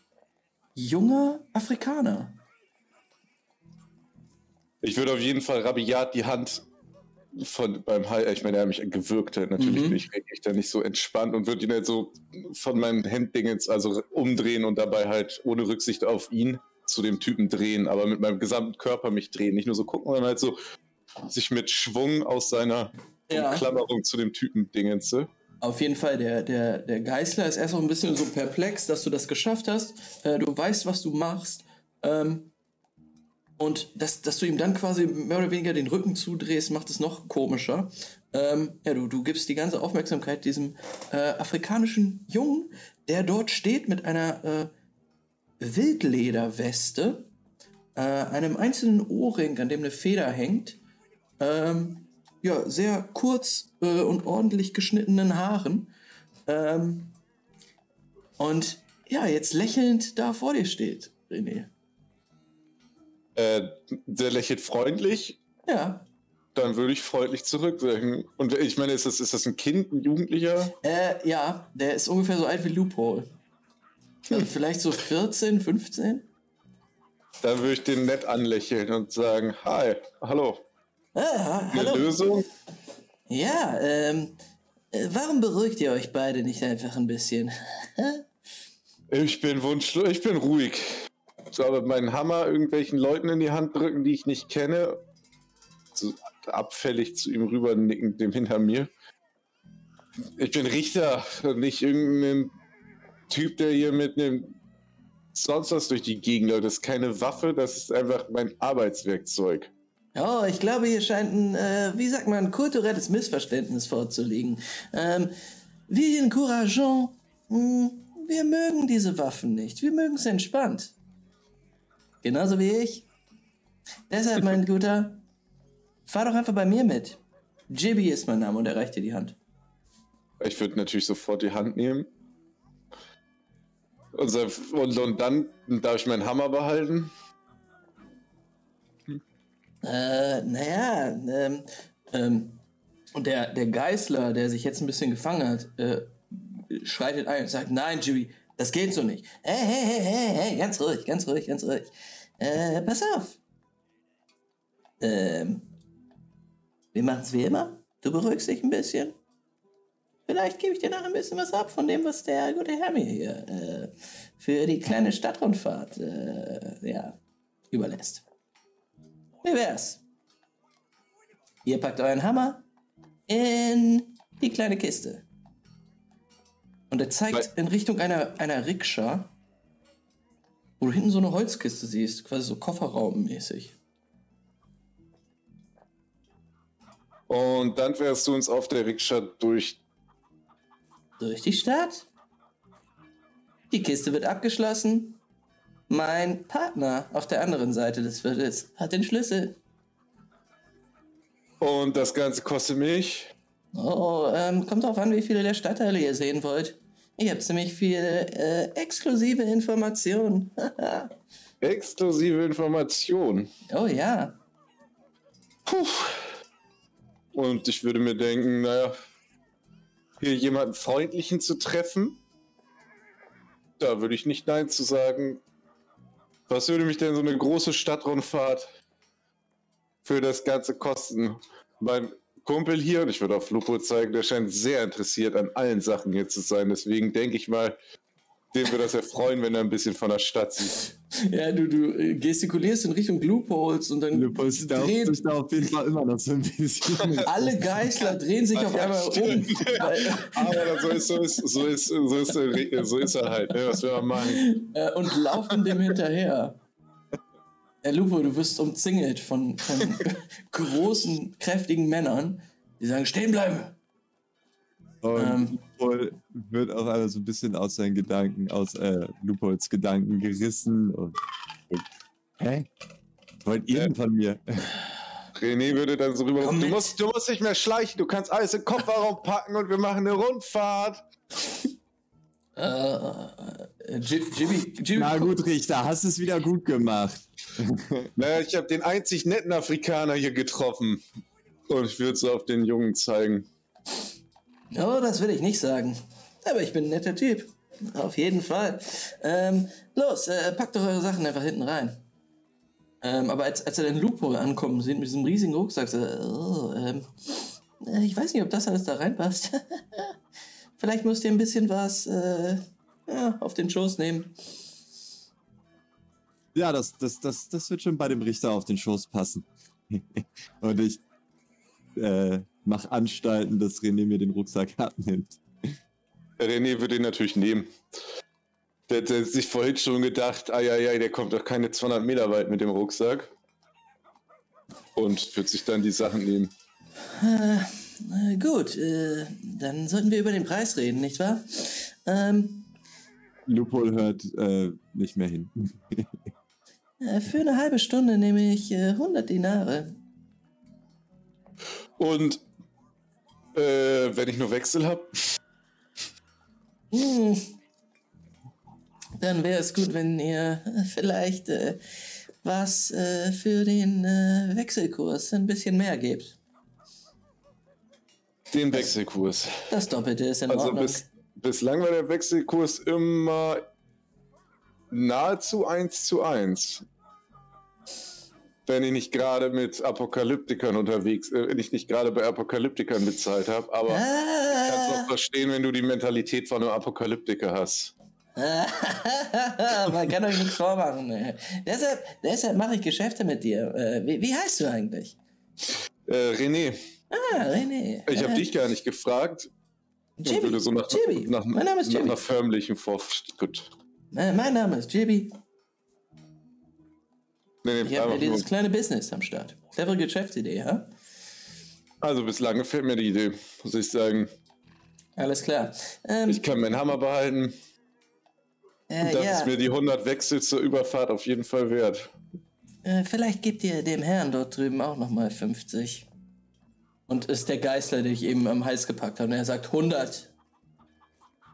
[SPEAKER 1] junger Afrikaner.
[SPEAKER 2] Ich würde auf jeden Fall rabiat die Hand von beim Hals, ich meine, er hat mich gewürgt hat. Natürlich
[SPEAKER 1] Mhm.
[SPEAKER 2] bin ich eigentlich da nicht so entspannt und würde ihn halt so von meinen Händingens also umdrehen und dabei halt ohne Rücksicht auf ihn zu dem Typen drehen, aber mit meinem gesamten Körper mich drehen. Nicht nur so gucken, sondern halt so sich mit Schwung aus seiner
[SPEAKER 1] Ja.
[SPEAKER 2] Klammerung zu dem Typen dingense.
[SPEAKER 1] Auf jeden Fall, der, der, der Geißler ist erst noch ein bisschen so perplex, dass du das geschafft hast. Äh, du weißt, was du machst. Ähm, und dass, dass du ihm dann quasi mehr oder weniger den Rücken zudrehst, macht es noch komischer. Ähm, ja, du, du gibst die ganze Aufmerksamkeit diesem äh, afrikanischen Jungen, der dort steht mit einer äh, Wildlederweste, äh, einem einzelnen Ohrring, an dem eine Feder hängt, ähm, ja, sehr kurz äh, und ordentlich geschnittenen Haaren. Ähm, und ja, jetzt lächelnd da vor dir steht, René.
[SPEAKER 2] Äh, der lächelt freundlich,
[SPEAKER 1] Ja.
[SPEAKER 2] dann würde ich freundlich zurückwirken. Und ich meine, ist das, ist das ein Kind, ein Jugendlicher?
[SPEAKER 1] Äh, ja, der ist ungefähr so alt wie Loophole. Also vielleicht so 14, 15?
[SPEAKER 2] Dann würde ich den nett anlächeln und sagen, hi, hallo.
[SPEAKER 1] Ah,
[SPEAKER 2] Eine
[SPEAKER 1] hallo.
[SPEAKER 2] Lösung?
[SPEAKER 1] Ja, ähm, äh, warum beruhigt ihr euch beide nicht einfach ein bisschen?
[SPEAKER 2] Ich bin wunschlos, ich bin ruhig. So, aber meinen Hammer irgendwelchen Leuten in die Hand drücken, die ich nicht kenne. So abfällig zu ihm rüber nicken, dem hinter mir. Ich bin Richter und nicht irgendein Typ, der hier mit einem sonst was durch die Gegend läuft. Das ist keine Waffe, das ist einfach mein Arbeitswerkzeug.
[SPEAKER 1] Oh, ich glaube, hier scheint ein, äh, wie sagt man, kulturelles Missverständnis vorzuliegen. Ähm, wir in Courageon, mh, wir mögen diese Waffen nicht. Wir mögen es entspannt. Genauso wie ich. Deshalb, mein Guter, fahr doch einfach bei mir mit. Jibby ist mein Name und er reicht dir die Hand.
[SPEAKER 2] Ich würde natürlich sofort die Hand nehmen. Und, und, und dann darf ich meinen Hammer behalten.
[SPEAKER 1] Äh, naja, ähm, ähm, und der, der Geißler, der sich jetzt ein bisschen gefangen hat, äh, schreitet ein und sagt, nein, Jimmy, das geht so nicht. Hey, hey, hey, hey, hey, ganz ruhig, ganz ruhig, ganz ruhig. Äh, pass auf. Ähm, wir machen es wie immer. Du beruhigst dich ein bisschen. Vielleicht gebe ich dir noch ein bisschen was ab von dem, was der gute Herr mir hier äh, für die kleine Stadtrundfahrt äh, ja, überlässt. Wie wär's? Ihr packt euren Hammer in die kleine Kiste. Und er zeigt in Richtung einer, einer Rikscha, wo du hinten so eine Holzkiste siehst, quasi so Kofferraummäßig.
[SPEAKER 2] Und dann fährst du uns auf der Rikscha durch.
[SPEAKER 1] Durch die Stadt. Die Kiste wird abgeschlossen. Mein Partner auf der anderen Seite des Viertels hat den Schlüssel.
[SPEAKER 2] Und das Ganze kostet mich.
[SPEAKER 1] Oh, ähm, kommt drauf an, wie viele der Stadtteile ihr sehen wollt. Ich habe ziemlich viele äh, exklusive Informationen.
[SPEAKER 2] Exklusive Informationen.
[SPEAKER 1] oh ja.
[SPEAKER 2] Puh. Und ich würde mir denken, naja, hier jemanden Freundlichen zu treffen, da würde ich nicht Nein zu sagen. Was würde mich denn so eine große Stadtrundfahrt für das Ganze kosten? Mein Kumpel hier, und ich würde auf Lupo zeigen, der scheint sehr interessiert an allen Sachen hier zu sein. Deswegen denke ich mal, dem würde das erfreuen, wenn er ein bisschen von der Stadt sieht.
[SPEAKER 1] Ja, du, du äh, gestikulierst in Richtung Loopholes und dann
[SPEAKER 3] darf
[SPEAKER 1] drehen
[SPEAKER 3] sich da auf jeden Fall immer noch so ein bisschen.
[SPEAKER 1] alle Geißler drehen sich auf einmal um.
[SPEAKER 2] Aber so ist, so ist, so ist, so ist, er- so ist er halt. Ne? Was man machen?
[SPEAKER 1] äh, und laufen dem hinterher. Herr Lupo, du wirst umzingelt von, von großen, kräftigen Männern, die sagen, stehen bleiben.
[SPEAKER 3] Und
[SPEAKER 1] Ähm.
[SPEAKER 3] Lupol wird auch einmal so ein bisschen aus seinen Gedanken, aus äh, Lupols Gedanken gerissen. Und, und, hä? Wollt ihr denn von mir?
[SPEAKER 2] René würde dann so rüber.
[SPEAKER 1] Komm
[SPEAKER 2] Du musst, du musst nicht mehr schleichen, du kannst alles in den Kofferraum packen und wir machen eine Rundfahrt.
[SPEAKER 1] Äh, äh, Jibby, Jibby,
[SPEAKER 3] Na gut, Richter, hast es wieder gut gemacht.
[SPEAKER 2] Naja, ich habe den einzig netten Afrikaner hier getroffen. Und ich würde so auf den Jungen zeigen.
[SPEAKER 1] Oh, das will ich nicht sagen. Aber ich bin ein netter Typ. Auf jeden Fall. Ähm, los, äh, packt doch eure Sachen einfach hinten rein. Ähm, aber als, als er den Loophole ankommt, sieht mit diesem riesigen Rucksack, so, oh, ähm, äh, ich weiß nicht, ob das alles da reinpasst. Vielleicht müsst ihr ein bisschen was äh, ja, auf den Schoß nehmen.
[SPEAKER 3] Ja, das, das, das, das wird schon bei dem Richter auf den Schoß passen. Und ich äh, mache Anstalten, dass René mir den Rucksack abnimmt.
[SPEAKER 2] René würde ihn natürlich nehmen. Der hat sich vorhin schon gedacht, ah ja, ja, der kommt doch keine 200 Meter weit mit dem Rucksack. Und wird sich dann die Sachen nehmen.
[SPEAKER 1] Äh, gut, äh, dann sollten wir über den Preis reden, nicht wahr? Ähm,
[SPEAKER 3] Lupol hört äh, nicht mehr hin.
[SPEAKER 1] äh, für eine halbe Stunde nehme ich äh, 100 Dinare.
[SPEAKER 2] Und äh, wenn ich nur Wechsel habe,
[SPEAKER 1] Hm. Dann wäre es gut, wenn ihr vielleicht äh, was äh, für den äh, Wechselkurs ein bisschen mehr gebt.
[SPEAKER 2] den Wechselkurs.
[SPEAKER 1] Das Doppelte ist in
[SPEAKER 2] Also
[SPEAKER 1] Ordnung.
[SPEAKER 2] bis, bislang war der Wechselkurs immer nahezu 1 zu 1. Wenn ich nicht gerade mit Apokalyptikern unterwegs, äh, wenn ich nicht gerade bei Apokalyptikern bezahlt habe, aber ich kann es auch
[SPEAKER 1] Ah,
[SPEAKER 2] verstehen, wenn du die Mentalität von einem Apokalyptiker hast.
[SPEAKER 1] man kann euch nichts vormachen. äh. Deshalb, deshalb mache ich Geschäfte mit dir. Äh, wie, wie heißt du eigentlich?
[SPEAKER 2] Äh, René,
[SPEAKER 1] Ah, René.
[SPEAKER 2] ich habe
[SPEAKER 1] Äh,
[SPEAKER 2] dich gar nicht gefragt.
[SPEAKER 1] Jibby.
[SPEAKER 2] würde so nach,
[SPEAKER 1] Jibby.
[SPEAKER 2] nach,
[SPEAKER 1] mein Name ist
[SPEAKER 2] nach
[SPEAKER 1] Jibby.
[SPEAKER 2] einer förmlichen Vor... Gut.
[SPEAKER 1] Äh, mein Name ist Jibby.
[SPEAKER 2] Nee, nee,
[SPEAKER 1] Ich habe dieses kleine Business am Start. Clevere Geschäftsidee, ha?
[SPEAKER 2] Also bislang gefällt mir die Idee, muss ich sagen.
[SPEAKER 1] Alles klar. Ähm,
[SPEAKER 2] Ich kann meinen Hammer behalten.
[SPEAKER 1] äh,
[SPEAKER 2] Und das
[SPEAKER 1] ja,
[SPEAKER 2] ist mir die 100 Wechsel zur Überfahrt auf jeden Fall wert.
[SPEAKER 1] äh, vielleicht gebt ihr dem Herrn dort drüben auch nochmal 50. Und ist der Geißler, den ich eben am Hals gepackt habe. Und er sagt 100.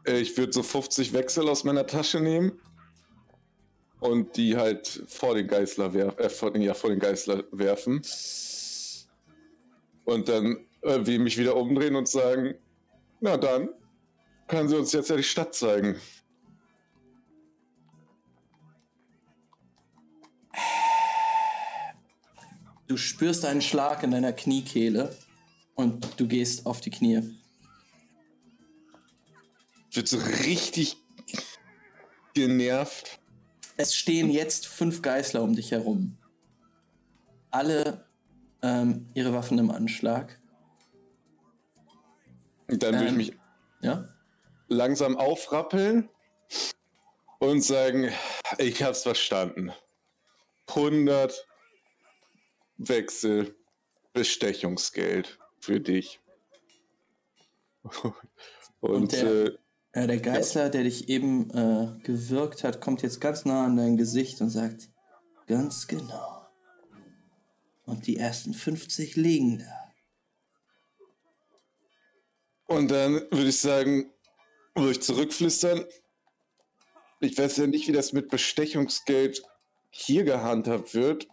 [SPEAKER 2] Äh, Ich würde so 50 Wechsel aus meiner Tasche nehmen und die halt vor den Geißler werfen, äh, vor den, ja, vor den Geißler werfen. Und dann äh, wie mich wieder umdrehen und sagen, na dann kann sie uns jetzt ja die Stadt zeigen.
[SPEAKER 1] Du spürst einen Schlag in deiner Kniekehle und du gehst auf die Knie.
[SPEAKER 2] Ich wird so richtig genervt.
[SPEAKER 1] Es stehen jetzt fünf Geißler um dich herum. Alle ähm, ihre Waffen im Anschlag.
[SPEAKER 2] Dann würde ich
[SPEAKER 1] Ähm.
[SPEAKER 2] mich
[SPEAKER 1] Ja?
[SPEAKER 2] langsam aufrappeln und sagen, ich hab's verstanden. 100 Wechsel Bestechungsgeld für dich. Und,
[SPEAKER 1] Und der-
[SPEAKER 2] äh,
[SPEAKER 1] Äh, der Geißler, der dich eben äh, gewirkt hat, kommt jetzt ganz nah an dein Gesicht und sagt, ganz genau. Und die ersten 50 liegen da.
[SPEAKER 2] Und dann würde ich sagen, würde ich zurückflüstern. Ich weiß ja nicht, wie das mit Bestechungsgeld hier gehandhabt wird,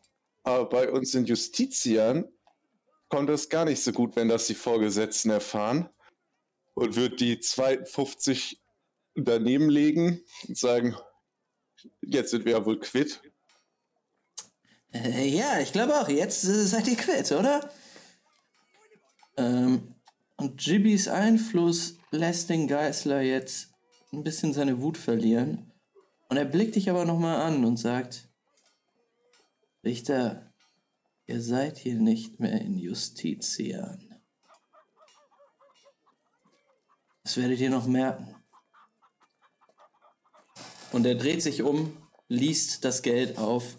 [SPEAKER 2] aber bei uns in Justiziern kommt das gar nicht so gut, wenn das die Vorgesetzten erfahren und wird die zweiten 50 daneben legen und sagen, jetzt sind wir ja wohl quitt.
[SPEAKER 1] Äh, ja, ich glaube auch. Jetzt seid ihr quitt, oder? Ähm, und Jibbys Einfluss lässt den Geißler jetzt ein bisschen seine Wut verlieren. Und er blickt dich aber nochmal an und sagt, Richter, ihr seid hier nicht mehr in Justizian. Das werdet ihr noch merken. Und er dreht sich um, liest das Geld auf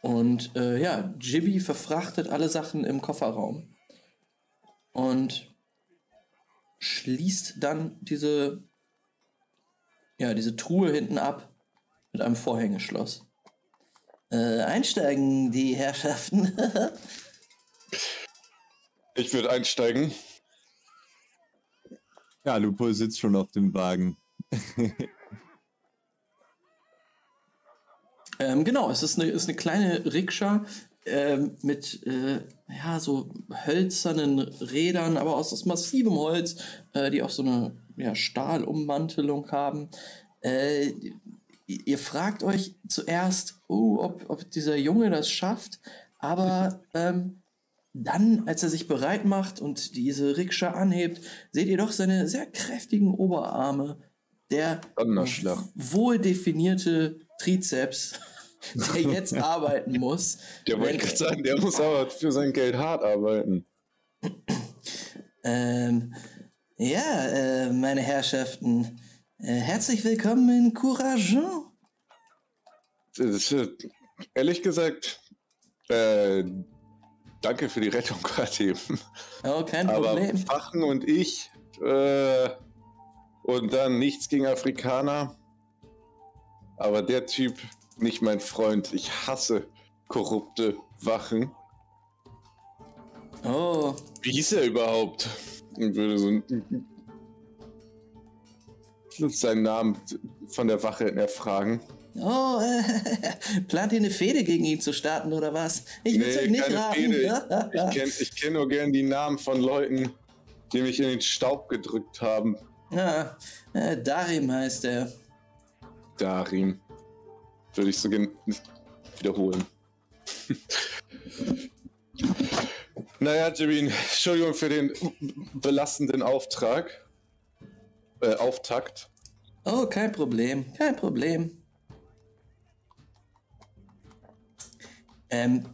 [SPEAKER 1] und äh, ja, Jibby verfrachtet alle Sachen im Kofferraum und schließt dann diese, ja, diese Truhe hinten ab mit einem Vorhängeschloss. Äh, einsteigen, die Herrschaften.
[SPEAKER 2] Ich würde einsteigen.
[SPEAKER 3] Ja, Lupo sitzt schon auf dem Wagen.
[SPEAKER 1] Ähm, genau, es ist eine, ist eine kleine Rikscha ähm, mit äh, ja, so hölzernen Rädern, aber aus, aus massivem Holz, äh, die auch so eine ja, Stahlummantelung haben. Äh, ihr fragt euch zuerst, oh, ob, ob dieser Junge das schafft, aber ähm, dann, als er sich bereit macht und diese Rikscha anhebt, seht ihr doch seine sehr kräftigen Oberarme, der wohl definierte Trizeps, der jetzt arbeiten muss.
[SPEAKER 2] Der wollte gerade sagen, der muss aber für sein Geld hart arbeiten.
[SPEAKER 1] Ähm, ja, äh, meine Herrschaften, äh, herzlich willkommen in Courageant.
[SPEAKER 2] Äh, ehrlich gesagt, äh, danke für die Rettung gerade eben.
[SPEAKER 1] Oh, kein
[SPEAKER 2] Aber
[SPEAKER 1] Problem.
[SPEAKER 2] Fachen und ich äh, und dann nichts gegen Afrikaner. Aber der Typ, nicht mein Freund. Ich hasse korrupte Wachen.
[SPEAKER 1] Oh,
[SPEAKER 2] Wie hieß er überhaupt? Ich würde so ein- seinen Namen von der Wache erfragen.
[SPEAKER 1] oh, äh, plant ihr eine Fehde gegen ihn zu starten oder was? Ich will's
[SPEAKER 2] Nee,
[SPEAKER 1] euch nicht raten.
[SPEAKER 2] Ich kenne kenn nur gern die Namen von Leuten, die mich in den Staub gedrückt haben.
[SPEAKER 1] ja, äh, Darim heißt er.
[SPEAKER 2] Darim. Würde ich so wiederholen. naja, Jimmy, Entschuldigung für den belastenden Auftrag. Äh, Auftakt.
[SPEAKER 1] Oh, kein Problem, kein Problem. Ähm,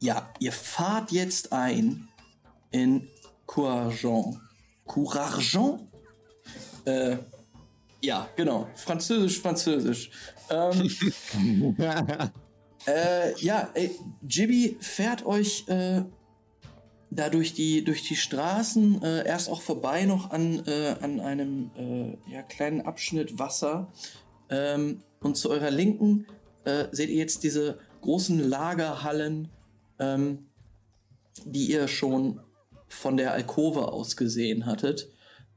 [SPEAKER 1] ja, ihr fahrt jetzt ein in Couragent. Couragent? Äh, ja, genau. Französisch, Französisch. Ähm, äh, ja, ey, Jibby fährt euch äh, da durch die, durch die Straßen, äh, erst auch vorbei noch an, äh, an einem äh, ja, kleinen Abschnitt Wasser. Ähm, und zu eurer Linken äh, seht ihr jetzt diese großen Lagerhallen, ähm, die ihr schon von der Alkove aus gesehen hattet.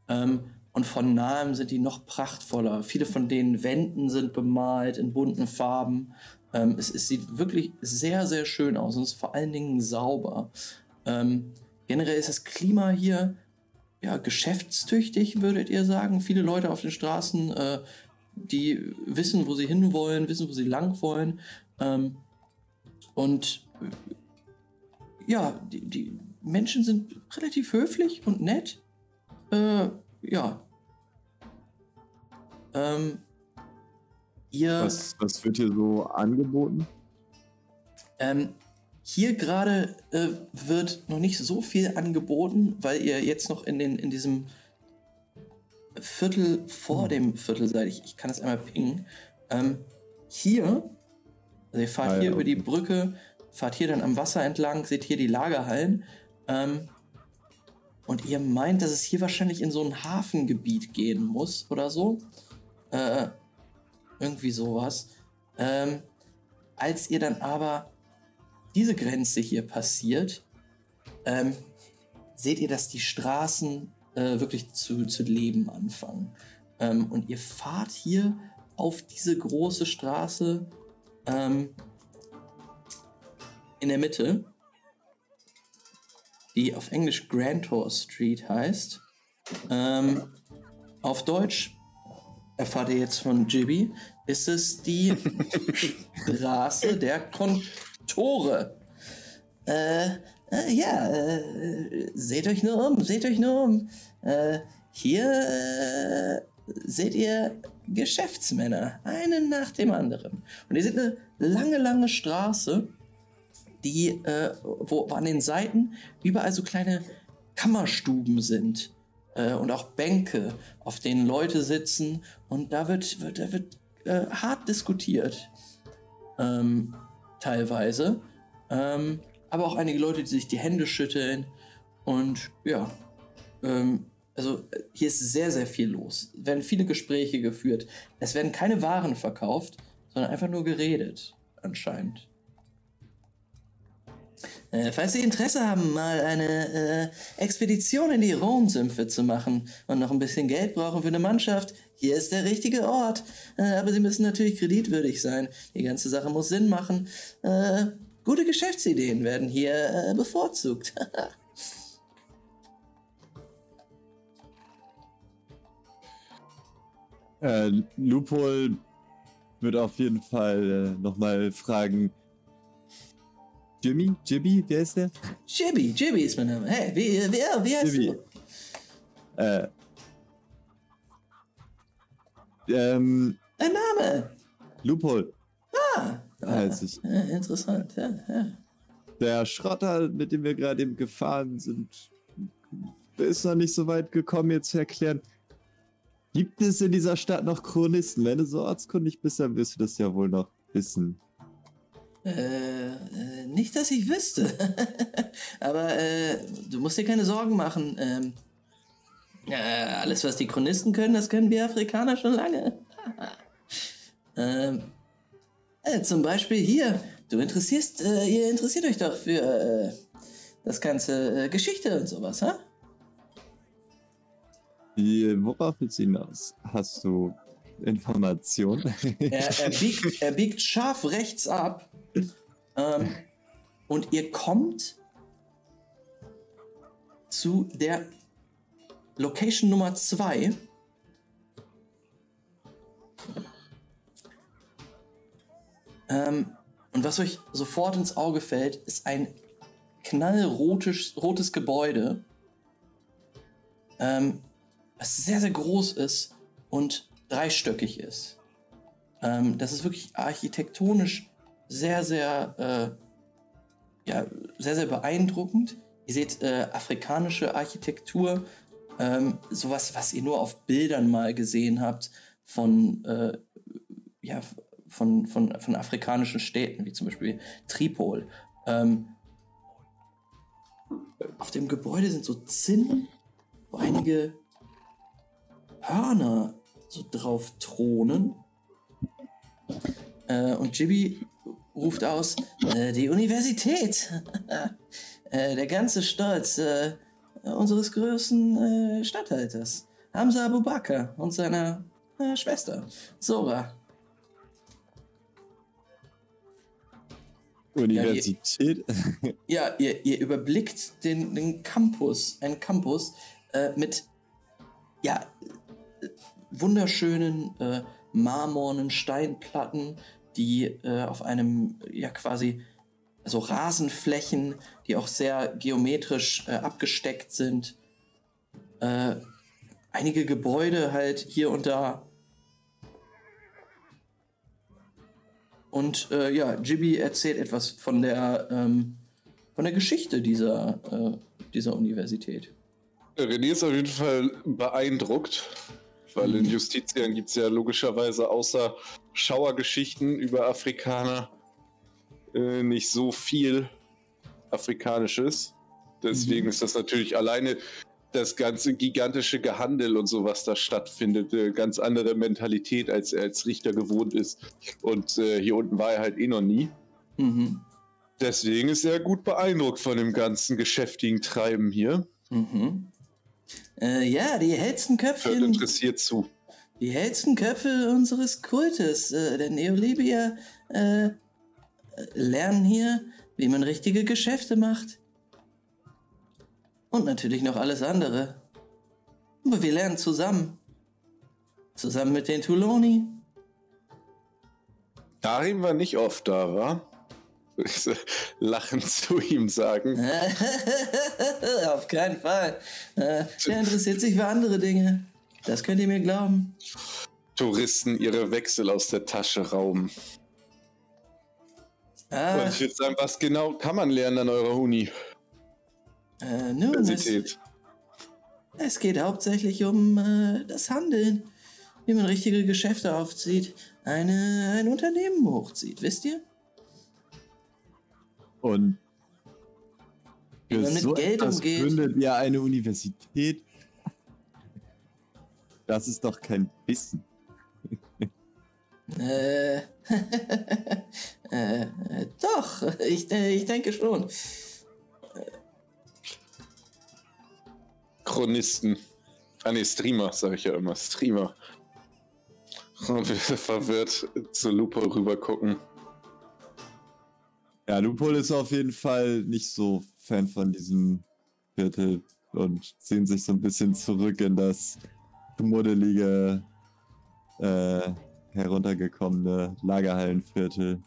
[SPEAKER 1] Ähm, und von nahem sind die noch prachtvoller. Viele von den Wänden sind bemalt in bunten Farben. Ähm, es, es sieht wirklich sehr, sehr schön aus und es ist vor allen Dingen sauber. Ähm, generell ist das Klima hier ja, geschäftstüchtig, würdet ihr sagen. Viele Leute auf den Straßen, äh, die wissen, wo sie hinwollen, wissen, wo sie lang wollen. Ähm, und äh, ja, die, die Menschen sind relativ höflich und nett. Äh, ja. Ähm, ihr.
[SPEAKER 3] Was, was wird hier so angeboten?
[SPEAKER 1] Ähm, hier gerade äh, wird noch nicht so viel angeboten, weil ihr jetzt noch in, den, in diesem Viertel vor dem Viertel seid. Ich, ich kann das einmal pingen. Ähm, hier, also ihr fahrt
[SPEAKER 3] Ah, ja,
[SPEAKER 1] hier über die. Brücke, fahrt hier dann am Wasser entlang, seht hier die Lagerhallen. Ähm, und ihr meint, dass es hier wahrscheinlich in so ein Hafengebiet gehen muss oder so. Äh, irgendwie sowas. Ähm, als ihr dann aber diese Grenze hier passiert, ähm, seht ihr, dass die Straßen äh, wirklich zu, zu leben anfangen. Ähm, und ihr fahrt hier auf diese große Straße ähm, in der Mitte, die auf Englisch Grantor Street heißt. Ähm, auf Deutsch erfahrt ihr jetzt von Jibby, ist es die Straße der Kontore. Äh, äh, ja, äh, seht euch nur um, seht euch nur um. Äh, hier äh, seht ihr Geschäftsmänner, einen nach dem anderen. Und ihr seht eine lange, lange Straße, die, äh, wo, wo an den Seiten überall so kleine Kammerstuben sind äh, und auch Bänke, auf denen Leute sitzen und da wird, wird, da wird äh, hart diskutiert. Ähm, teilweise. Ähm, aber auch einige Leute, die sich die Hände schütteln. Und ja, ähm, also äh, hier ist sehr, sehr viel los. Es werden viele Gespräche geführt. Es werden keine Waren verkauft, sondern einfach nur geredet, anscheinend. Äh, falls Sie Interesse haben, mal eine äh, Expedition in die Rhone-Sümpfe zu machen und noch ein bisschen Geld brauchen für eine Mannschaft, hier ist der richtige Ort. Äh, aber Sie müssen natürlich kreditwürdig sein. Die ganze Sache muss Sinn machen. Äh, gute Geschäftsideen werden hier äh, bevorzugt.
[SPEAKER 3] Lupol wird auf jeden Fall äh, nochmal fragen. Jimmy? Jibby? Wer ist der?
[SPEAKER 1] Jibby, Jibby ist mein Name. Hey, wie, wer, wie heißt
[SPEAKER 3] Jibby.
[SPEAKER 1] du?
[SPEAKER 3] Äh, ähm,
[SPEAKER 1] Dein Name?
[SPEAKER 3] Lupol.
[SPEAKER 1] Ah,
[SPEAKER 3] Heiß ich.
[SPEAKER 1] ja, interessant, ja, ja.
[SPEAKER 3] Der Schrotter, mit dem wir gerade eben gefahren sind, ist noch nicht so weit gekommen, mir zu erklären. Gibt es in dieser Stadt noch Chronisten? Wenn du so ortskundig bist, dann wirst du das ja wohl noch wissen.
[SPEAKER 1] Äh, äh, nicht, dass ich wüsste. Aber äh, du musst dir keine Sorgen machen. Ähm, äh, alles, was die Chronisten können, das können wir Afrikaner schon lange. ähm, äh, zum Beispiel hier. Du interessierst, äh, ihr interessiert euch doch für das ganze Geschichte und sowas, ha?
[SPEAKER 3] Wie, worauf willst du hinaus? Hast du Informationen?
[SPEAKER 1] Er, er, biegt, er biegt scharf rechts ab. Ähm, und ihr kommt zu der Location Nummer 2. Ähm, und was euch sofort ins Auge fällt, ist ein knallrotes rotes Gebäude, ähm, was sehr, sehr groß ist und dreistöckig ist. Ähm, das ist wirklich architektonisch sehr, sehr, äh, ja, sehr, sehr beeindruckend. Ihr seht äh, afrikanische Architektur, ähm, sowas, was ihr nur auf Bildern mal gesehen habt von, äh, ja, von, von, von afrikanischen Städten, wie zum Beispiel Tripol. Ähm, auf dem Gebäude sind so Zinnen, wo einige Hörner so drauf thronen. Äh, und Jibby ruft aus, äh, die Universität. äh, der ganze Stolz äh, unseres größten äh, Statthalters. Hamza Abubakar und seiner äh, Schwester, Sora.
[SPEAKER 3] Universität?
[SPEAKER 1] Ja, ihr, ihr überblickt den, den Campus, einen Campus äh, mit ja, wunderschönen marmornen Steinplatten, die äh, auf einem ja quasi so Rasenflächen, die auch sehr geometrisch äh, abgesteckt sind. Äh, einige Gebäude halt hier und da. Und äh, ja, Jibby erzählt etwas von der, ähm, von der Geschichte dieser, äh, dieser Universität.
[SPEAKER 2] René ist auf jeden Fall beeindruckt, weil in Justizien gibt es ja logischerweise außer Schauergeschichten über Afrikaner äh, nicht so viel Afrikanisches. Deswegen
[SPEAKER 1] Mhm.
[SPEAKER 2] ist das natürlich alleine das ganze gigantische Gehandel und so, was da stattfindet, äh, ganz andere Mentalität, als er als Richter gewohnt ist. Und äh, hier unten war er halt eh noch nie.
[SPEAKER 1] Mhm.
[SPEAKER 2] Deswegen ist er gut beeindruckt von dem ganzen geschäftigen Treiben hier.
[SPEAKER 1] Mhm. Äh, ja, die hellsten
[SPEAKER 2] Hört
[SPEAKER 1] Köpfchen,
[SPEAKER 2] interessiert zu.
[SPEAKER 1] Die hellsten Köpfe unseres Kultes, äh, der Neolibier, äh, lernen hier, wie man richtige Geschäfte macht. Und natürlich noch alles andere. Aber wir lernen zusammen. Zusammen mit den Tuloni.
[SPEAKER 2] Darim war nicht oft da, war? So lachend zu ihm sagen.
[SPEAKER 1] Auf keinen Fall. Äh, der interessiert sich für andere Dinge. Das könnt ihr mir glauben.
[SPEAKER 2] Touristen ihre Wechsel aus der Tasche rauben.
[SPEAKER 1] Ah,
[SPEAKER 2] Und ich würde sagen, was genau kann man lernen an eurer Uni?
[SPEAKER 1] äh, nun, es,
[SPEAKER 2] Universität?
[SPEAKER 1] es geht hauptsächlich um äh, das Handeln. Wie man richtige Geschäfte aufzieht, eine, ein Unternehmen hochzieht, wisst ihr?
[SPEAKER 3] Und
[SPEAKER 1] Wie
[SPEAKER 3] für
[SPEAKER 1] man mit
[SPEAKER 3] so
[SPEAKER 1] Geld
[SPEAKER 3] etwas
[SPEAKER 1] umgeht.
[SPEAKER 3] gründet ihr eine Universität. Das ist doch kein Wissen.
[SPEAKER 1] Äh, äh, doch, ich, ich denke schon.
[SPEAKER 2] Chronisten. Ah ne, Streamer, sage ich ja immer. Streamer. Und wir verwirrt zu Lupo rüber gucken.
[SPEAKER 3] Ja, Lupol ist auf jeden Fall nicht so Fan von diesem Viertel und ziehen sich so ein bisschen zurück in das schmuddelige, äh, heruntergekommene Lagerhallenviertel.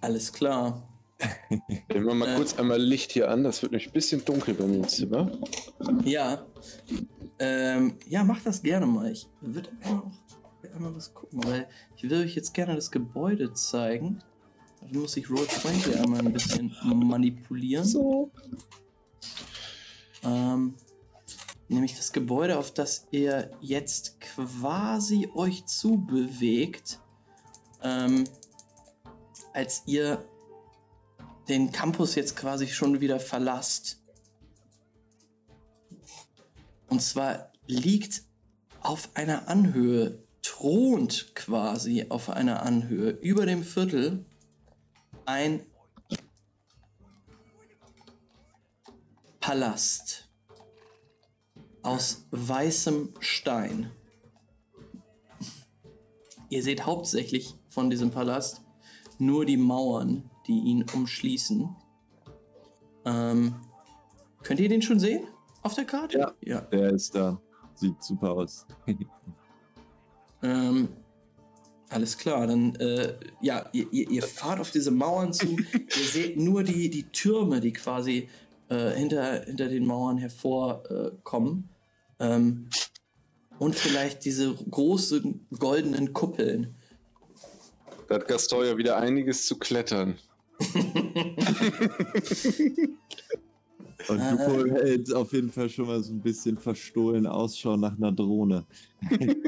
[SPEAKER 1] Alles klar.
[SPEAKER 2] Nehmen wir mal
[SPEAKER 1] Äh.
[SPEAKER 2] kurz einmal Licht hier an. Das wird nämlich ein bisschen dunkel bei mir im Zimmer.
[SPEAKER 1] Ja. Ähm, ja, mach das gerne mal. Ich würde auch einmal was gucken, weil ich will euch jetzt gerne das Gebäude zeigen. Dafür muss ich Roll20 einmal ein bisschen manipulieren.
[SPEAKER 2] So.
[SPEAKER 1] Ähm, nämlich das Gebäude, auf das ihr jetzt quasi euch zubewegt, ähm, als ihr den Campus jetzt quasi schon wieder verlasst. Und zwar liegt auf einer Anhöhe, thront quasi auf einer Anhöhe über dem Viertel ein Palast aus weißem Stein. Ihr seht hauptsächlich von diesem Palast nur die Mauern, die ihn umschließen. Ähm, könnt ihr den schon sehen auf der Karte?
[SPEAKER 3] Ja.
[SPEAKER 1] ja.
[SPEAKER 3] Der ist da. Sieht super aus.
[SPEAKER 1] Ähm, alles klar, dann, äh, ja, ihr, ihr, ihr fahrt auf diese Mauern zu. ihr seht nur die, die Türme, die quasi äh, hinter, hinter den Mauern hervorkommen. Ähm, und vielleicht diese großen goldenen Kuppeln.
[SPEAKER 2] Da hat Gaston ja wieder einiges zu klettern.
[SPEAKER 3] Und
[SPEAKER 1] Äh,
[SPEAKER 3] Lupo hält auf jeden Fall schon mal so ein bisschen verstohlen Ausschau nach einer Drohne.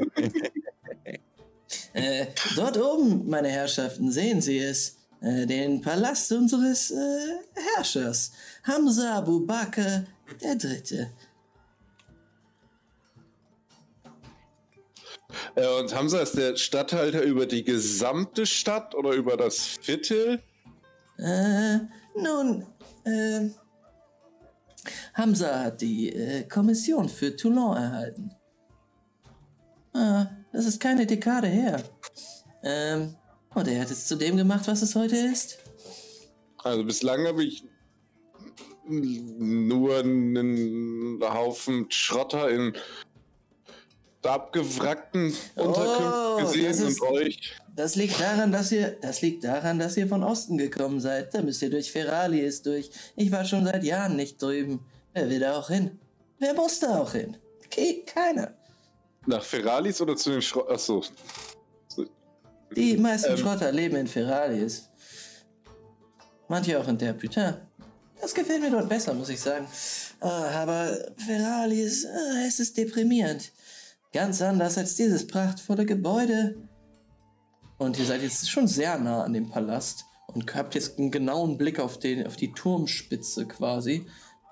[SPEAKER 1] Äh, dort oben, meine Herrschaften, sehen Sie es. Äh, den Palast unseres äh, Herrschers, Hamza Abu Bakr
[SPEAKER 2] Äh, und Hamza ist der Stadthalter über die gesamte Stadt oder über das Viertel?
[SPEAKER 1] Äh, nun, äh, Hamza hat die äh, Kommission für Toulon erhalten. Ah, das ist keine Dekade her. Ähm, und er hat es zu dem gemacht, was es heute ist.
[SPEAKER 2] Also bislang habe ich nur einen Haufen Schrotter in abgewrackten Unterkünften
[SPEAKER 1] Oh, das
[SPEAKER 2] gesehen
[SPEAKER 1] ist-
[SPEAKER 2] und euch.
[SPEAKER 1] Das liegt daran, dass ihr, das liegt daran, dass ihr von Osten gekommen seid. Da müsst ihr durch Feralis durch. Ich war schon seit Jahren nicht drüben. Wer will da auch hin? Wer muss da auch hin? Ke keiner.
[SPEAKER 2] Nach Feralis oder zu den Schrott. Achso.
[SPEAKER 1] Die meisten
[SPEAKER 2] Ähm.
[SPEAKER 1] Schrotter leben in Feralis. Manche auch in der Putain. Das gefällt mir dort besser, muss ich sagen. Ah, aber Feralis, ah, es ist deprimierend. Ganz anders als dieses prachtvolle Gebäude. Und ihr seid jetzt schon sehr nah an dem Palast und habt jetzt einen genauen Blick auf, den, auf die Turmspitze quasi.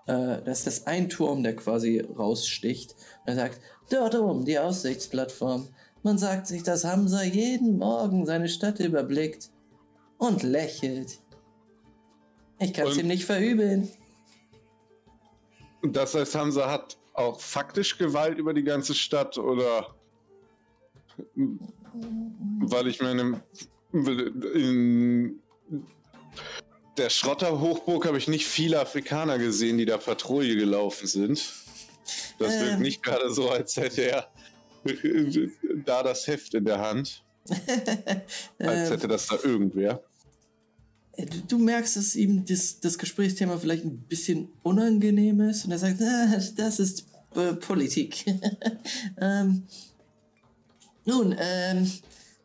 [SPEAKER 1] Äh, das ist das ein Turm, der quasi raussticht. Er sagt, dort oben, die Aussichtsplattform. Man sagt sich, dass Hamza jeden Morgen seine Stadt überblickt und lächelt. Ich kann es
[SPEAKER 2] Und-
[SPEAKER 1] ihm nicht verübeln.
[SPEAKER 2] Das heißt, Hamza hat auch faktisch Gewalt über die ganze Stadt oder. Weil ich meine, in der Schrotter-Hochburg habe ich nicht viele Afrikaner gesehen, die da Patrouille gelaufen sind. Das wirkt
[SPEAKER 1] Ähm.
[SPEAKER 2] nicht gerade so, als hätte er da das Heft in der Hand. Als hätte das da irgendwer.
[SPEAKER 1] Äh, Du, du merkst, dass ihm das, das Gesprächsthema vielleicht ein bisschen unangenehm ist und er sagt, ah, das ist äh, Politik. ähm, nun, ähm,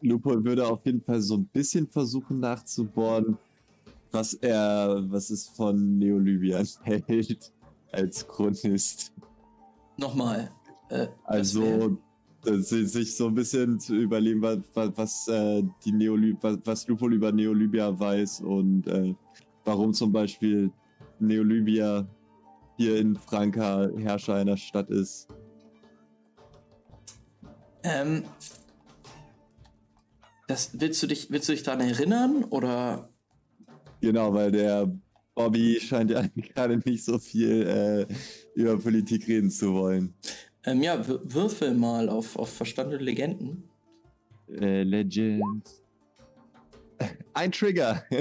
[SPEAKER 3] Lupo würde auf jeden Fall so ein bisschen versuchen nachzubohren, was er, was es von Neolybien hält als Chronist.
[SPEAKER 1] nochmal. Äh,
[SPEAKER 3] Also sie sich so ein bisschen zu überlegen, was, was, äh, die Neoly was, was Lupo über Neolybia weiß und äh, warum zum Beispiel Neolybia hier in Franka Herrscher einer Stadt ist.
[SPEAKER 1] Ähm, das, willst, du dich, willst du dich daran erinnern oder
[SPEAKER 3] Genau, weil der Bobby scheint ja gerade nicht so viel äh, über Politik reden zu wollen.
[SPEAKER 1] ähm, ja, würfel mal auf, auf Verstand und Legenden.
[SPEAKER 3] Äh, Legends. Ein Trigger.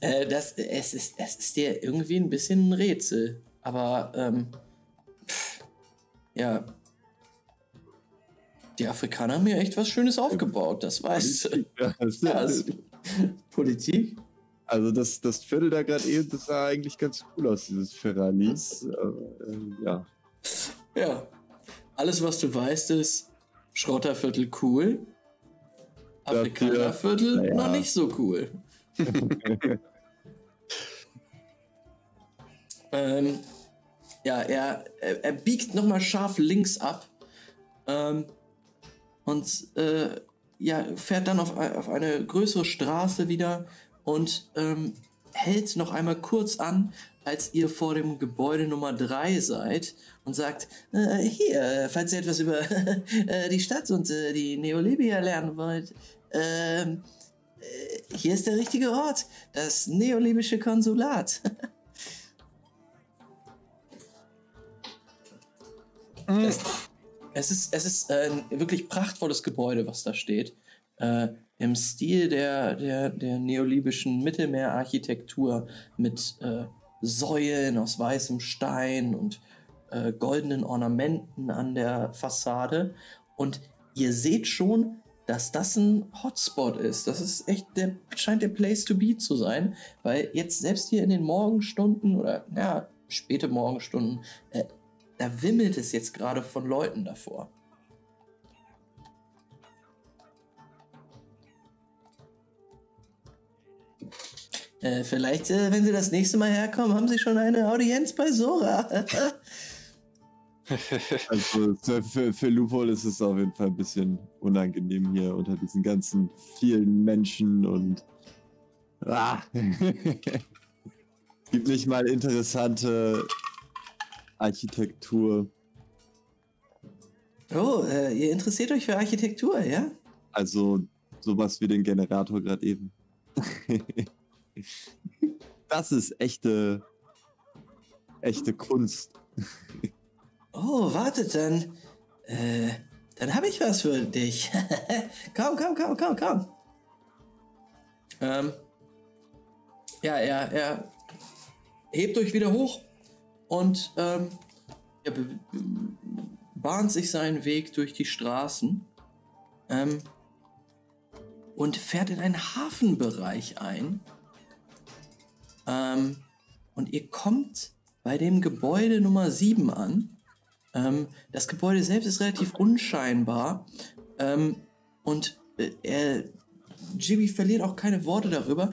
[SPEAKER 1] Äh, das, es, ist, es ist dir irgendwie ein bisschen ein Rätsel. Aber, ähm, pff, ja. Die Afrikaner haben mir echt was Schönes aufgebaut, das weißt du.
[SPEAKER 3] Ja, das-
[SPEAKER 1] also, Politik?
[SPEAKER 3] Also das, das Viertel da gerade eben, das sah eigentlich ganz cool aus, dieses Ferranis. Äh, ja.
[SPEAKER 1] Ja. Alles, was du weißt, ist, Schrotterviertel cool. Afrikanerviertel
[SPEAKER 3] Naja.
[SPEAKER 1] noch nicht so cool. ähm, ja, er, er, er biegt nochmal scharf links ab ähm, und äh, ja, fährt dann auf, auf eine größere Straße wieder und ähm, hält noch einmal kurz an, als ihr vor dem Gebäude Nummer 3 seid und sagt, äh, hier, falls ihr etwas über äh, die Stadt und äh, die Neolibia lernen wollt, ähm, äh, hier ist der richtige Ort, das neolibische Konsulat. es, es ist, es ist äh, ein wirklich prachtvolles Gebäude, was da steht. Äh, Im Stil der, der, der neolibischen Mittelmeerarchitektur mit äh, Säulen aus weißem Stein und äh, goldenen Ornamenten an der Fassade. Und ihr seht schon, dass das ein Hotspot ist. Das ist echt der, scheint der Place to be zu sein, weil jetzt selbst hier in den Morgenstunden oder ja, späte Morgenstunden, äh, da wimmelt es jetzt gerade von Leuten davor. Äh, vielleicht, äh, wenn Sie das nächste Mal herkommen, haben Sie schon eine Audienz bei Sora.
[SPEAKER 3] Also für, für, Lupol ist es auf jeden Fall ein bisschen unangenehm hier unter diesen ganzen vielen Menschen und. Ah. gibt nicht mal interessante Architektur.
[SPEAKER 1] oh, äh, ihr interessiert euch für Architektur, ja?
[SPEAKER 3] Also sowas wie den Generator gerade eben. das ist echte, echte Kunst.
[SPEAKER 1] Oh, wartet dann. Äh, dann habe ich was für dich. komm, komm, komm, komm, komm. Ähm, ja, er, er hebt euch wieder hoch und ähm, er bahnt sich seinen Weg durch die Straßen ähm, und fährt in einen Hafenbereich ein. Ähm, und ihr kommt bei dem Gebäude Nummer 7 an. Ähm, das Gebäude selbst ist relativ unscheinbar. Ähm, und äh, er, Jimmy verliert auch keine Worte darüber.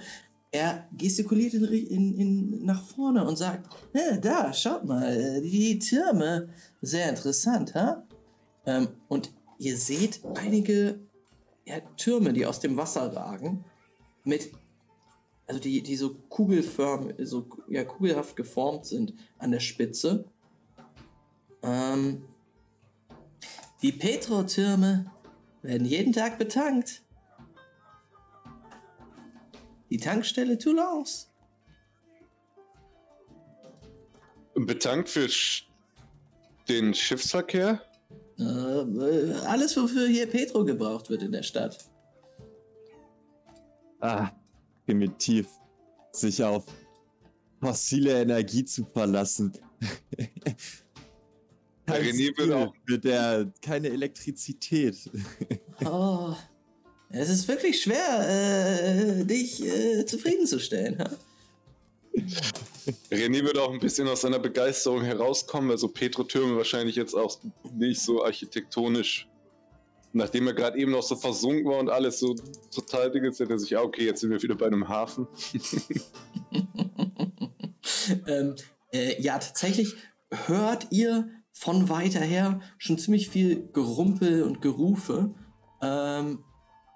[SPEAKER 1] Er gestikuliert in, in, in, nach vorne und sagt, "Ja, da, schaut mal, die Türme, sehr interessant, ha? Ähm, und ihr seht einige ja, Türme, die aus dem Wasser ragen, mit, also die, die so kugelförmig, so ja, kugelhaft geformt sind an der Spitze. Ähm, die Petro-Türme werden jeden Tag betankt. Die Tankstelle Toulons.
[SPEAKER 2] Betankt für sch den Schiffsverkehr?
[SPEAKER 1] Äh, äh, alles, wofür hier Petro gebraucht wird in der Stadt.
[SPEAKER 3] Ah, primitiv. Sich auf fossile Energie zu verlassen. Kein
[SPEAKER 2] René will auch-
[SPEAKER 3] Mit der keine Elektrizität.
[SPEAKER 1] Oh, es ist wirklich schwer, äh, dich äh, zufriedenzustellen. Ha?
[SPEAKER 2] René würde auch ein bisschen aus seiner Begeisterung herauskommen, weil so Petro-Türme wahrscheinlich jetzt auch nicht so architektonisch, nachdem er gerade eben noch so versunken war und alles so total Ding ist, hätte er sich, ah, okay, jetzt sind wir wieder bei einem Hafen.
[SPEAKER 1] ähm, äh, ja, tatsächlich hört ihr von weiter her schon ziemlich viel Gerumpel und Gerufe. Ähm,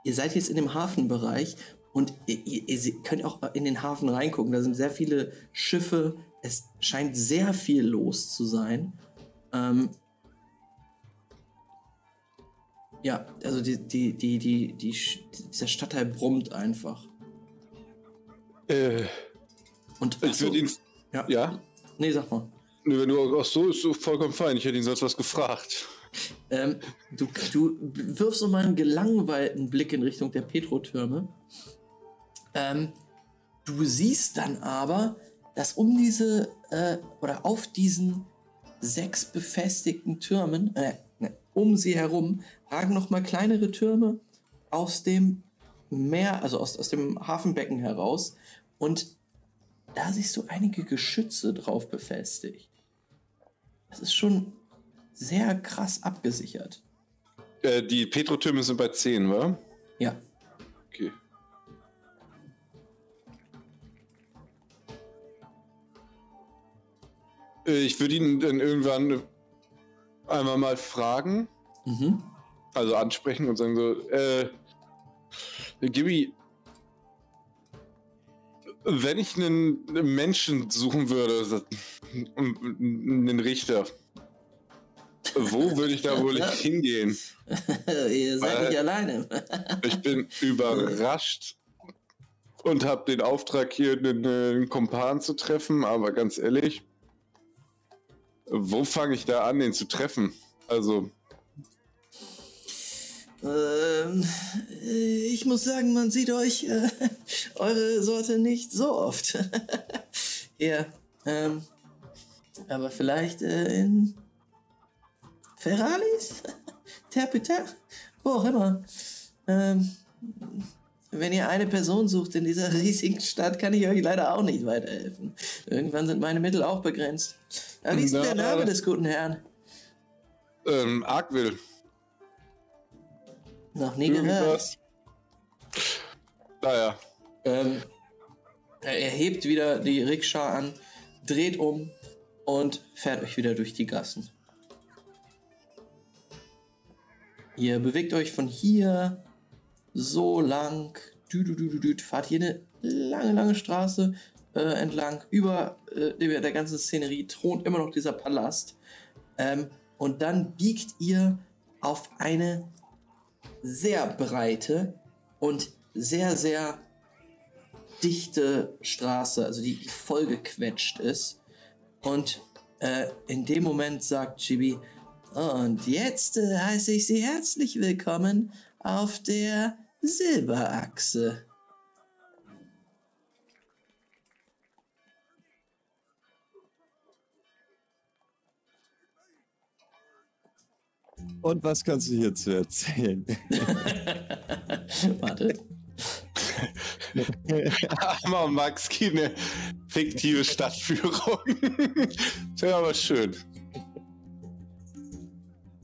[SPEAKER 1] ihr seid jetzt in dem Hafenbereich und ihr, ihr, ihr könnt auch in den Hafen reingucken. Da sind sehr viele Schiffe. Es scheint sehr viel los zu sein. Ähm, ja, also die, die, die, die, die, dieser Stadtteil brummt einfach.
[SPEAKER 2] Äh,
[SPEAKER 1] Und
[SPEAKER 2] ich würde ihn.
[SPEAKER 1] ja.
[SPEAKER 2] Ja?
[SPEAKER 1] Nee, sag mal.
[SPEAKER 2] Nö, wenn du. Ach so, ist vollkommen fein. Ich hätte ihn sonst was gefragt.
[SPEAKER 1] Ähm, du, du wirfst mal einen gelangweilten Blick in Richtung der Petrotürme. Ähm, du siehst dann aber, dass um diese äh, oder auf diesen sechs befestigten Türmen, äh, ne, um sie herum, ragen noch mal kleinere Türme aus dem Meer, also aus, aus dem Hafenbecken heraus. Und da siehst du einige Geschütze drauf befestigt. Das ist schon sehr krass abgesichert.
[SPEAKER 2] Äh, die Petrotürme sind bei 10, wa?
[SPEAKER 1] Ja.
[SPEAKER 2] Okay. Äh, Ich würde ihn dann irgendwann einmal mal fragen,
[SPEAKER 1] Mhm.
[SPEAKER 2] also ansprechen und sagen so, äh, Gibi, wenn ich einen Menschen suchen würde, einen Richter, wo würde ich da wohl hingehen?
[SPEAKER 1] Ihr seid
[SPEAKER 2] Äh.
[SPEAKER 1] nicht alleine.
[SPEAKER 2] Ich bin überrascht und habe den Auftrag, hier einen, einen Kumpan zu treffen, aber ganz ehrlich, wo fange ich da an, den zu treffen? Also,
[SPEAKER 1] Ähm, äh, ich muss sagen, man sieht euch äh, eure Sorte nicht so oft. ja, ähm, aber vielleicht äh, in Ferralis? Terpiter? Wo auch immer. Ähm, wenn ihr eine Person sucht in dieser riesigen Stadt, kann ich euch leider auch nicht weiterhelfen. Irgendwann sind meine Mittel auch begrenzt. Aber wie ist denn der
[SPEAKER 2] Na,
[SPEAKER 1] Name des guten Herrn?
[SPEAKER 2] ähm, Arkwill.
[SPEAKER 1] Noch nie gehört.
[SPEAKER 2] Naja,
[SPEAKER 1] Ähm, er hebt wieder die Rikscha an, dreht um und fährt euch wieder durch die Gassen. Ihr bewegt euch von hier so lang, dü, dü, dü, fahrt hier eine lange, lange Straße äh, entlang. Über äh, der der ganzen Szenerie thront immer noch dieser Palast. Ähm, und dann biegt ihr auf eine sehr breite und sehr, sehr dichte Straße, also die vollgequetscht ist. Und äh, in dem Moment sagt Chibi, und jetzt äh, heiße ich Sie herzlich willkommen auf der Silberachse.
[SPEAKER 3] Und was kannst du hierzu erzählen?
[SPEAKER 1] Warte.
[SPEAKER 2] Hammer Max, eine fiktive Stadtführung. das wäre aber schön.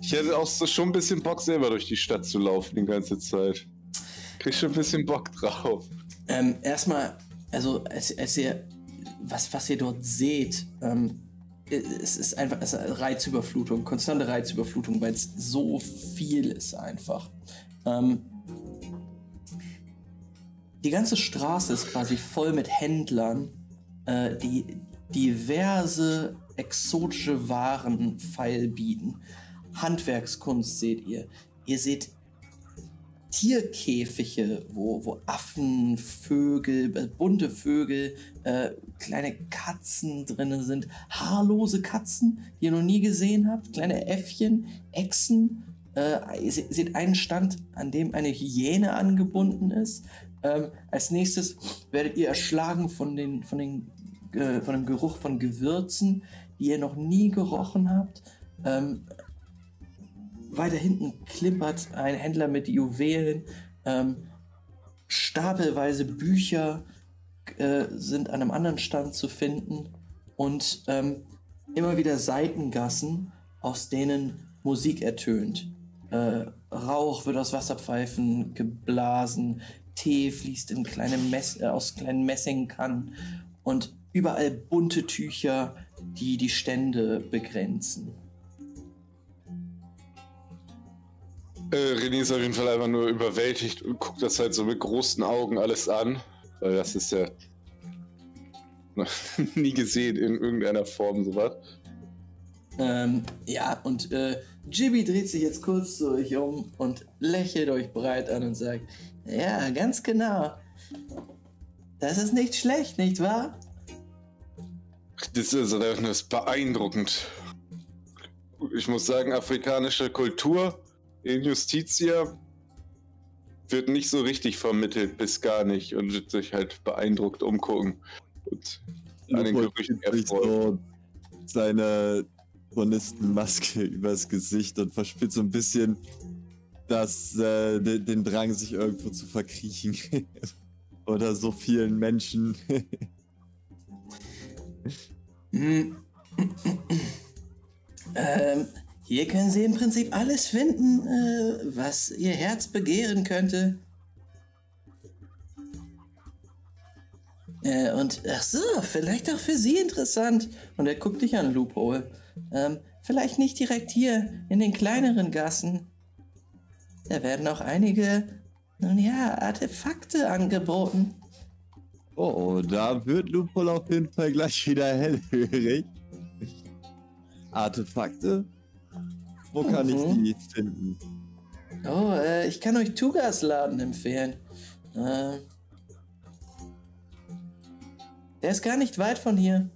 [SPEAKER 2] Ich hätte auch so schon ein bisschen Bock, selber durch die Stadt zu laufen die ganze Zeit. Krieg schon ein bisschen Bock drauf.
[SPEAKER 1] Ähm, erstmal, also als, als ihr, was, was ihr dort seht, ähm, es ist einfach es ist Reizüberflutung, konstante Reizüberflutung, weil es so viel ist einfach. Ähm, die ganze Straße ist quasi voll mit Händlern, äh, die diverse exotische Waren feilbieten. Handwerkskunst seht ihr. Ihr seht Tierkäfige, wo, wo Affen, Vögel, äh, bunte Vögel, äh, kleine Katzen drin sind, haarlose Katzen, die ihr noch nie gesehen habt, kleine Äffchen, Echsen. Äh, ihr se- seht einen Stand, an dem eine Hyäne angebunden ist. Ähm, als nächstes werdet ihr erschlagen von, den, von, den, äh, von dem Geruch von Gewürzen, die ihr noch nie gerochen habt. Ähm, weiter hinten klimpert ein Händler mit Juwelen. Ähm, stapelweise Bücher äh, sind an einem anderen Stand zu finden. Und ähm, immer wieder Seitengassen, aus denen Musik ertönt. Äh, Rauch wird aus Wasserpfeifen geblasen. Tee fließt in kleine Mess äh, aus kleinen Messingkannen. Und überall bunte Tücher, die die Stände begrenzen.
[SPEAKER 2] Äh, René ist auf jeden Fall einfach nur überwältigt und guckt das halt so mit großen Augen alles an. Weil das ist ja noch nie gesehen in irgendeiner Form sowas.
[SPEAKER 1] Ähm, ja, und äh, Jibby dreht sich jetzt kurz zu euch um und lächelt euch breit an und sagt, ja, ganz genau. Das ist nicht schlecht, nicht wahr?
[SPEAKER 2] Das ist, das ist beeindruckend. Ich muss sagen, afrikanische Kultur in Justitia wird nicht so richtig vermittelt, bis gar nicht. Und wird sich halt beeindruckt umgucken. Und an den Gerüchten erfreuen.
[SPEAKER 3] so seine Chronistenmaske übers Gesicht und verspürt so ein bisschen das, äh, den, den Drang, sich irgendwo zu verkriechen. Oder so vielen Menschen.
[SPEAKER 1] Hm. ähm, hier können Sie im Prinzip alles finden, äh, was Ihr Herz begehren könnte. Äh, und ach so, vielleicht auch für Sie interessant. Und er guckt dich an, Loophole. Ähm, vielleicht nicht direkt hier in den kleineren Gassen. Da werden auch einige, nun ja, Artefakte angeboten.
[SPEAKER 3] Oh, oh, da wird Lupol auf jeden Fall gleich wieder hellhörig. Artefakte? Wo kann ich
[SPEAKER 1] Mhm.
[SPEAKER 3] die finden?
[SPEAKER 1] Oh, äh, ich kann euch Tugas Laden empfehlen. Äh, der ist gar nicht weit von hier.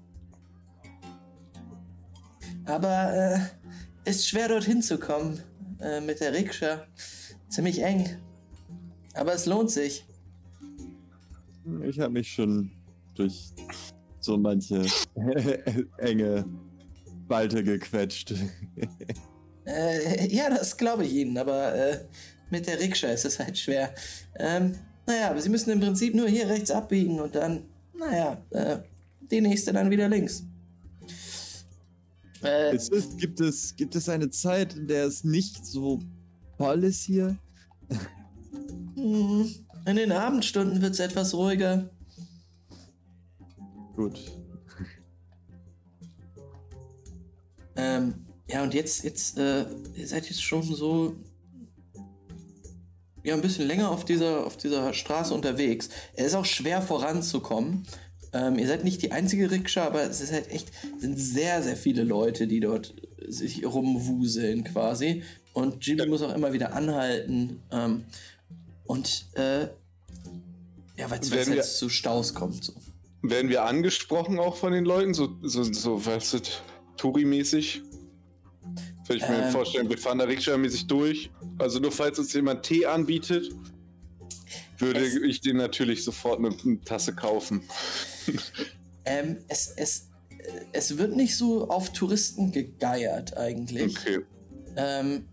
[SPEAKER 1] Aber äh, ist schwer dorthin zu kommen äh, mit der Rikscha. Ziemlich eng. Aber es lohnt sich.
[SPEAKER 3] Ich habe mich schon durch so manche enge Balte gequetscht.
[SPEAKER 1] Äh, ja, das glaube ich Ihnen, aber äh, mit der Rikscha ist es halt schwer. Ähm, naja, aber Sie müssen im Prinzip nur hier rechts abbiegen und dann, naja, äh, die nächste dann wieder links. Äh,
[SPEAKER 3] Ist es, gibt, es, gibt es eine Zeit, in der es nicht so voll ist hier?
[SPEAKER 1] hm, in den Abendstunden wird es etwas ruhiger.
[SPEAKER 3] Gut.
[SPEAKER 1] Ähm, ja, und jetzt, jetzt, äh, ihr seid jetzt schon so, ja, ein bisschen länger auf dieser, auf dieser Straße unterwegs. Es ist auch schwer voranzukommen. Ähm, ihr seid nicht die einzige Rikscha, aber es ist halt echt, sind sehr, sehr viele Leute, die dort sich rumwuseln quasi. Und Jimmy muss auch immer wieder anhalten. Ähm, und, äh, ja, weil es
[SPEAKER 2] wir-
[SPEAKER 1] zu Staus kommt. So.
[SPEAKER 2] Werden wir angesprochen auch von den Leuten, so, so, so weißt du, Touri-mäßig? Würde ich mir
[SPEAKER 1] Ähm.
[SPEAKER 2] vorstellen, wir fahren da Rikscha-mäßig durch. Also nur falls uns jemand Tee anbietet, würde
[SPEAKER 1] Es-
[SPEAKER 2] ich den natürlich sofort eine, eine Tasse kaufen.
[SPEAKER 1] Ähm, es, es, es wird nicht so auf Touristen gegeiert eigentlich.
[SPEAKER 2] Okay.
[SPEAKER 1] Ähm,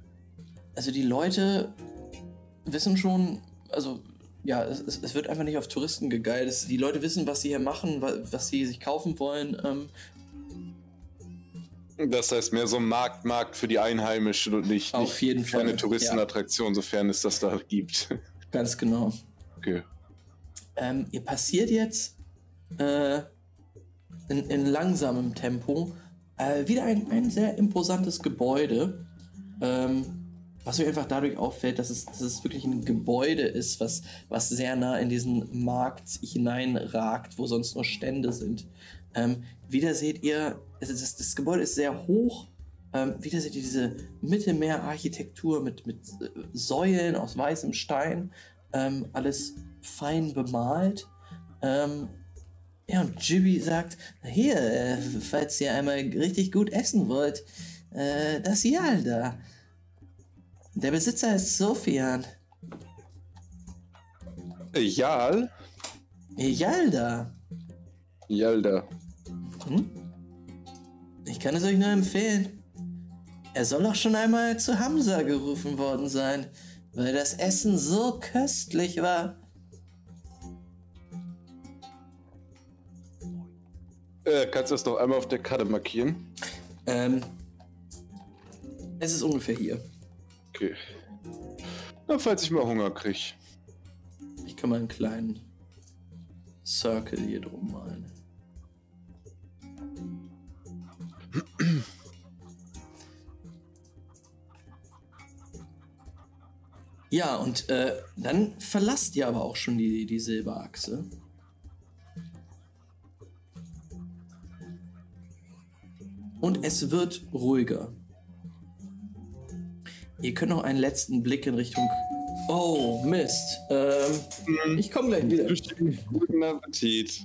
[SPEAKER 1] also die Leute wissen schon, also ja, es, es, wird einfach nicht auf Touristen gegeiert. Es, die Leute wissen, was sie hier machen, wa, was sie sich kaufen wollen. Ähm,
[SPEAKER 2] Das heißt mehr so ein Markt, Markt für die Einheimischen und nicht,
[SPEAKER 1] Auf
[SPEAKER 2] nicht
[SPEAKER 1] jeden
[SPEAKER 2] keine
[SPEAKER 1] Fall,
[SPEAKER 2] Touristenattraktion, sofern es das da gibt.
[SPEAKER 1] ganz genau.
[SPEAKER 2] Okay.
[SPEAKER 1] Ähm, ihr passiert jetzt äh, in, in langsamem Tempo äh, wieder ein, ein sehr imposantes Gebäude. Ähm, was euch einfach dadurch auffällt, dass es, dass es wirklich ein Gebäude ist, was, was sehr nah in diesen Markt hineinragt, wo sonst nur Stände sind. Ähm, wieder seht ihr, also das, das Gebäude ist sehr hoch. Ähm, wieder seht ihr diese Mittelmeerarchitektur mit, mit äh, Säulen aus weißem Stein. Ähm, alles fein bemalt. Ähm, ja, und Jibby sagt, hier, äh, falls ihr einmal richtig gut essen wollt, äh, das Yalda. Der Besitzer ist Sofian.
[SPEAKER 2] Jal?
[SPEAKER 1] Yalda.
[SPEAKER 2] Yalda.
[SPEAKER 1] Hm? Ich kann es euch nur empfehlen. Er soll auch schon einmal zu Hamza gerufen worden sein, weil das Essen so köstlich war.
[SPEAKER 2] Äh, kannst du das noch einmal auf der Karte markieren?
[SPEAKER 1] Ähm, es ist ungefähr hier.
[SPEAKER 2] Okay. Na, falls ich mal Hunger krieg.
[SPEAKER 1] Ich kann mal einen kleinen Circle hier drum malen. Ja, und äh, dann verlasst ihr aber auch schon die, die Silberachse. Und es wird ruhiger. Ihr könnt noch einen letzten Blick in Richtung. Oh, Mist. Ähm, ich komme gleich wieder.
[SPEAKER 2] Guten Appetit.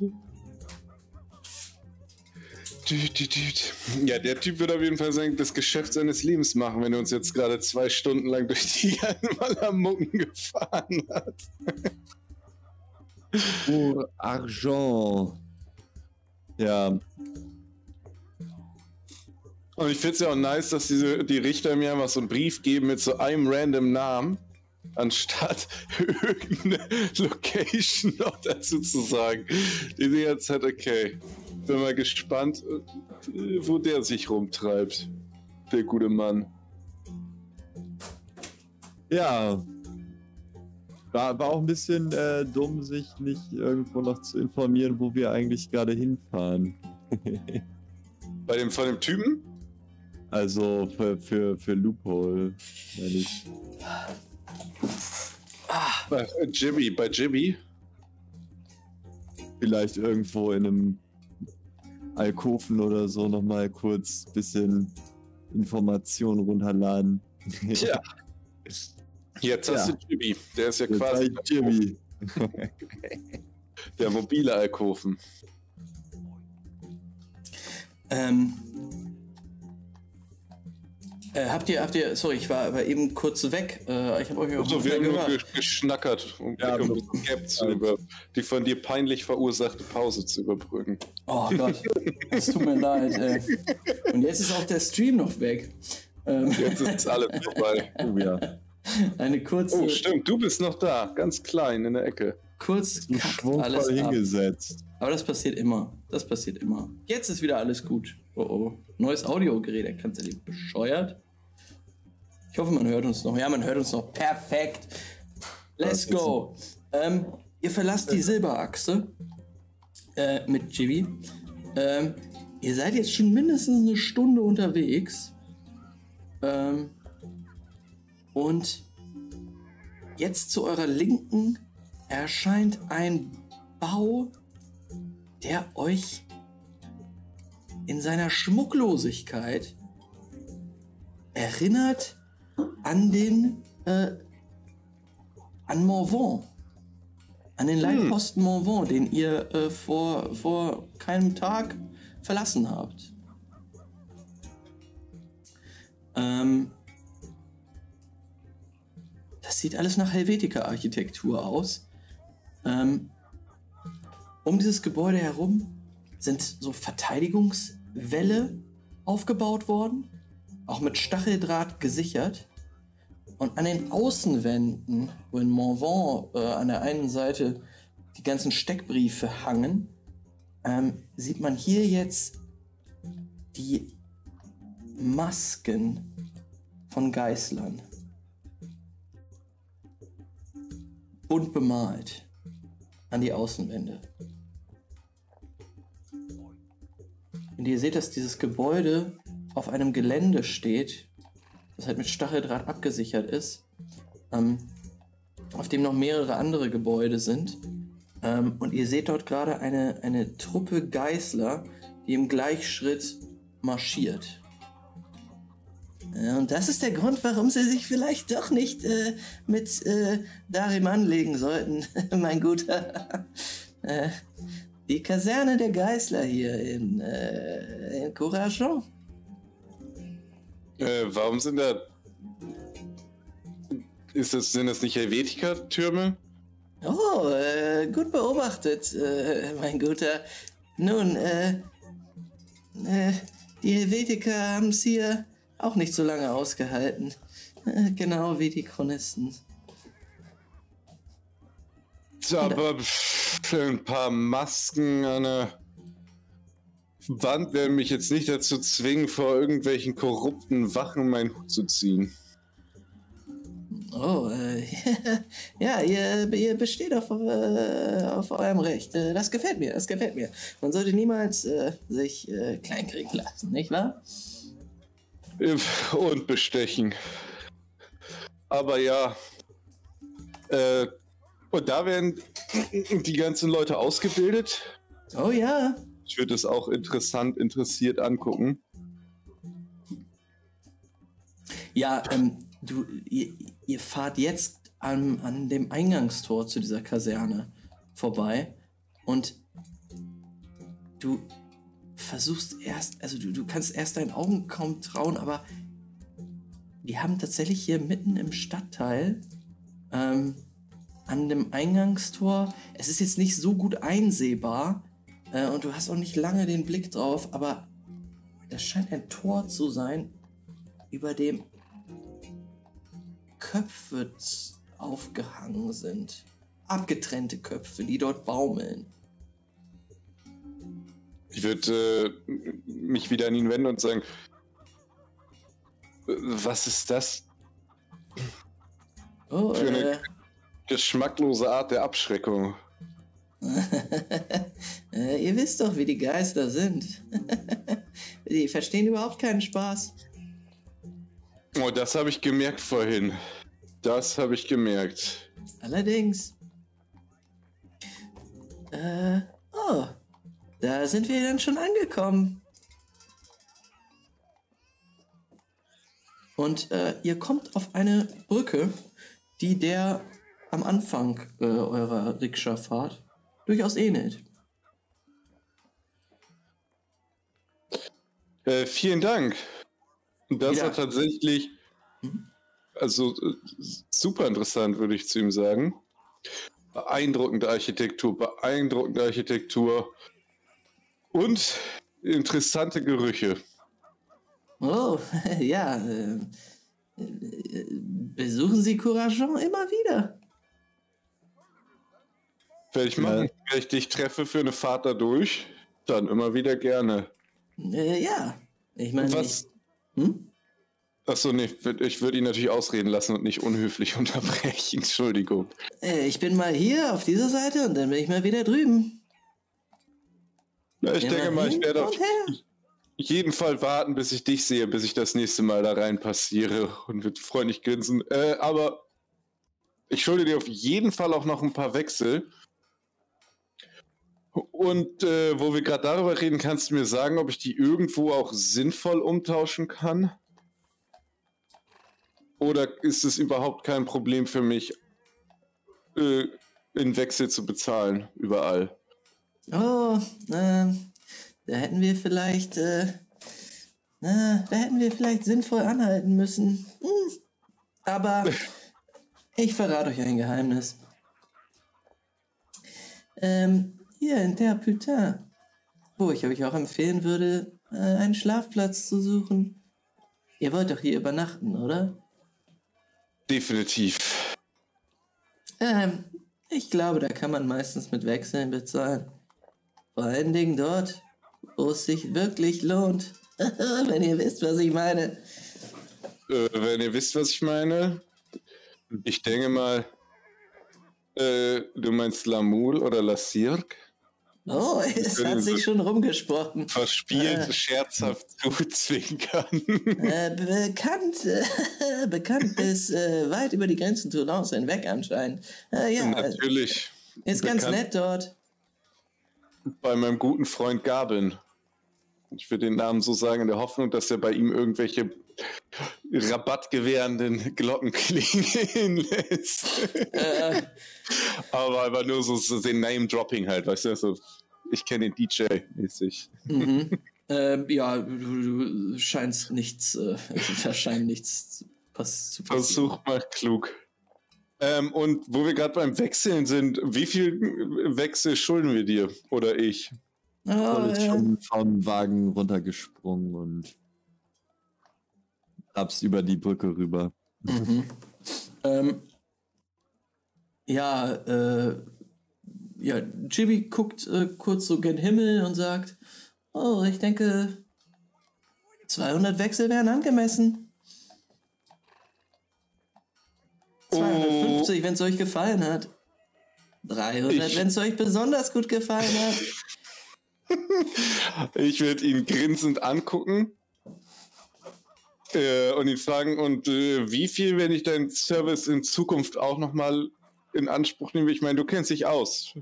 [SPEAKER 2] Ja, der Typ wird auf jeden Fall sein, das Geschäft seines Lebens machen, wenn er uns jetzt gerade zwei Stunden lang durch die Malamucken gefahren hat.
[SPEAKER 3] Pour Argent. Ja,
[SPEAKER 2] Und ich finde es ja auch nice, dass diese, die Richter mir einfach so einen Brief geben mit so einem random Namen, anstatt irgendeine Location noch dazu zu sagen. Die sind jetzt halt okay. Bin mal gespannt, äh, wo der sich rumtreibt. Der gute Mann.
[SPEAKER 3] Ja. War, war auch ein bisschen äh, dumm, sich nicht irgendwo noch zu informieren, wo wir eigentlich gerade hinfahren.
[SPEAKER 2] Bei dem von dem Typen?
[SPEAKER 3] Also für, für, für Loophole.
[SPEAKER 2] Bei Jimmy, bei Jimmy.
[SPEAKER 3] Vielleicht irgendwo in einem Alkoven oder so nochmal kurz bisschen Informationen runterladen.
[SPEAKER 2] Tja. Jetzt hast
[SPEAKER 3] Ja.
[SPEAKER 2] du Jimmy. Der ist ja
[SPEAKER 3] Jetzt
[SPEAKER 2] quasi
[SPEAKER 3] Jimmy.
[SPEAKER 2] der mobile Alkoven.
[SPEAKER 1] Ähm, äh, habt ihr, habt ihr, sorry, ich war, war eben kurz weg. Äh, ich habe euch auch
[SPEAKER 2] So,
[SPEAKER 1] nicht
[SPEAKER 2] wir
[SPEAKER 1] mehr
[SPEAKER 2] haben nur geschnackert, um,
[SPEAKER 3] Ja,
[SPEAKER 2] um die Gap zu über, die von dir peinlich verursachte Pause zu überbrücken.
[SPEAKER 1] Oh Gott, es tut mir leid. Ey. Und jetzt ist auch der Stream noch weg. Ähm,
[SPEAKER 2] Jetzt ist alles vorbei.
[SPEAKER 3] Oh ja.
[SPEAKER 1] eine kurze,
[SPEAKER 2] Oh, stimmt, du bist noch da, ganz klein in der Ecke.
[SPEAKER 1] kurz kackt
[SPEAKER 3] schwungvoll
[SPEAKER 1] alles ab.
[SPEAKER 3] hingesetzt.
[SPEAKER 1] Aber das passiert immer. Das passiert immer. Jetzt ist wieder alles gut. Oh oh. Neues Audiogerät, kannst du die bescheuert? Ich hoffe, man hört uns noch. Ja, man hört uns noch. Perfekt. Let's go. Ähm, ihr verlasst die Silberachse äh, mit Jivi. Ähm, ihr seid jetzt schon mindestens eine Stunde unterwegs. Ähm, und jetzt zu eurer Linken erscheint ein Bau, der euch in seiner Schmucklosigkeit erinnert an den äh, an Morvan. An den Leitposten Morvan, den ihr äh, vor, vor keinem Tag verlassen habt. Ähm, das sieht alles nach Helvetica-Architektur aus. Ähm, um dieses Gebäude herum sind so Verteidigungswälle aufgebaut worden, auch mit Stacheldraht gesichert. Und an den Außenwänden, wo in Morvan äh, an der einen Seite die ganzen Steckbriefe hangen, ähm, sieht man hier jetzt die Masken von Geißlern. Bunt bemalt an die Außenwände. Und ihr seht, dass dieses Gebäude auf einem Gelände steht, das halt mit Stacheldraht abgesichert ist, ähm, auf dem noch mehrere andere Gebäude sind. Ähm, und ihr seht dort gerade eine, eine Truppe Geißler, die im Gleichschritt marschiert. Und das ist der Grund, warum sie sich vielleicht doch nicht äh, mit äh, Darim anlegen sollten, mein Guter. äh, die Kaserne der Geißler hier in, äh, in Courageon.
[SPEAKER 2] Äh, warum sind da. Ist das, sind das nicht Helvetica-Türme?
[SPEAKER 1] Oh, äh, gut beobachtet, äh, mein Guter. Nun, äh, äh, die Helvetiker haben es hier auch nicht so lange ausgehalten. Äh, genau wie die Chronisten.
[SPEAKER 2] Aber pff, ein paar Masken an der Wand werden mich jetzt nicht dazu zwingen, vor irgendwelchen korrupten Wachen meinen Hut zu ziehen.
[SPEAKER 1] Oh, äh, ja, ihr, ihr besteht auf, äh, auf eurem Recht. Äh, das gefällt mir, das gefällt mir. Man sollte niemals äh, sich äh, kleinkriegen lassen, nicht wahr?
[SPEAKER 2] Äh, Und bestechen. Aber ja. Und da werden die ganzen Leute ausgebildet.
[SPEAKER 1] Oh ja.
[SPEAKER 2] Ich würde es auch interessant, interessiert angucken.
[SPEAKER 1] Ja, ähm, du, ihr, ihr fahrt jetzt an, an dem Eingangstor zu dieser Kaserne vorbei und du versuchst erst, also du, du kannst erst deinen Augen kaum trauen, aber die haben tatsächlich hier mitten im Stadtteil ähm, an dem Eingangstor, es ist jetzt nicht so gut einsehbar äh, und du hast auch nicht lange den Blick drauf, aber das scheint ein Tor zu sein, über dem Köpfe aufgehangen sind. Abgetrennte Köpfe, die dort baumeln.
[SPEAKER 2] Ich würde äh, mich wieder an ihn wenden und sagen, äh, was ist das?
[SPEAKER 1] Oh, äh,
[SPEAKER 2] Geschmacklose Art der Abschreckung.
[SPEAKER 1] äh, ihr wisst doch, wie die Geister sind. die verstehen überhaupt keinen Spaß.
[SPEAKER 2] Oh, das habe ich gemerkt vorhin. Das habe ich gemerkt.
[SPEAKER 1] Allerdings. Äh, oh, da sind wir dann schon angekommen. Und äh, ihr kommt auf eine Brücke, die der am Anfang äh, eurer Rikscha-Fahrt durchaus ähnelt.
[SPEAKER 2] Äh, vielen Dank. Das
[SPEAKER 1] Ja.
[SPEAKER 2] war tatsächlich also äh, super interessant, würde ich zu ihm sagen. Beeindruckende Architektur, beeindruckende Architektur und interessante Gerüche.
[SPEAKER 1] Oh, ja. Äh, äh, besuchen Sie Courageant immer wieder.
[SPEAKER 2] Werde ich
[SPEAKER 3] Ja.
[SPEAKER 2] machen. Wenn ich dich treffe für eine Fahrt da durch, dann immer wieder gerne.
[SPEAKER 1] Äh, ja. Ich meine,
[SPEAKER 2] Was?
[SPEAKER 1] ich- hm?
[SPEAKER 2] Achso, nee, ich würde ihn natürlich ausreden lassen und nicht unhöflich unterbrechen. Entschuldigung.
[SPEAKER 1] Äh, ich bin mal hier auf dieser Seite und dann bin ich mal wieder drüben.
[SPEAKER 2] Na, ich denke mal, ich werde auf jeden Fall warten, bis ich dich sehe, bis ich das nächste Mal da rein passiere und wird freundlich grinsen. Äh, aber ich schulde dir auf jeden Fall auch noch ein paar Wechsel. Und äh, wo wir gerade darüber reden, kannst du mir sagen, ob ich die irgendwo auch sinnvoll umtauschen kann? Oder ist es überhaupt kein Problem für mich, äh, in Wechsel zu bezahlen, überall?
[SPEAKER 1] Oh, ähm, da hätten wir vielleicht, äh, na, da hätten wir vielleicht sinnvoll anhalten müssen. Hm. Aber ich verrate euch ein Geheimnis. Ähm, hier in der Putain, wo ich euch auch empfehlen würde, äh, einen Schlafplatz zu suchen. Ihr wollt doch hier übernachten, oder?
[SPEAKER 2] Definitiv.
[SPEAKER 1] Ähm, ich glaube, da kann man meistens mit Wechseln bezahlen. Vor allen Dingen dort, wo es sich wirklich lohnt. Wenn ihr wisst, was ich meine.
[SPEAKER 2] Äh, wenn ihr wisst, was ich meine, ich denke mal, äh, du meinst Lamoul oder La Cirque?
[SPEAKER 1] Oh, es hat sich schon rumgesprochen.
[SPEAKER 2] Verspielt,
[SPEAKER 1] Äh.
[SPEAKER 2] scherzhaft zuzwinkern.
[SPEAKER 1] Äh, bekannt, äh, bekannt bis äh, weit über die Grenzen Toulons hinweg anscheinend. Äh, ja,
[SPEAKER 2] Natürlich.
[SPEAKER 1] ist ganz
[SPEAKER 2] bekannt.
[SPEAKER 1] nett dort.
[SPEAKER 2] Bei meinem guten Freund Gabin. Ich will den Namen so sagen, in der Hoffnung, dass er bei ihm irgendwelche rabattgewährenden Glocken klingen lässt.
[SPEAKER 1] Äh,
[SPEAKER 2] Aber aber nur so, so den Name-Dropping halt, weißt du? So, ich kenne den DJ-mäßig.
[SPEAKER 1] mhm. ähm, ja, du, du scheinst nichts, äh, da scheint nichts pass zu passieren.
[SPEAKER 2] Versuch mal klug. Ähm, und wo wir gerade beim Wechseln sind, wie viel Wechsel schulden wir dir? Oder ich?
[SPEAKER 1] Oh,
[SPEAKER 3] Paul ist
[SPEAKER 1] äh,
[SPEAKER 3] schon vom Wagen runtergesprungen und abs über die Brücke rüber.
[SPEAKER 1] Mhm. Ähm, ja, äh, ja, Chibi guckt äh, kurz so gen Himmel und sagt, oh, ich denke, 200 Wechsel wären angemessen. 250, wenn es euch gefallen hat. 300,
[SPEAKER 2] Ich-
[SPEAKER 1] wenn es euch besonders gut gefallen hat.
[SPEAKER 2] Ich werde ihn grinsend angucken äh, und ihn fragen, und äh, wie viel, wenn ich deinen Service in Zukunft auch nochmal in Anspruch nehme? Ich meine, du kennst dich aus.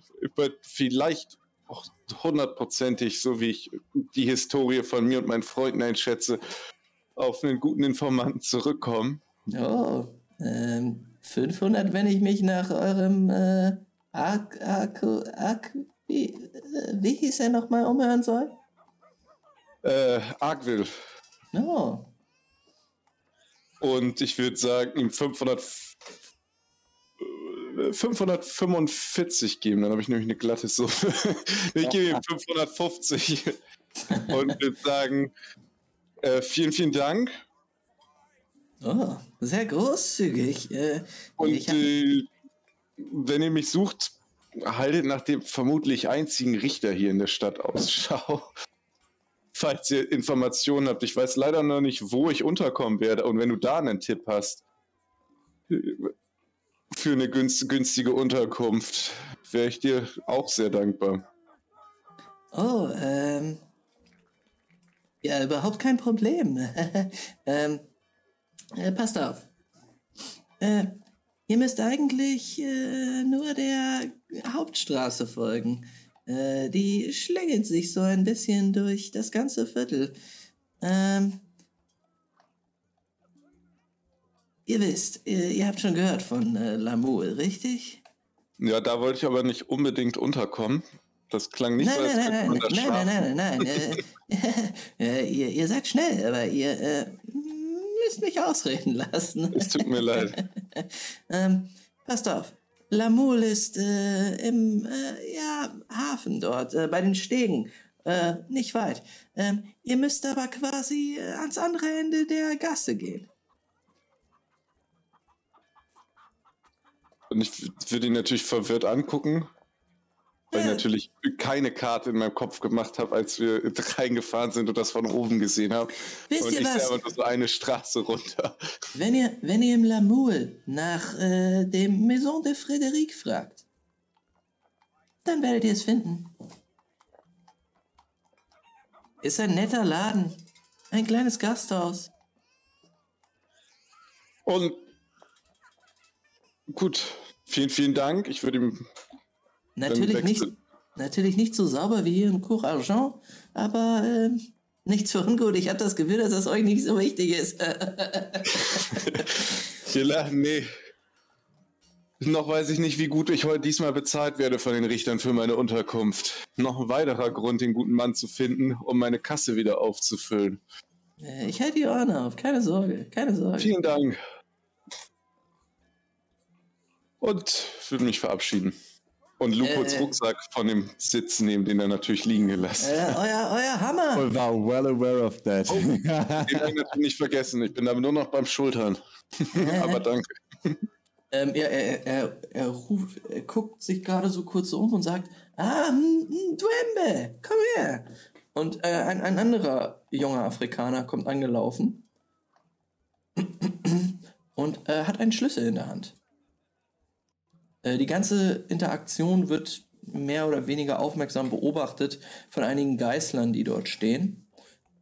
[SPEAKER 2] Vielleicht auch hundertprozentig, so wie ich die Historie von mir und meinen Freunden einschätze, auf einen guten Informanten zurückkommen.
[SPEAKER 1] Oh, ähm, 500, wenn ich mich nach eurem äh, Ak Ak Ak wie, äh, wie hieß er nochmal umhören soll?
[SPEAKER 2] Äh, Argwill.
[SPEAKER 1] Oh,
[SPEAKER 2] Und ich würde sagen, ihm 500, äh, 545 geben. Dann habe ich nämlich eine glatte Summe. ich gebe ihm 550 und würde sagen, äh, vielen, vielen Dank.
[SPEAKER 1] oh, sehr großzügig. Äh,
[SPEAKER 2] Und
[SPEAKER 1] hab,
[SPEAKER 2] äh, wenn ihr mich sucht, haltet nach dem vermutlich einzigen Richter hier in der Stadt Ausschau. Falls ihr Informationen habt. Ich weiß leider noch nicht, wo ich unterkommen werde. Und wenn du da einen Tipp hast, für eine günstige Unterkunft. Wäre ich dir auch sehr dankbar.
[SPEAKER 1] Oh, ähm. Ja, überhaupt kein Problem. ähm, äh, passt auf. Äh, ihr müsst eigentlich äh, nur der Hauptstraße folgen. Äh, die schlängelt sich so ein bisschen durch das ganze Viertel. Ähm, ihr wisst, ihr, ihr habt schon gehört von äh, Lamour, richtig?
[SPEAKER 2] Ja, da wollte ich aber nicht unbedingt unterkommen. Das klang nicht
[SPEAKER 1] nein,
[SPEAKER 2] so, als
[SPEAKER 1] nein, nein,
[SPEAKER 2] man
[SPEAKER 1] nein, nein, nein, nein, nein, nein, äh, äh, ihr, ihr seid schnell, aber ihr äh, müsst mich ausreden lassen.
[SPEAKER 2] Es tut mir leid.
[SPEAKER 1] ähm, passt auf. Lamul ist äh, im äh, ja, Hafen dort, äh, bei den Stegen. Äh, nicht weit. Ähm, ihr müsst aber quasi äh, ans andere Ende der Gasse gehen.
[SPEAKER 2] Und ich würde ihn natürlich verwirrt angucken, weil ich natürlich keine Karte in meinem Kopf gemacht habe, als wir reingefahren sind und das von oben gesehen habe.
[SPEAKER 1] Wisst
[SPEAKER 2] Und
[SPEAKER 1] ihr
[SPEAKER 2] ich
[SPEAKER 1] was?
[SPEAKER 2] selber nur so eine Straße runter.
[SPEAKER 1] Wenn ihr, wenn ihr im Lamoul nach äh, dem Maison de Frédéric fragt, dann werdet ihr es finden. Ist ein netter Laden. Ein kleines Gasthaus.
[SPEAKER 2] Und gut, vielen, vielen Dank. Ich würde ihm
[SPEAKER 1] Natürlich nicht, natürlich nicht so sauber wie hier im Cour Argent, aber äh, nichts für ungut. Ich habe das Gefühl, dass das euch nicht so wichtig ist.
[SPEAKER 2] Chilla, nee. Noch weiß ich nicht, wie gut ich heute diesmal bezahlt werde von den Richtern für meine Unterkunft. Noch ein weiterer Grund, den guten Mann zu finden, um meine Kasse wieder aufzufüllen.
[SPEAKER 1] Äh, ich halte die Ohren auf. Keine Sorge. Keine Sorge.
[SPEAKER 2] Vielen Dank. Und würde mich verabschieden. Und Lupots
[SPEAKER 1] Äh.
[SPEAKER 2] Rucksack von dem Sitz nehmen, den er natürlich liegen gelassen.
[SPEAKER 1] Äh, euer, euer Hammer.
[SPEAKER 3] I war well aware of that.
[SPEAKER 2] Den habe ich natürlich nicht vergessen. Ich bin aber nur noch beim Schultern. aber danke.
[SPEAKER 1] Ähm, er, er, er, er, ruft, er guckt sich gerade so kurz um und sagt, ah, Duembe, komm her. Und äh, ein, ein anderer junger Afrikaner kommt angelaufen und äh, hat einen Schlüssel in der Hand. Äh, die ganze Interaktion wird mehr oder weniger aufmerksam beobachtet von einigen Geißlern, die dort stehen.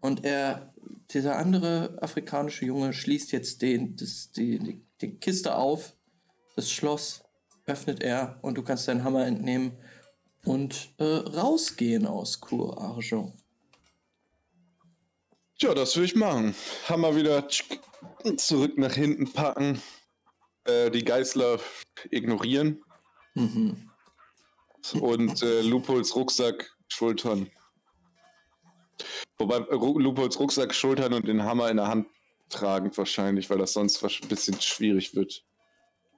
[SPEAKER 1] Und er, dieser andere afrikanische Junge, schließt jetzt den, das, die, die, die Kiste auf, das Schloss öffnet er und du kannst deinen Hammer entnehmen und äh, rausgehen aus Cour Argent.
[SPEAKER 2] Tja, das will ich machen. Hammer wieder zurück nach hinten packen. Äh, die Geißler ignorieren.
[SPEAKER 1] Mhm.
[SPEAKER 2] Und äh, Lupols Rucksack schultern. Wobei äh, Ru- Lupols Rucksack schultern und den Hammer in der Hand tragen wahrscheinlich, weil das sonst ein bisschen schwierig wird.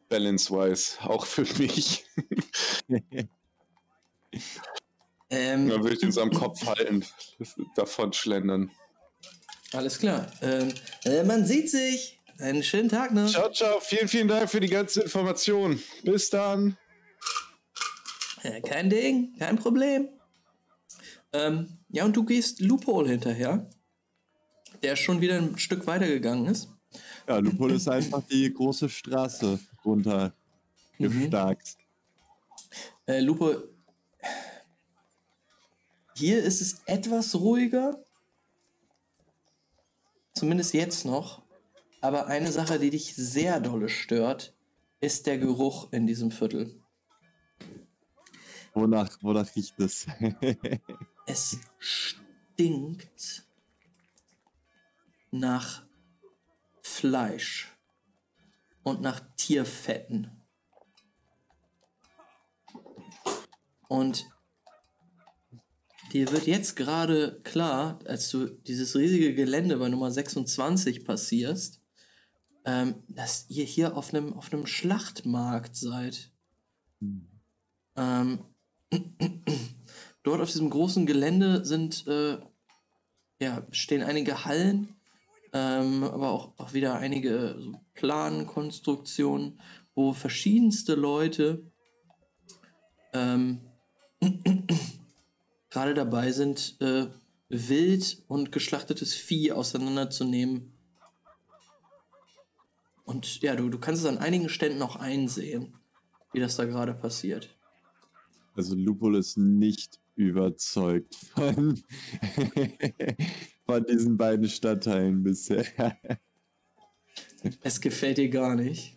[SPEAKER 2] Balance-wise. Auch für mich.
[SPEAKER 1] Ähm,
[SPEAKER 2] Da würde ich den so am Kopf halten. Davon schlendern.
[SPEAKER 1] alles klar. Ähm, äh, man sieht sich. Einen schönen Tag noch.
[SPEAKER 2] Ciao, ciao. Vielen, vielen Dank für die ganze Information. Bis dann.
[SPEAKER 1] Ja, kein Ding, kein Problem. Ähm, ja, und du gehst Loophole hinterher, der schon wieder ein Stück weiter gegangen ist.
[SPEAKER 3] ja, du wurdest einfach die große Straße runter gestarkt.
[SPEAKER 1] Äh, Lupo, hier ist es etwas ruhiger. Zumindest jetzt noch. Aber eine Sache, die dich sehr dolle stört, ist der Geruch in diesem Viertel.
[SPEAKER 3] Wonach, wonach riecht es?
[SPEAKER 1] Es stinkt nach Fleisch und nach Tierfetten. Und dir wird jetzt gerade klar, als du dieses riesige Gelände bei Nummer 26 passierst, ähm, dass ihr hier auf einem auf Schlachtmarkt seid. Ähm, dort auf diesem großen Gelände sind, äh, ja, stehen einige Hallen, ähm, aber auch, auch wieder einige so Plankonstruktionen, wo verschiedenste Leute ähm, gerade dabei sind, äh, wild und geschlachtetes Vieh auseinanderzunehmen und ja, du, du kannst es an einigen Ständen auch einsehen, wie das da gerade passiert.
[SPEAKER 3] Also Lupul ist nicht überzeugt von, von diesen beiden Stadtteilen bisher.
[SPEAKER 1] Es gefällt dir gar nicht.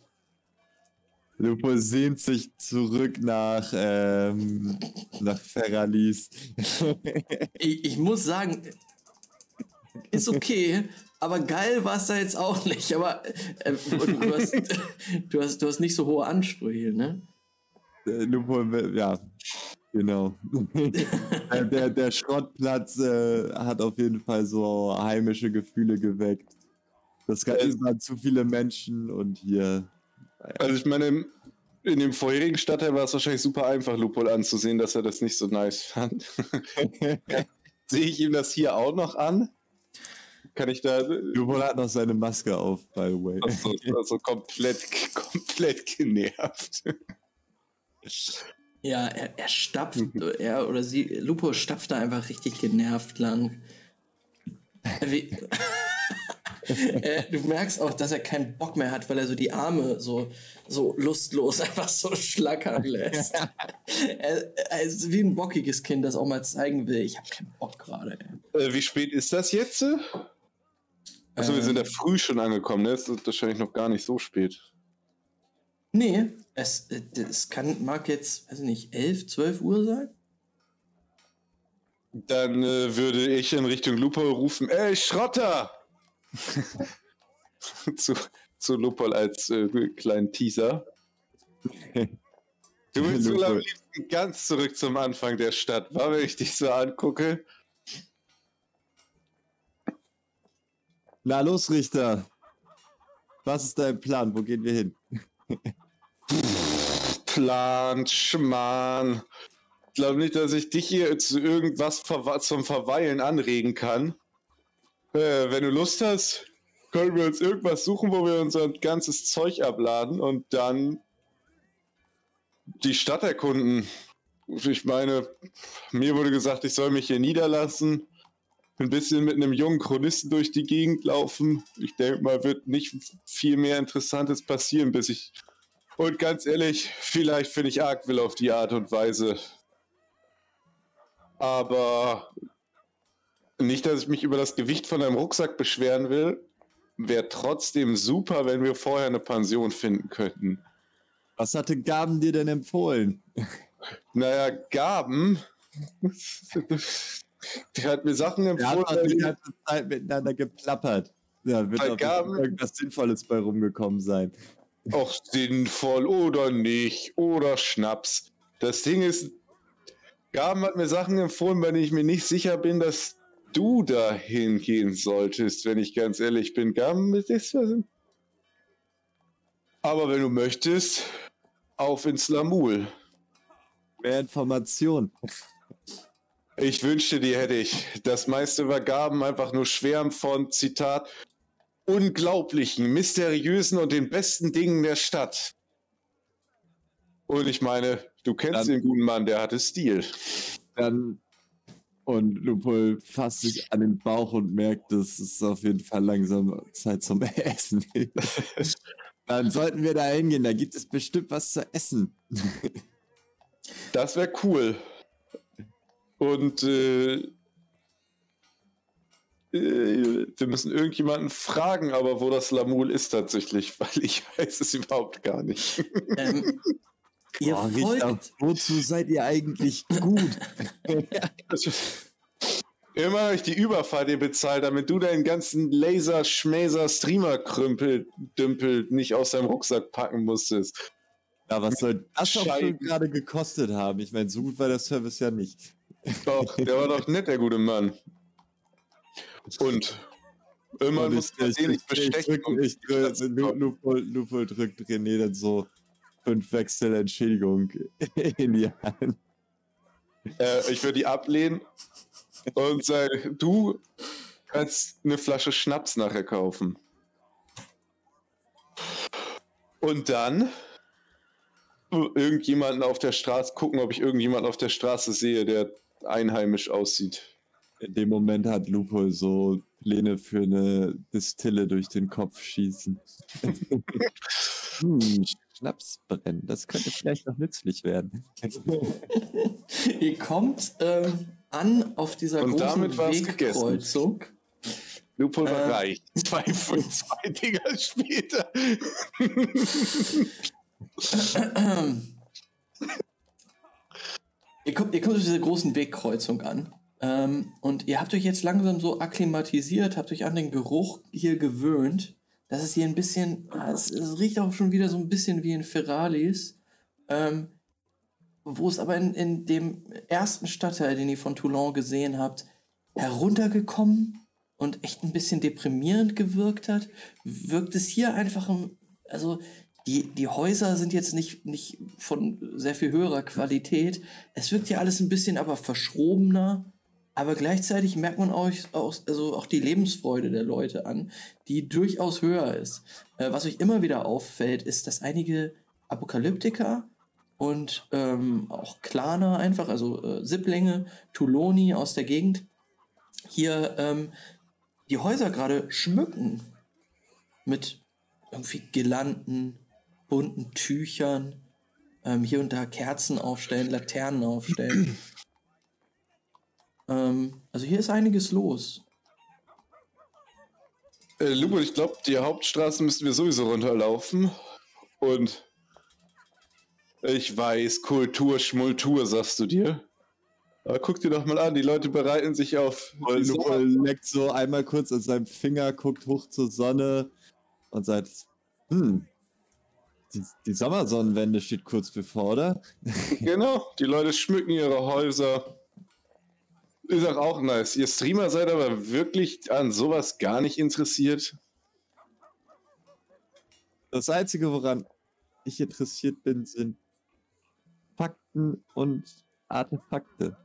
[SPEAKER 3] Lupo sehnt sich zurück nach, ähm, nach Ferralis.
[SPEAKER 1] Ich, ich muss sagen, ist okay, aber geil war es da jetzt auch nicht. Aber äh, du, hast, du, hast, du hast nicht so hohe Ansprüche, ne?
[SPEAKER 3] Äh, ja, genau. Äh, der, der Schrottplatz äh, hat auf jeden Fall so heimische Gefühle geweckt. Das waren zu viele Menschen und hier.
[SPEAKER 2] Also ich meine, in dem vorherigen Stadtteil war es wahrscheinlich super einfach, Lupol anzusehen, dass er das nicht so nice fand. Sehe ich ihm das hier auch noch an? Kann ich da.
[SPEAKER 3] Lupol hat noch seine Maske auf, by the way.
[SPEAKER 2] Also, also komplett, komplett genervt.
[SPEAKER 1] Ja, er, er stapft, er oder sie, Lupo stapft da einfach richtig genervt lang. Wie, äh, du merkst auch, dass er keinen Bock mehr hat, weil er so die Arme so, so lustlos einfach so schlackern lässt. er, er, ist wie ein bockiges Kind, das auch mal zeigen will. Ich habe keinen Bock gerade.
[SPEAKER 2] Äh, wie spät ist das jetzt? Achso, ähm, wir sind ja früh schon angekommen, ne? Es ist wahrscheinlich noch gar nicht so spät.
[SPEAKER 1] Nee, es, äh, es kann, mag jetzt, weiß ich nicht, 11, 12 Uhr sein.
[SPEAKER 2] Dann äh, würde ich in Richtung Lupo rufen, ey, Schrotter! zu, zu Lupol als äh, kleinen Teaser. Du willst wohl am liebsten ganz zurück zum Anfang der Stadt, war, wenn ich dich so angucke.
[SPEAKER 3] Na los, Richter. Was ist dein Plan? Wo gehen wir hin?
[SPEAKER 2] Plan, Schmarrn. Ich glaube nicht, dass ich dich hier zu irgendwas zum Verweilen anregen kann. Äh, wenn du Lust hast, können wir uns irgendwas suchen, wo wir unser ganzes Zeug abladen und dann die Stadt erkunden. Ich meine, mir wurde gesagt, ich soll mich hier niederlassen, ein bisschen mit einem jungen Chronisten durch die Gegend laufen. Ich denke mal, wird nicht viel mehr Interessantes passieren, bis ich. Und ganz ehrlich, vielleicht finde ich Arkwill auf die Art und Weise. Aber nicht, dass ich mich über das Gewicht von einem Rucksack beschweren will. Wäre trotzdem super, wenn wir vorher eine Pension finden könnten.
[SPEAKER 3] Was hatte Gaben dir denn empfohlen?
[SPEAKER 2] Naja, Gaben. Der hat mir Sachen empfohlen.
[SPEAKER 3] Der hat die ganze Zeit miteinander geplappert. Ja, wird auch Gaben, irgendwas Sinnvolles bei rumgekommen sein.
[SPEAKER 2] Auch sinnvoll oder nicht. Oder Schnaps. Das Ding ist, Gaben hat mir Sachen empfohlen, bei denen ich mir nicht sicher bin, dass du dahin gehen solltest, wenn ich ganz ehrlich bin. Aber wenn du möchtest, auf ins Lamul.
[SPEAKER 3] Mehr Information.
[SPEAKER 2] Ich wünschte, die hätte ich. Das meiste war Gaben einfach nur Schwärm von, Zitat, unglaublichen, mysteriösen und den besten Dingen der Stadt. Und ich meine, du kennst dann, den guten Mann, der hatte Stil.
[SPEAKER 3] Dann und Lupol fasst sich an den Bauch und merkt, dass es auf jeden Fall langsam Zeit zum Essen ist. Dann sollten wir da hingehen, da gibt es bestimmt was zu essen.
[SPEAKER 2] Das wäre cool. Und äh, äh, wir müssen irgendjemanden fragen, aber wo das Lamul ist tatsächlich, weil ich weiß es überhaupt gar nicht. Ähm,
[SPEAKER 3] Ihr oh, folgt. wozu seid ihr eigentlich gut?
[SPEAKER 2] Immer habe ich die Überfahrt dir bezahlt, damit du deinen ganzen Laser, Schmäser, Streamer-Krümpel, Dümpel nicht aus deinem Rucksack packen musstest.
[SPEAKER 3] Ja, was soll das auch schon gerade gekostet haben? Ich meine, so gut war der Service ja nicht.
[SPEAKER 2] Doch, der war doch nett, der gute Mann. Und immer muss man den nicht bestechen. Ich, ich, ich,
[SPEAKER 3] Lupol drückt René dann so fünf Wechsel Entschädigung in die Hand.
[SPEAKER 2] Äh, ich würde die ablehnen und sagen, du kannst eine Flasche Schnaps nachher kaufen. Und dann irgendjemanden auf der Straße gucken, ob ich irgendjemanden auf der Straße sehe, der einheimisch aussieht.
[SPEAKER 3] In dem Moment hat Lupo so Lene für eine Distille durch den Kopf schießen. hm, Schnaps brennen, das könnte vielleicht noch nützlich werden.
[SPEAKER 1] Ihr kommt ähm, an auf dieser
[SPEAKER 2] Und
[SPEAKER 1] großen Wegkreuzung.
[SPEAKER 2] Lupol war
[SPEAKER 1] Äh.
[SPEAKER 2] reich. Zwei von zwei Dinger später.
[SPEAKER 1] Ihr kommt, ihr kommt auf dieser großen Wegkreuzung an. Ähm, und ihr habt euch jetzt langsam so akklimatisiert, habt euch an den Geruch hier gewöhnt. Das ist hier ein bisschen, ah, es, es riecht auch schon wieder so ein bisschen wie in Ferralis. Ähm, wo es aber in, in dem ersten Stadtteil, den ihr von Toulon gesehen habt, heruntergekommen und echt ein bisschen deprimierend gewirkt hat, wirkt es hier einfach, also die, die Häuser sind jetzt nicht, nicht von sehr viel höherer Qualität. Es wirkt ja alles ein bisschen aber verschrobener, aber gleichzeitig merkt man auch, auch, also auch die Lebensfreude der Leute an, die durchaus höher ist. Äh, was euch immer wieder auffällt, ist, dass einige Apokalyptiker und ähm, auch Klaner einfach, also äh, Sipplinge, Tuloni aus der Gegend, hier ähm, die Häuser gerade schmücken mit irgendwie Girlanden, bunten Tüchern, ähm, hier und da Kerzen aufstellen, Laternen aufstellen. ähm, also hier ist einiges los.
[SPEAKER 2] Äh, Lupol, ich glaube, die Hauptstraße müssten wir sowieso runterlaufen. Und ich weiß, Kultur, Schmultur, sagst du dir. Aber guck dir doch mal an, die Leute bereiten sich auf
[SPEAKER 3] Und
[SPEAKER 2] Sommer-
[SPEAKER 3] leckt so einmal kurz an seinem Finger, guckt hoch zur Sonne und sagt, hm, die, die Sommersonnenwende steht kurz bevor, oder?
[SPEAKER 2] Genau, die Leute schmücken ihre Häuser. Ist auch, auch nice. Ihr Streamer seid aber wirklich an sowas gar nicht interessiert.
[SPEAKER 3] Das Einzige, woran ich interessiert bin, sind Fakten und Artefakte.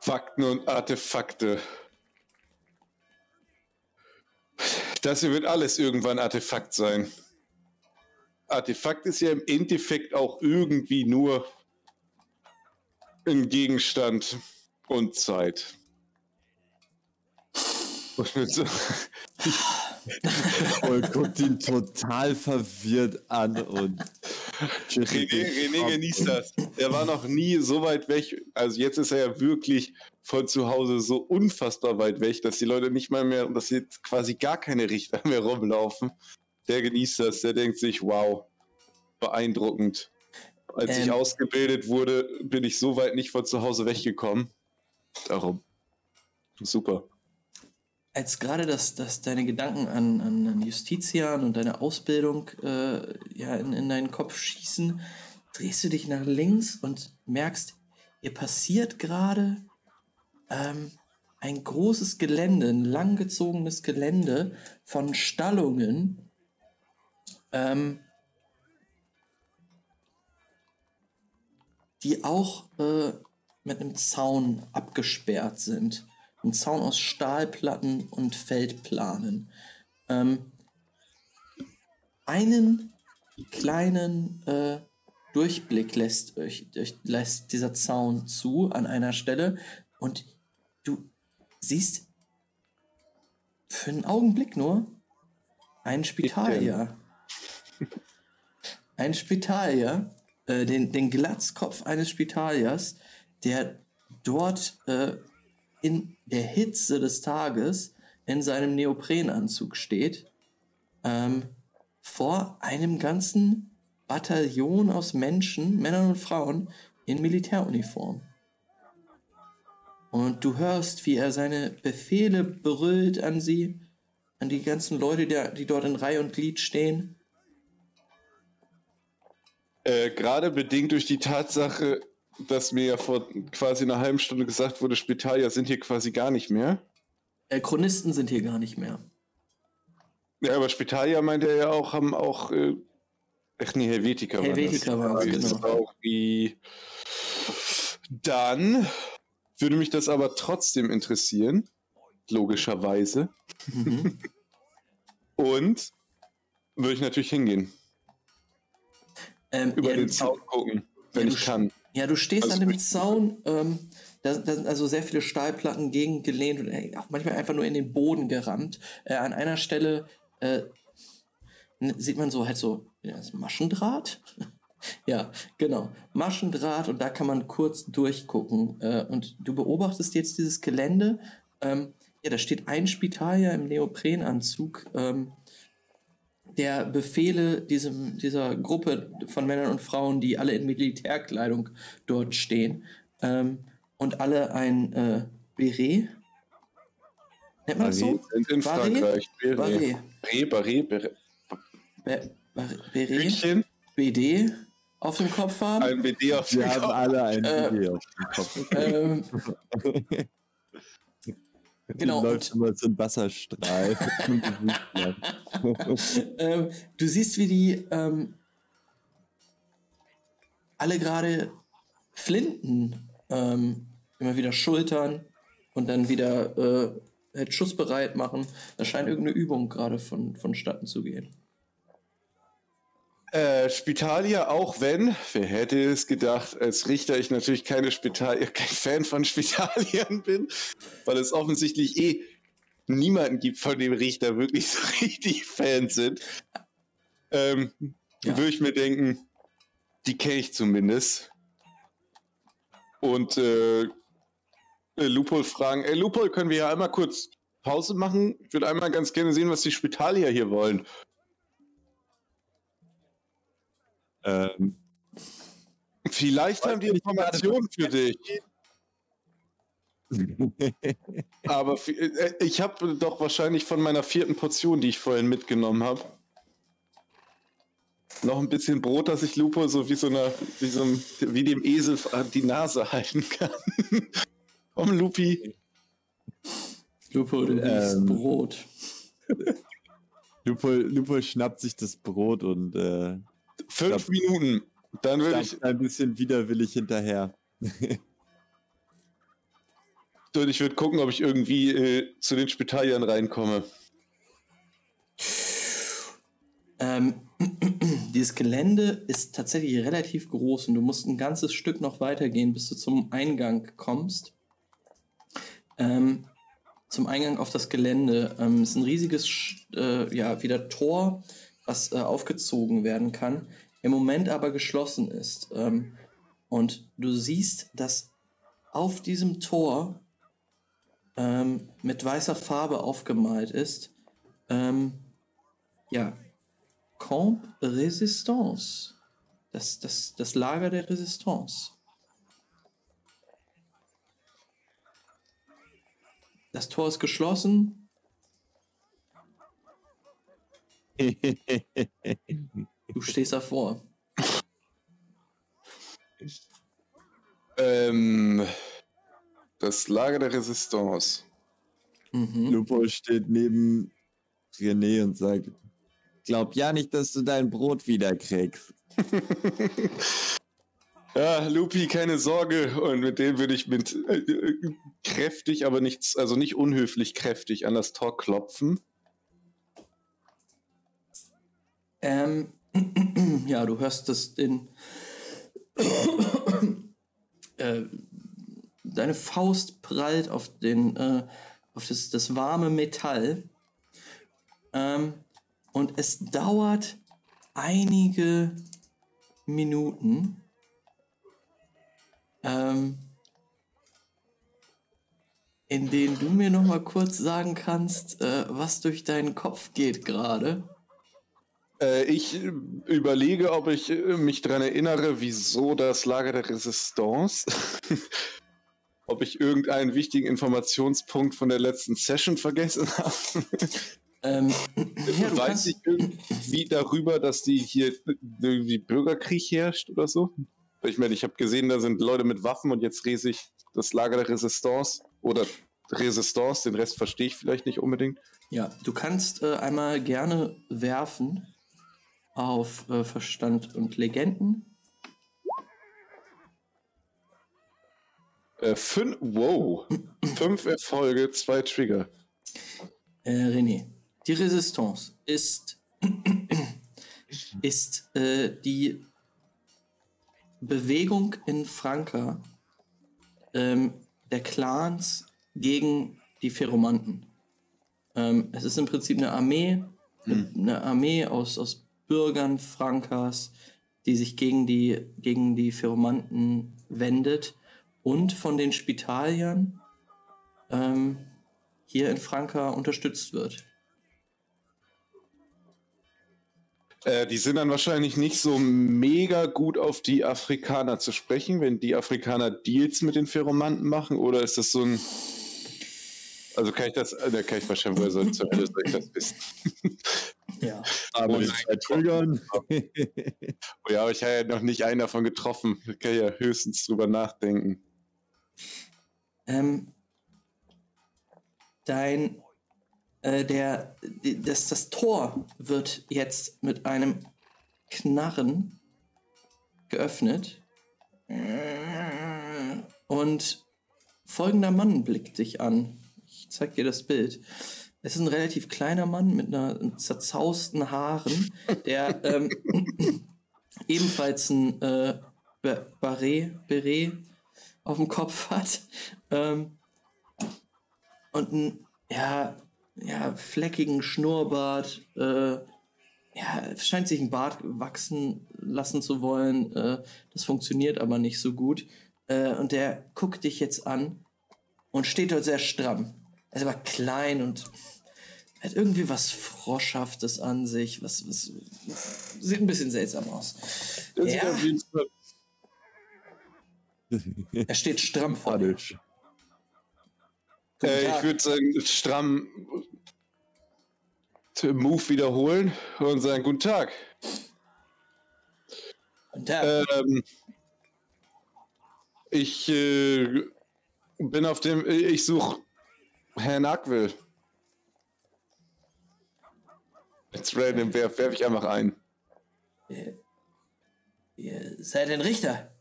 [SPEAKER 2] Fakten und Artefakte. Das hier wird alles irgendwann Artefakt sein. Artefakt ist ja im Endeffekt auch irgendwie nur ein Gegenstand und Zeit. Und
[SPEAKER 3] guckt ihn total verwirrt an und
[SPEAKER 2] René, René genießt das. Er war noch nie so weit weg. Also jetzt ist er ja wirklich von zu Hause so unfassbar weit weg, dass die Leute nicht mal mehr, dass jetzt quasi gar keine Richter mehr rumlaufen. Der genießt das. Der denkt sich, wow, beeindruckend. Als ich
[SPEAKER 1] Ähm.
[SPEAKER 2] ausgebildet wurde, bin ich so weit nicht von zu Hause weggekommen. Darum. Super.
[SPEAKER 1] Als gerade das, das deine Gedanken an, an, an Justitian und deine Ausbildung äh, ja, in, in deinen Kopf schießen, drehst du dich nach links und merkst, ihr passiert gerade ähm, ein großes Gelände, ein langgezogenes Gelände von Stallungen. Ähm, die auch äh, mit einem Zaun abgesperrt sind. Ein Zaun aus Stahlplatten und Feldplanen. Ähm, einen kleinen äh, Durchblick lässt, lässt dieser Zaun zu an einer Stelle und du siehst für einen Augenblick nur einen Spitalier. Ein Spitalier, äh, den, den Glatzkopf eines Spitaliers, der dort äh, in der Hitze des Tages in seinem Neoprenanzug steht, ähm, vor einem ganzen Bataillon aus Menschen, Männern und Frauen in Militäruniform. Und du hörst, wie er seine Befehle brüllt an sie, an die ganzen Leute, die, dort in Reihe und Glied stehen.
[SPEAKER 2] Äh, Gerade bedingt durch die Tatsache, dass mir ja vor quasi einer halben Stunde gesagt wurde, Spitalier sind hier quasi gar nicht mehr.
[SPEAKER 1] Äh, Chronisten sind hier gar nicht mehr.
[SPEAKER 2] Ja, aber Spitalier meint er ja auch, haben auch. Äh, ach nee, Helvetiker,
[SPEAKER 1] Helvetiker
[SPEAKER 2] waren
[SPEAKER 1] waren's,
[SPEAKER 2] das. Das
[SPEAKER 1] genau.
[SPEAKER 2] ist auch die. Dann würde mich das aber trotzdem interessieren. Logischerweise.
[SPEAKER 1] Mhm.
[SPEAKER 2] Und würde ich natürlich hingehen.
[SPEAKER 1] ähm,
[SPEAKER 2] Über
[SPEAKER 1] ja,
[SPEAKER 2] den Zaun gucken, wenn
[SPEAKER 1] ja,
[SPEAKER 2] ich kann.
[SPEAKER 1] Ja, du stehst
[SPEAKER 2] Also
[SPEAKER 1] an dem Zaun. Ähm, da, da sind also sehr viele Stahlplatten gegengelehnt und äh, auch manchmal einfach nur in den Boden gerammt. Äh, an einer Stelle äh, sieht man so halt so ja, Maschendraht. ja, genau. Maschendraht und da kann man kurz durchgucken. Äh, und du beobachtest jetzt dieses Gelände. Ähm, ja, da steht ein Spitalier im Neoprenanzug, ähm, der Befehle diesem, dieser Gruppe von Männern und Frauen, die alle in Militärkleidung dort stehen ähm, und alle ein äh, Beret. Nennt man das so?
[SPEAKER 2] In, Frankreich.
[SPEAKER 1] Barret.
[SPEAKER 2] Barret, Barret, Barret.
[SPEAKER 1] Be- Bar- Beret,
[SPEAKER 2] Hütchen,
[SPEAKER 1] BD auf dem Kopf haben.
[SPEAKER 2] ein BD auf
[SPEAKER 3] Wir
[SPEAKER 2] dem
[SPEAKER 3] haben
[SPEAKER 2] Kopf.
[SPEAKER 3] alle ein
[SPEAKER 1] Äh,
[SPEAKER 3] Video auf dem Kopf.
[SPEAKER 1] ähm, genau.
[SPEAKER 3] Läuft immer so ein Wasserstrahl.
[SPEAKER 1] ähm, du siehst, wie die ähm, alle gerade Flinten ähm, immer wieder schultern und dann wieder äh, halt schussbereit machen. Da scheint irgendeine Übung gerade von, vonstatten zu gehen.
[SPEAKER 2] Äh, Spitalia, auch wenn, wer hätte es gedacht, als Richter ich natürlich keine Spitalier, kein Fan von Spitaliern bin, weil es offensichtlich eh niemanden gibt, von dem Richter wirklich so richtig Fans sind, ähm,
[SPEAKER 1] Ja.
[SPEAKER 2] würde ich mir denken, die kenne ich zumindest. Und äh, äh, Lupol fragen, ey Lupol, können wir ja einmal kurz Pause machen? Ich würde einmal ganz gerne sehen, was die Spitalier hier wollen.
[SPEAKER 3] Ähm,
[SPEAKER 2] Vielleicht haben die Informationen für dich. Aber äh, ich habe doch wahrscheinlich von meiner vierten Portion, die ich vorhin mitgenommen habe, noch ein bisschen Brot, dass ich Lupo so wie so einer, wie so einem, wie dem Esel an die Nase halten kann. Komm, Lupi.
[SPEAKER 1] Lupo, du
[SPEAKER 3] Ähm.
[SPEAKER 1] Brot.
[SPEAKER 3] Lupo, Lupo schnappt sich das Brot und äh,
[SPEAKER 2] Fünf
[SPEAKER 3] Stopp.
[SPEAKER 2] Minuten. Dann würde ich,
[SPEAKER 3] ein bisschen widerwillig hinterher.
[SPEAKER 2] und ich würde gucken, ob ich irgendwie äh, zu den Spitaliern reinkomme.
[SPEAKER 1] Ähm, dieses Gelände ist tatsächlich relativ groß und du musst ein ganzes Stück noch weitergehen, bis du zum Eingang kommst. Ähm, zum Eingang auf das Gelände. Ähm, es ist ein riesiges äh, ja, wieder Tor, was äh, aufgezogen werden kann, im Moment aber geschlossen ist. Ähm, und du siehst, dass auf diesem Tor ähm, mit weißer Farbe aufgemalt ist. Ähm, ja, Camp Resistance. Das, das, das Lager der Resistance. Das Tor ist geschlossen. Du stehst davor.
[SPEAKER 2] Ähm, das Lager der Resistance.
[SPEAKER 1] Mhm.
[SPEAKER 3] Lupo steht neben René und sagt, glaub ja nicht, dass du dein Brot wiederkriegst.
[SPEAKER 2] Ja, Lupi, keine Sorge. Und mit dem würde ich mit äh, äh, kräftig, aber nichts, also nicht unhöflich kräftig an das Tor klopfen.
[SPEAKER 1] Ähm, ja, du hörst das den. äh, deine Faust prallt auf den, äh, auf das, das warme Metall. Ähm, und es dauert einige Minuten. Ähm, in denen du mir noch mal kurz sagen kannst, äh, was durch deinen Kopf geht gerade.
[SPEAKER 2] Äh, ich äh, überlege, ob ich äh, mich daran erinnere, wieso das Lager der Resistance. ob ich irgendeinen wichtigen Informationspunkt von der letzten Session vergessen habe.
[SPEAKER 1] Ähm, ja,
[SPEAKER 2] Weiß ich irgendwie darüber, dass die hier irgendwie Bürgerkrieg herrscht oder so? Ich meine, ich habe gesehen, da sind Leute mit Waffen und jetzt lese ich das Lager der Resistance oder Resistance, den Rest verstehe ich vielleicht nicht unbedingt.
[SPEAKER 1] ja, du kannst äh, einmal gerne werfen auf äh, Verstand und Legenden.
[SPEAKER 2] Äh, fün wow. Fünf Erfolge, zwei Trigger.
[SPEAKER 1] Äh, René, die Resistance ist, ist äh, die Bewegung in Franka, ähm, der Clans gegen die Pheromanten. Ähm, es ist im Prinzip eine Armee,
[SPEAKER 3] Hm.
[SPEAKER 1] eine Armee aus, aus Bürgern Frankas, die sich gegen die, gegen die Pheromanten wendet und von den Spitaliern ähm, hier in Franka unterstützt wird.
[SPEAKER 2] Äh, die sind dann wahrscheinlich nicht so mega gut auf die Afrikaner zu sprechen, wenn die Afrikaner Deals mit den Pheromanten machen, oder ist das so ein. Also kann ich das, äh, da kann ich wahrscheinlich, woher soll, zur Hölle soll ich das wissen?
[SPEAKER 1] Ja.
[SPEAKER 3] Aber die zwei Triggern.
[SPEAKER 2] Oh ja, aber ich habe ja noch nicht einen davon getroffen. Ich kann ja höchstens drüber nachdenken.
[SPEAKER 1] Ähm, dein, äh, der, das, das Tor wird jetzt mit einem Knarren geöffnet. Und folgender Mann blickt dich an. Zeig dir das Bild. Es ist ein relativ kleiner Mann mit einer zerzausten Haaren, der ähm, ebenfalls ein äh, Ba- Barret, Beret auf dem Kopf hat. Ähm, und einen, ja, ja, fleckigen Schnurrbart. Äh, ja, scheint sich ein Bart wachsen lassen zu wollen. Äh, das funktioniert aber nicht so gut. Äh, und der guckt dich jetzt an und steht dort sehr stramm. Er ist aber klein und hat irgendwie was Froschhaftes an sich. Was, was sieht ein bisschen seltsam aus.
[SPEAKER 2] Das
[SPEAKER 1] Ja. Er steht stramm vor dir.
[SPEAKER 2] Äh, ich würde seinen stramm Move wiederholen und sagen, guten Tag.
[SPEAKER 1] Guten Tag.
[SPEAKER 2] Ähm, ich äh, bin auf dem, ich suche Herrn Ackwill. Jetzt random werf, werf ich einfach ein.
[SPEAKER 1] Ihr seid ein Richter.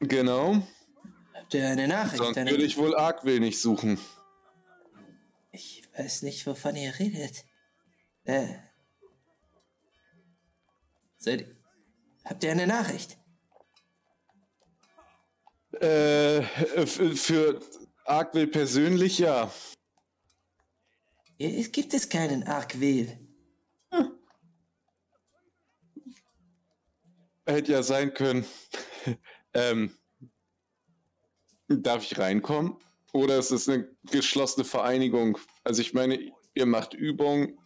[SPEAKER 2] Genau.
[SPEAKER 1] Habt ihr eine Nachricht?
[SPEAKER 2] Sonst
[SPEAKER 1] eine...
[SPEAKER 2] würde ich wohl Ackwill nicht suchen.
[SPEAKER 1] Ich weiß nicht, wovon ihr redet. Äh. Seid... Habt ihr eine Nachricht?
[SPEAKER 2] Äh, für Ackwill persönlich ja.
[SPEAKER 1] Es gibt es keinen Arkwil.
[SPEAKER 2] Hätte ja sein können. ähm, darf ich reinkommen? Oder ist es eine geschlossene Vereinigung? Also ich meine, ihr macht Übungen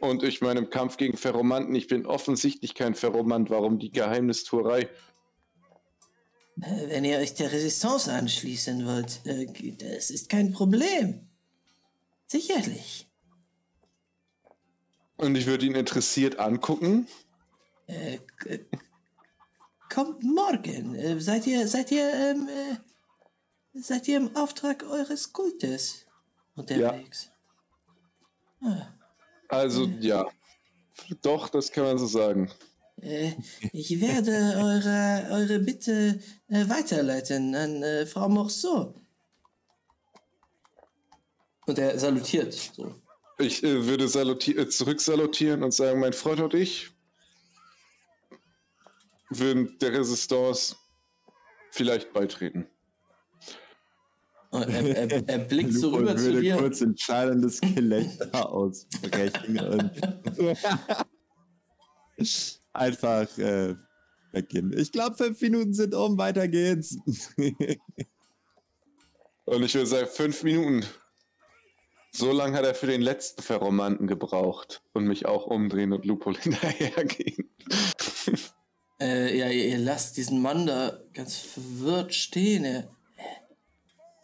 [SPEAKER 2] und ich meine im Kampf gegen Ferromanten, ich bin offensichtlich kein Ferromant. Warum die Geheimnistuerei?
[SPEAKER 1] Äh, Wenn ihr euch der Resistance anschließen wollt, äh, das ist kein Problem. Sicherlich.
[SPEAKER 2] Und ich würde ihn interessiert angucken.
[SPEAKER 1] Äh, kommt morgen. Äh, seid ihr, seid ihr, ähm, äh, seid ihr im Auftrag eures Kultes unterwegs?
[SPEAKER 2] Also ja. Doch, das kann man so sagen.
[SPEAKER 1] Äh, ich werde eure, eure Bitte äh, weiterleiten an äh, Frau Morceau. Und er salutiert so.
[SPEAKER 2] Ich äh, würde äh, zurücksalutieren und sagen, mein Freund und ich würden der Resistance vielleicht beitreten.
[SPEAKER 1] Und er, er, er blickt so rüber zu
[SPEAKER 3] würde
[SPEAKER 1] dir.
[SPEAKER 3] kurz ein schallendes Gelächter ausbrechen und einfach äh, weggehen. Ich glaube, fünf Minuten sind um, weiter geht's.
[SPEAKER 2] Und ich würde sagen, fünf Minuten. So lange hat er für den letzten Ferromanten gebraucht. Und mich auch umdrehen und Lupo hinterhergehen.
[SPEAKER 1] Äh, ja, ihr, ihr lasst diesen Mann da ganz verwirrt stehen. Er,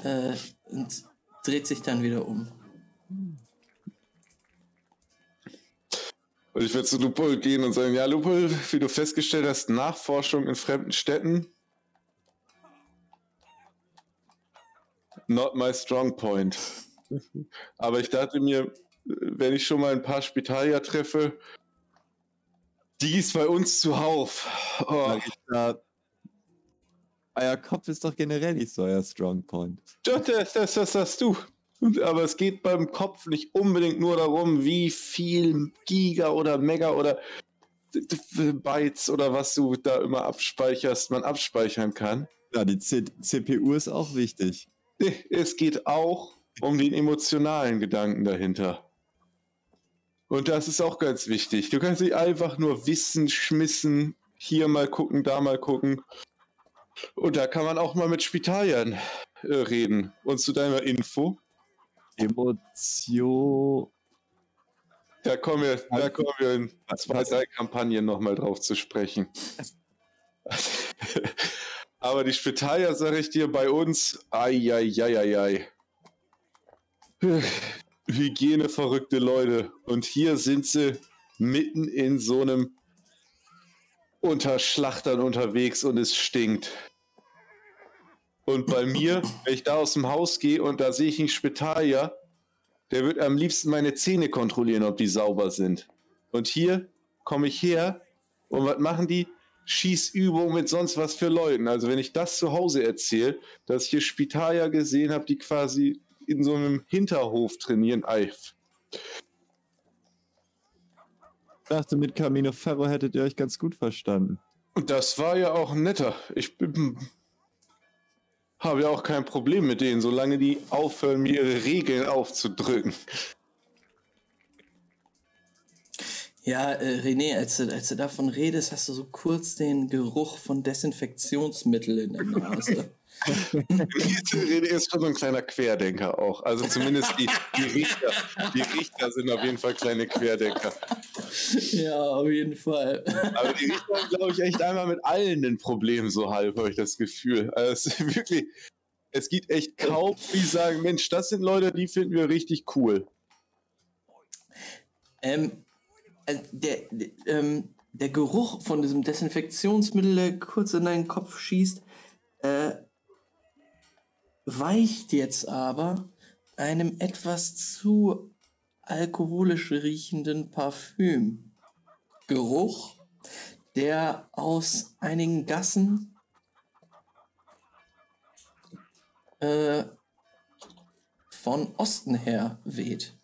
[SPEAKER 1] äh, und dreht sich dann wieder um.
[SPEAKER 2] Und ich würde zu Lupol gehen und sagen, ja, Lupol, wie du festgestellt hast, Nachforschung in fremden Städten. Not my strong point. Aber ich dachte mir, wenn ich schon mal ein paar Spitalier treffe, die ist bei uns zuhauf. Oh,
[SPEAKER 3] da, euer Kopf ist doch generell nicht so euer Strong Point.
[SPEAKER 2] Das, das, das hast du. Aber es geht beim Kopf nicht unbedingt nur darum, wie viel Giga oder Mega oder Bytes oder was du da immer abspeicherst, man abspeichern kann.
[SPEAKER 3] Ja, die C CPU ist auch wichtig.
[SPEAKER 2] es geht auch um den emotionalen Gedanken dahinter. Und das ist auch ganz wichtig. Du kannst nicht einfach nur Wissen schmissen, hier mal gucken, da mal gucken. Und da kann man auch mal mit Spitaliern äh, reden. Und zu deiner Info.
[SPEAKER 3] Emotion.
[SPEAKER 2] Da kommen wir, da kommen wir in zwei, drei Kampagnen nochmal drauf zu sprechen. Aber die Spitalier, sage ich dir, bei uns, ai, ai, ai, ai, ai. Hygiene verrückte Leute. Und hier sind sie mitten in so einem unter Schlachtern unterwegs und es stinkt. Und bei mir, wenn ich da aus dem Haus gehe und da sehe ich einen Spitalier, der wird am liebsten meine Zähne kontrollieren, ob die sauber sind. Und hier komme ich her und was machen die? Schießübungen mit sonst was für Leuten. Also wenn ich das zu Hause erzähle, dass ich hier Spitalier gesehen habe, die quasi in so einem Hinterhof trainieren. Eif.
[SPEAKER 3] Ich dachte, mit Camino Ferro hättet ihr euch ganz gut verstanden.
[SPEAKER 2] Und das war ja auch netter. Ich bin, habe ja auch kein Problem mit denen, solange die aufhören, mir ihre Regeln aufzudrücken.
[SPEAKER 1] Ja, äh, René, als du, als du davon redest, hast du so kurz den Geruch von Desinfektionsmittel in der Nase.
[SPEAKER 2] René ist schon so ein kleiner Querdenker auch. Also zumindest die, die, Richter, die Richter sind auf jeden Fall kleine Querdenker.
[SPEAKER 1] Ja, auf jeden Fall.
[SPEAKER 2] Aber die Richter haben, glaube ich, echt einmal mit allen ein Problem so halb, habe ich das Gefühl. Also es ist wirklich, es gibt echt kaum, die sagen, Mensch, das sind Leute, die finden wir richtig cool.
[SPEAKER 1] Ähm, äh, der, der, ähm, der Geruch von diesem Desinfektionsmittel, der kurz in deinen Kopf schießt, äh, weicht jetzt aber einem etwas zu alkoholisch riechenden Parfümgeruch, der aus einigen Gassen äh, von Osten her weht.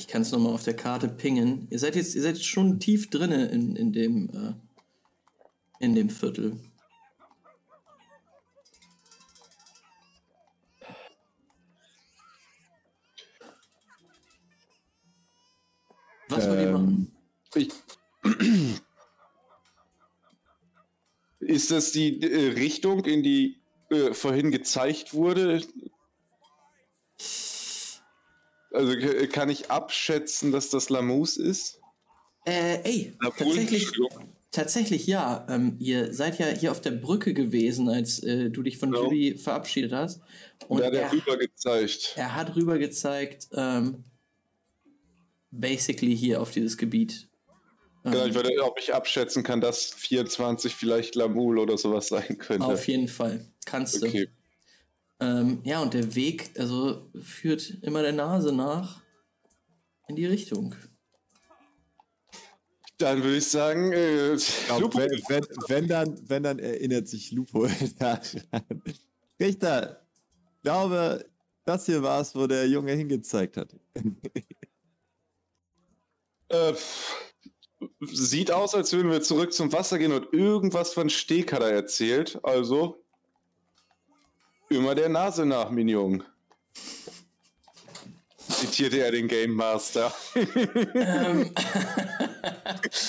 [SPEAKER 1] Ich kann es nochmal auf der Karte pingen. Ihr seid jetzt, ihr seid schon tief drinne in, in dem äh, in dem Viertel. Was wollt ihr
[SPEAKER 2] Ähm,
[SPEAKER 1] machen?
[SPEAKER 2] Ich, ist das die äh, Richtung, in die äh, vorhin gezeigt wurde? Also k- kann ich abschätzen, dass das Lamus ist?
[SPEAKER 1] Äh, ey, tatsächlich, tatsächlich ja. Ähm, ihr seid ja hier auf der Brücke gewesen, als äh, du dich von
[SPEAKER 2] Ja.
[SPEAKER 1] Julie verabschiedet hast. Und
[SPEAKER 2] hat er
[SPEAKER 1] er,
[SPEAKER 2] rüber gezeigt.
[SPEAKER 1] er hat rüber gezeigt, ähm, basically hier auf dieses Gebiet.
[SPEAKER 2] Genau,
[SPEAKER 1] Ähm,
[SPEAKER 2] ich würde, ob ich abschätzen kann, dass 24 vielleicht Lamul oder sowas sein könnte.
[SPEAKER 1] auf jeden Fall. Kannst du. Ähm, ja, und der Weg, also führt immer der Nase nach in die Richtung.
[SPEAKER 2] Dann würde ich sagen, äh,
[SPEAKER 3] Ich glaub, wenn, wenn, wenn, dann, wenn, dann erinnert sich Lupo daran. Richter, ich glaube, das hier war es, wo der Junge hingezeigt hat.
[SPEAKER 2] äh, sieht aus, als würden wir zurück zum Wasser gehen und irgendwas von Steg hat er erzählt. Also immer der Nase nach, Minion. Zitierte er den Game Master.
[SPEAKER 1] ähm,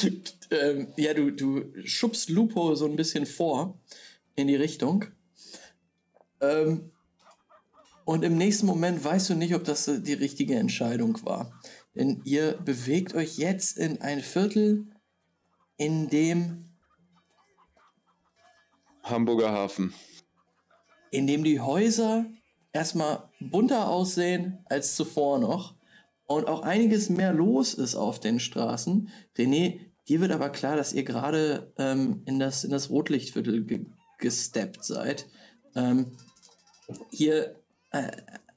[SPEAKER 1] ähm, ja, du, du schubst Lupo so ein bisschen vor in die Richtung. Ähm, und im nächsten Moment weißt du nicht, ob das die richtige Entscheidung war. Denn ihr bewegt euch jetzt in ein Viertel, in dem,
[SPEAKER 2] Hamburger Hafen.
[SPEAKER 1] In dem die Häuser erstmal bunter aussehen als zuvor noch und auch einiges mehr los ist auf den Straßen. René, dir wird aber klar, dass ihr gerade ähm, in, das, in das Rotlichtviertel ge gesteppt seid. Ähm, hier äh,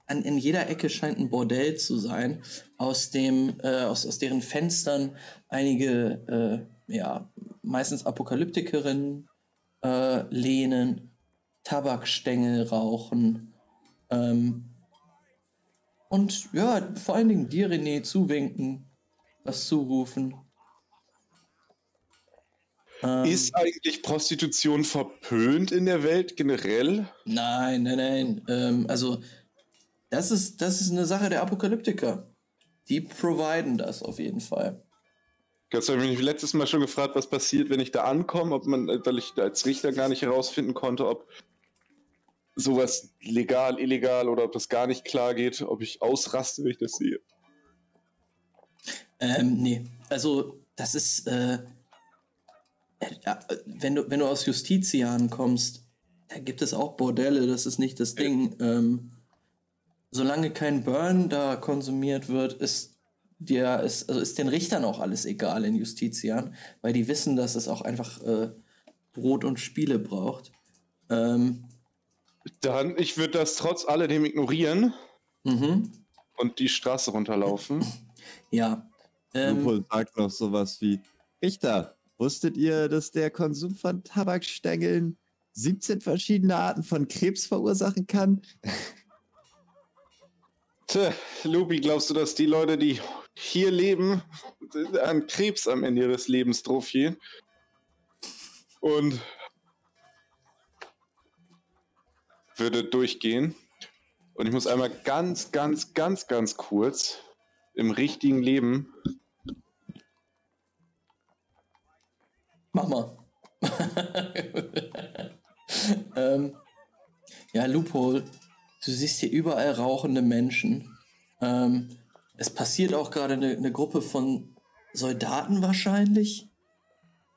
[SPEAKER 1] an, in jeder Ecke scheint ein Bordell zu sein, aus, dem, äh, aus, aus deren Fenstern einige, äh, ja, meistens Apokalyptikerinnen äh, lehnen, Tabakstängel rauchen. Ähm, und ja, vor allen Dingen dir, René, zuwinken, was zurufen. Ähm,
[SPEAKER 2] Ist eigentlich Prostitution verpönt in der Welt generell?
[SPEAKER 1] Nein, nein, nein. Ähm, also, das ist, das ist eine Sache der Apokalyptiker. Die providen das auf jeden Fall.
[SPEAKER 2] Das habe ich mich letztes Mal schon gefragt, was passiert, wenn ich da ankomme, ob man, weil ich als Richter gar nicht herausfinden konnte, ob sowas legal, illegal oder ob das gar nicht klar geht, ob ich ausraste, wenn ich das sehe.
[SPEAKER 1] Ähm, nee. Also, das ist, äh, ja, wenn du, wenn du aus Justitian kommst, da gibt es auch Bordelle, das ist nicht das Ding. Ähm, solange kein Burn da konsumiert wird, ist dir, ist, also ist den Richtern auch alles egal in Justitian, weil die wissen, dass es auch einfach äh, Brot und Spiele braucht. Ähm,
[SPEAKER 2] Dann, ich würde das trotz alledem ignorieren
[SPEAKER 1] mhm.
[SPEAKER 2] und die Straße runterlaufen.
[SPEAKER 1] Ja. Ähm,
[SPEAKER 3] Lupol sagt noch sowas wie: Richter, wusstet ihr, dass der Konsum von Tabakstängeln 17 verschiedene Arten von Krebs verursachen kann?
[SPEAKER 2] Tja, Lupi, glaubst du, dass die Leute, die hier leben, an Krebs am Ende ihres Lebens drauf gehen? Und würde durchgehen. Und ich muss einmal ganz, ganz, ganz, ganz kurz im richtigen Leben.
[SPEAKER 1] Mach mal. ähm, ja, Loophole. Du siehst hier überall rauchende Menschen. Ähm, es passiert auch gerade eine, eine Gruppe von Soldaten wahrscheinlich.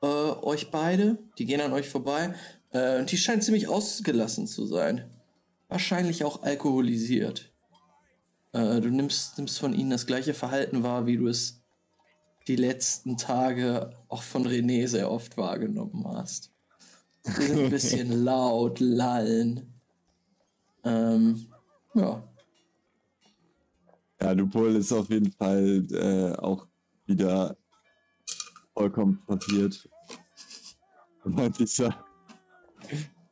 [SPEAKER 1] Äh, euch beide. Die gehen an euch vorbei. Äh, und die scheinen ziemlich ausgelassen zu sein. Wahrscheinlich auch alkoholisiert. Äh, du nimmst, nimmst von ihnen das gleiche Verhalten wahr, wie du es die letzten Tage auch von René sehr oft wahrgenommen hast. Sie sind ein bisschen laut, lallen. Ähm, ja.
[SPEAKER 3] Ja, Lupol ist auf jeden Fall äh, auch wieder vollkommen passiert. Von dieser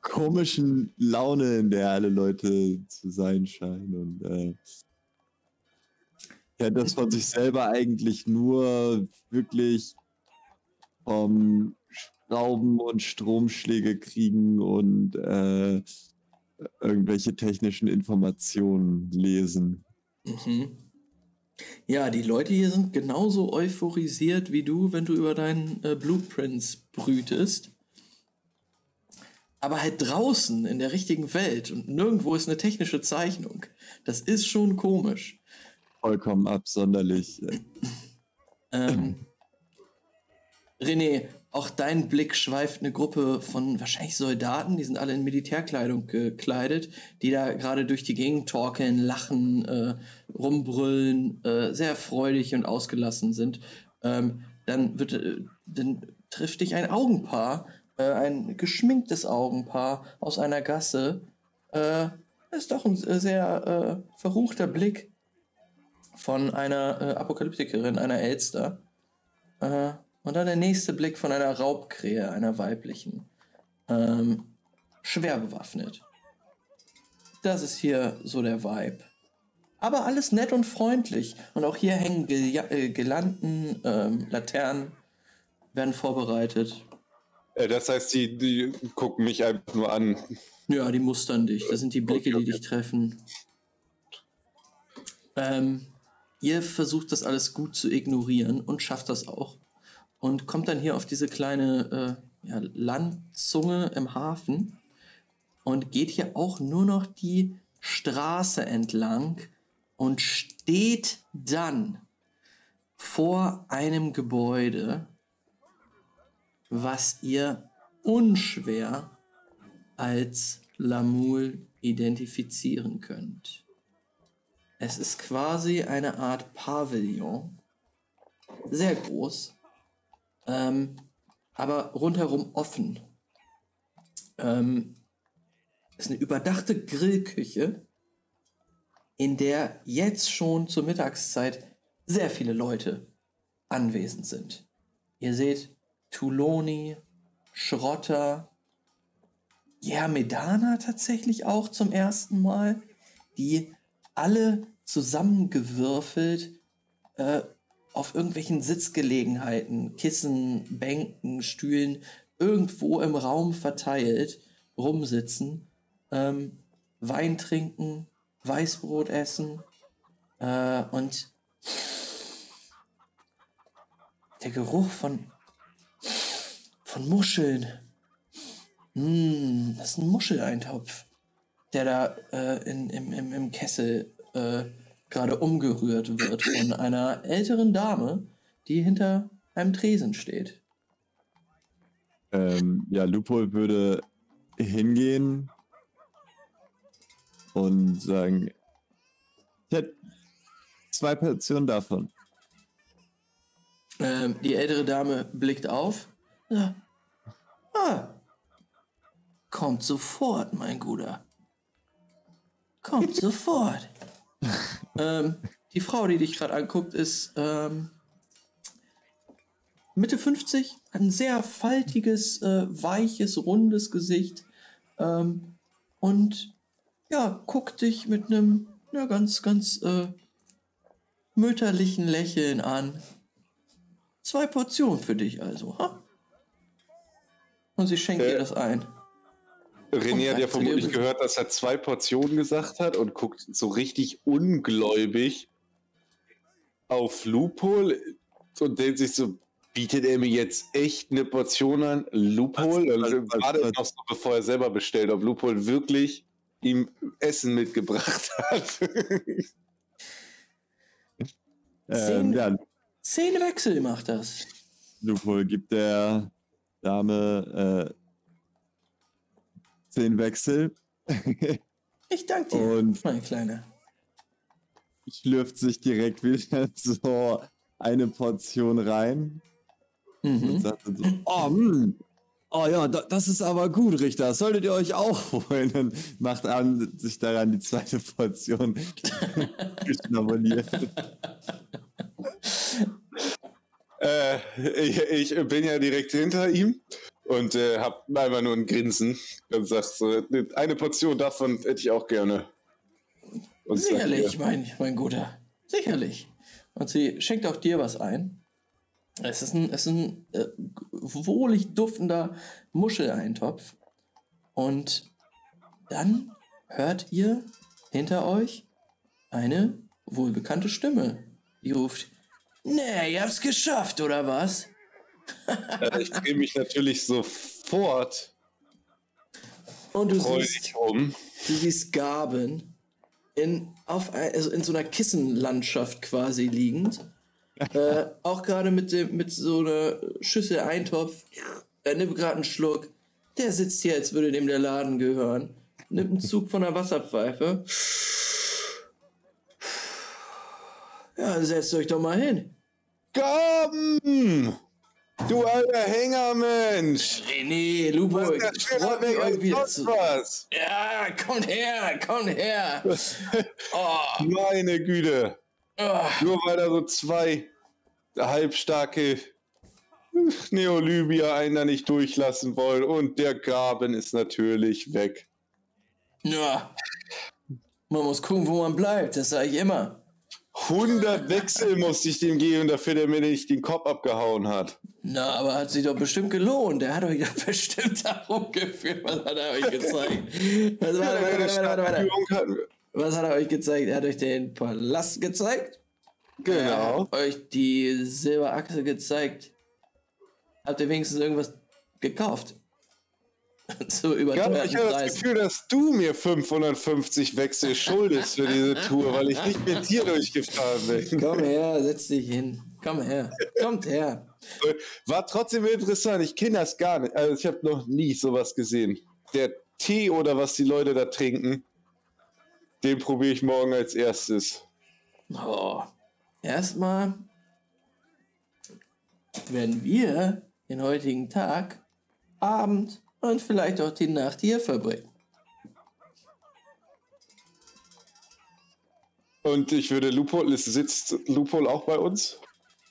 [SPEAKER 3] komischen Laune, in der alle Leute zu sein scheinen. Und äh, kennt das von sich selber eigentlich nur wirklich vom Schrauben und Stromschläge kriegen und äh, irgendwelche technischen Informationen lesen.
[SPEAKER 1] Mhm. Ja, die Leute hier sind genauso euphorisiert wie du, wenn du über deinen äh, Blueprints brütest. Aber halt draußen in der richtigen Welt und nirgendwo ist eine technische Zeichnung. Das ist schon komisch.
[SPEAKER 3] Vollkommen absonderlich.
[SPEAKER 1] Ähm, René, auch dein Blick schweift eine Gruppe von wahrscheinlich Soldaten, die sind alle in Militärkleidung gekleidet, die da gerade durch die Gegend torkeln, lachen, äh, rumbrüllen, äh, sehr freudig und ausgelassen sind. Ähm, dann, wird, äh, dann trifft dich ein Augenpaar, äh, ein geschminktes Augenpaar aus einer Gasse. Äh, ist doch ein sehr äh, verruchter Blick von einer äh, Apokalyptikerin, einer Elster. Äh, und dann der nächste Blick von einer Raubkrähe, einer weiblichen. Ähm, schwer bewaffnet. Das ist hier so der Vibe. Aber alles nett und freundlich. Und auch hier hängen Gel äh, ähm, Laternen, werden vorbereitet.
[SPEAKER 2] Äh, das heißt, die, die gucken mich einfach nur an.
[SPEAKER 1] Ja, die mustern dich. Das sind die Blicke, die dich treffen. Ähm, ihr versucht das alles gut zu ignorieren und schafft das auch. Und kommt dann hier auf diese kleine äh, ja, Landzunge im Hafen und geht hier auch nur noch die Straße entlang und steht dann vor einem Gebäude, was ihr unschwer als Lamul identifizieren könnt. Es ist quasi eine Art Pavillon. Sehr groß. Ähm, aber rundherum offen. Ähm, ist eine überdachte Grillküche, in der jetzt schon zur Mittagszeit sehr viele Leute anwesend sind. Ihr seht Tuloni, Schrotter, ja, Medana tatsächlich auch zum ersten Mal, die alle zusammengewürfelt äh, auf irgendwelchen Sitzgelegenheiten, Kissen, Bänken, Stühlen irgendwo im Raum verteilt rumsitzen, ähm, Wein trinken, Weißbrot essen äh, und der Geruch von, von Muscheln. Mm, das ist ein Muscheleintopf, der da äh, in, im, im, im Kessel äh, gerade umgerührt wird von einer älteren Dame, die hinter einem Tresen steht.
[SPEAKER 3] Ähm, ja, Lupo würde hingehen und sagen, ich hätte zwei Portionen davon.
[SPEAKER 1] Ähm, die ältere Dame blickt auf. Ja. Ah. Kommt sofort, mein Guter. Kommt sofort. ähm, die Frau, die dich gerade anguckt, ist ähm, Mitte 50, hat ein sehr faltiges, äh, weiches, rundes Gesicht ähm, und ja, guckt dich mit einem ja, ganz, ganz äh, mütterlichen Lächeln an. Zwei Portionen für dich also, ha? Und sie schenkt
[SPEAKER 2] Äh,
[SPEAKER 1] dir das ein.
[SPEAKER 2] René hat ja vermutlich gehört, dass er zwei Portionen gesagt hat und guckt so richtig ungläubig auf Lupol und denkt sich so, bietet er mir jetzt echt eine Portion an? Lupol?
[SPEAKER 3] Was-
[SPEAKER 2] Und
[SPEAKER 3] was-
[SPEAKER 2] gerade
[SPEAKER 3] was-
[SPEAKER 2] noch so, bevor er selber bestellt, ob Lupol wirklich ihm Essen mitgebracht hat.
[SPEAKER 3] Ähm,
[SPEAKER 1] Zehn-
[SPEAKER 3] ja,
[SPEAKER 1] Zehn Wechsel macht das.
[SPEAKER 3] Lupo gibt der Dame äh, zehn Wechsel
[SPEAKER 1] Ich danke dir,
[SPEAKER 3] und
[SPEAKER 1] mein Kleiner.
[SPEAKER 3] schlürft sich direkt wieder so eine Portion rein und
[SPEAKER 1] Mhm.
[SPEAKER 3] sagt dann so, oh, hm, oh ja, da, das ist aber gut, Richter, das solltet ihr euch auch holen. Und macht an, sich daran die zweite Portion geschnabuliert.
[SPEAKER 2] Äh, ich, ich bin ja direkt hinter ihm und äh, hab einfach nur ein Grinsen und sag so, eine Portion davon hätte ich auch gerne. Und
[SPEAKER 1] Sicherlich, mein, mein Guter. Sicherlich. Und sie schenkt auch dir was ein. Es ist ein, es ist ein äh, wohlig duftender Muscheleintopf. Und dann hört ihr hinter euch eine wohlbekannte Stimme. Die ruft: Nee, ihr habt's geschafft, oder was?
[SPEAKER 2] Äh, ich drehe mich natürlich sofort
[SPEAKER 1] Und du siehst,
[SPEAKER 2] um.
[SPEAKER 1] du siehst Gaben in, auf, also in so einer Kissenlandschaft quasi liegend. äh, auch gerade mit, dem- mit so einer Schüssel Eintopf. Er nimmt gerade einen Schluck. Der sitzt hier, als würde dem der Laden gehören. Nimmt einen Zug von der Wasserpfeife. Ja, setzt euch doch mal hin.
[SPEAKER 2] Gaben! Du alter Hängermensch!
[SPEAKER 1] René, Lupo,
[SPEAKER 2] ja
[SPEAKER 1] freut mich, euch wieder zu...
[SPEAKER 2] was!
[SPEAKER 1] Ja, kommt her, kommt her. Oh,
[SPEAKER 2] Meine Güte!
[SPEAKER 1] oh.
[SPEAKER 2] Nur weil da so zwei halbstarke Neolybier einen da nicht durchlassen wollen und der Gaben ist natürlich weg.
[SPEAKER 1] Ja. Man muss gucken, wo man bleibt, das sage ich immer.
[SPEAKER 2] 100 Wechsel musste ich dem geben, dafür der mir nicht den Kopf abgehauen hat.
[SPEAKER 1] Na, aber hat sich doch bestimmt gelohnt. Der hat euch doch bestimmt darum geführt. Was hat er euch gezeigt? Was, warte, warte, warte, warte. Was hat er euch gezeigt? Er hat euch den Palast gezeigt. Er
[SPEAKER 2] Genau.
[SPEAKER 1] hat euch die Silberachse gezeigt. Habt ihr wenigstens irgendwas gekauft? Zu überteuerten
[SPEAKER 2] ich habe das. Gefühl, dass du mir 550 Wechsel schuldest für diese Tour, weil ich nicht mit dir durchgefahren bin.
[SPEAKER 1] Komm her, setz dich hin. Komm her. Kommt her.
[SPEAKER 2] War trotzdem interessant. Ich kenne das gar nicht. Also ich habe noch nie sowas gesehen. Der Tee oder was die Leute da trinken, den probiere ich morgen als erstes.
[SPEAKER 1] Oh. Erstmal werden wir den heutigen Tag, Abend und vielleicht auch die Nacht hier verbringen.
[SPEAKER 2] Und ich würde Lupol, es sitzt Lupol auch bei uns?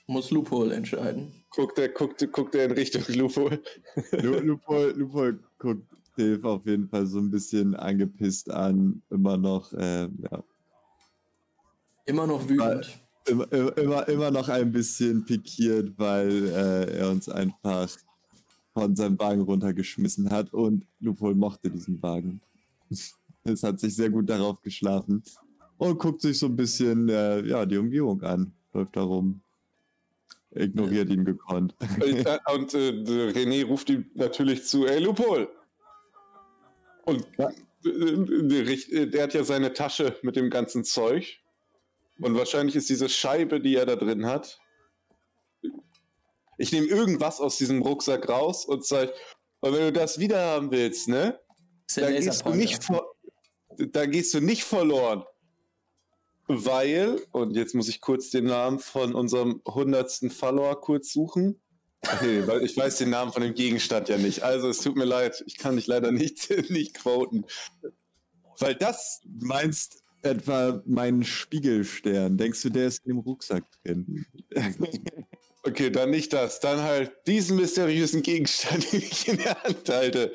[SPEAKER 1] Muss Loophole entscheiden.
[SPEAKER 2] Guckt er, guckt, guckt er in Richtung Lupol?
[SPEAKER 3] Lu- Lupo, Lupo guckt Dave auf jeden Fall so ein bisschen angepisst an, immer noch, äh, ja,
[SPEAKER 1] Immer noch wütend.
[SPEAKER 3] immer, immer, immer noch ein bisschen pikiert, weil äh, er uns einfach von seinem Wagen runtergeschmissen hat und Lupol mochte diesen Wagen. Es hat sich sehr gut darauf geschlafen und guckt sich so ein bisschen äh, ja, die Umgebung an, läuft da rum. Ignoriert ihn gekonnt.
[SPEAKER 2] Äh, und äh, René ruft ihm natürlich zu, ey Lupol! Und
[SPEAKER 3] Ja.
[SPEAKER 2] äh, der hat ja seine Tasche mit dem ganzen Zeug. Und wahrscheinlich ist diese Scheibe, die er da drin hat. Ich nehme irgendwas aus diesem Rucksack raus und sage, und wenn du das wieder haben willst, ne? Da gehst, du nicht vor, da gehst du nicht verloren. Weil, und jetzt muss ich kurz den Namen von unserem hundertsten Follower kurz suchen. Okay, weil ich weiß den Namen von dem Gegenstand ja nicht. Also es tut mir leid, ich kann dich leider nicht, nicht quoten. Weil das,
[SPEAKER 3] meinst etwa meinen Spiegelstern. Denkst du, der ist in dem Rucksack drin?
[SPEAKER 2] okay, dann nicht das, dann halt diesen mysteriösen Gegenstand, den ich in der Hand halte.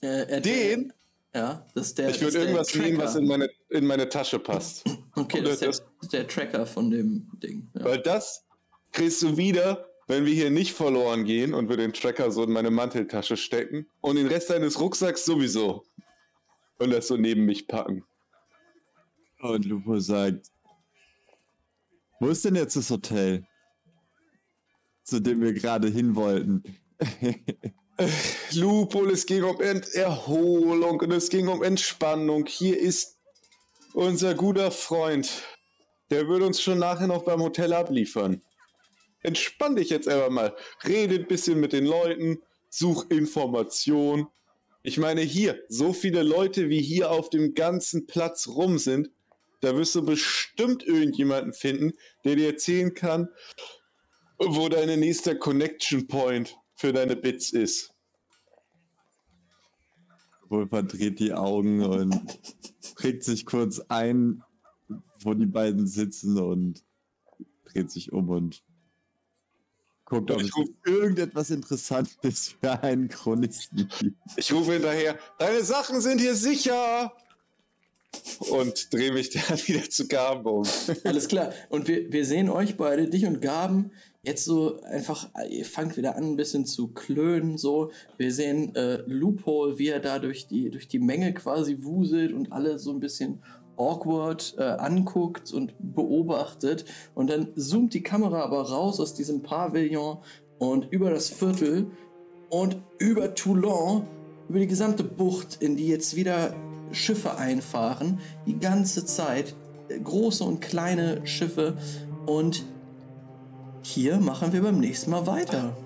[SPEAKER 1] Äh, er-
[SPEAKER 2] Den?
[SPEAKER 1] Ja, das ist der.
[SPEAKER 2] Ich würde
[SPEAKER 1] der
[SPEAKER 2] irgendwas nehmen, was in meine, in meine Tasche passt.
[SPEAKER 1] Okay, das ist der,
[SPEAKER 2] das-
[SPEAKER 1] das ist der Tracker von dem Ding. Ja.
[SPEAKER 2] Weil das kriegst du wieder, wenn wir hier nicht verloren gehen und wir den Tracker so in meine Manteltasche stecken und den Rest deines Rucksacks sowieso. Und das so neben mich packen.
[SPEAKER 3] Und Lupo sagt, wo ist denn jetzt das Hotel? Zu dem wir gerade hin wollten.
[SPEAKER 2] Lupol, es ging um Ent Erholung und es ging um Entspannung. Hier ist unser guter Freund. Der wird uns schon nachher noch beim Hotel abliefern. Entspann dich jetzt einfach mal. Rede ein bisschen mit den Leuten. Such Information. Ich meine, hier, so viele Leute wie hier auf dem ganzen Platz rum sind, da wirst du bestimmt irgendjemanden finden, der dir erzählen kann, wo deine nächster Connection Point für deine Bits ist.
[SPEAKER 3] Lupo verdreht die Augen und prägt sich kurz ein, wo die beiden sitzen und dreht sich um und guckt, ob
[SPEAKER 2] Ich
[SPEAKER 3] es irgendetwas Interessantes für einen Chronisten gibt.
[SPEAKER 2] Ich rufe hinterher, deine Sachen sind hier sicher! Und drehe mich dann wieder zu Gaben um.
[SPEAKER 1] Alles klar. Und wir, wir sehen euch beide, dich und Gaben, jetzt so einfach, ihr fangt wieder an, ein bisschen zu klönen. So. Wir sehen äh, Loophole, wie er da durch die, durch die Menge quasi wuselt und alle so ein bisschen awkward äh, anguckt und beobachtet. Und dann zoomt die Kamera aber raus aus diesem Pavillon und über das Viertel und über Toulon, über die gesamte Bucht, in die jetzt wieder Schiffe einfahren, die ganze Zeit, äh, große und kleine Schiffe. Und hier machen wir beim nächsten Mal weiter.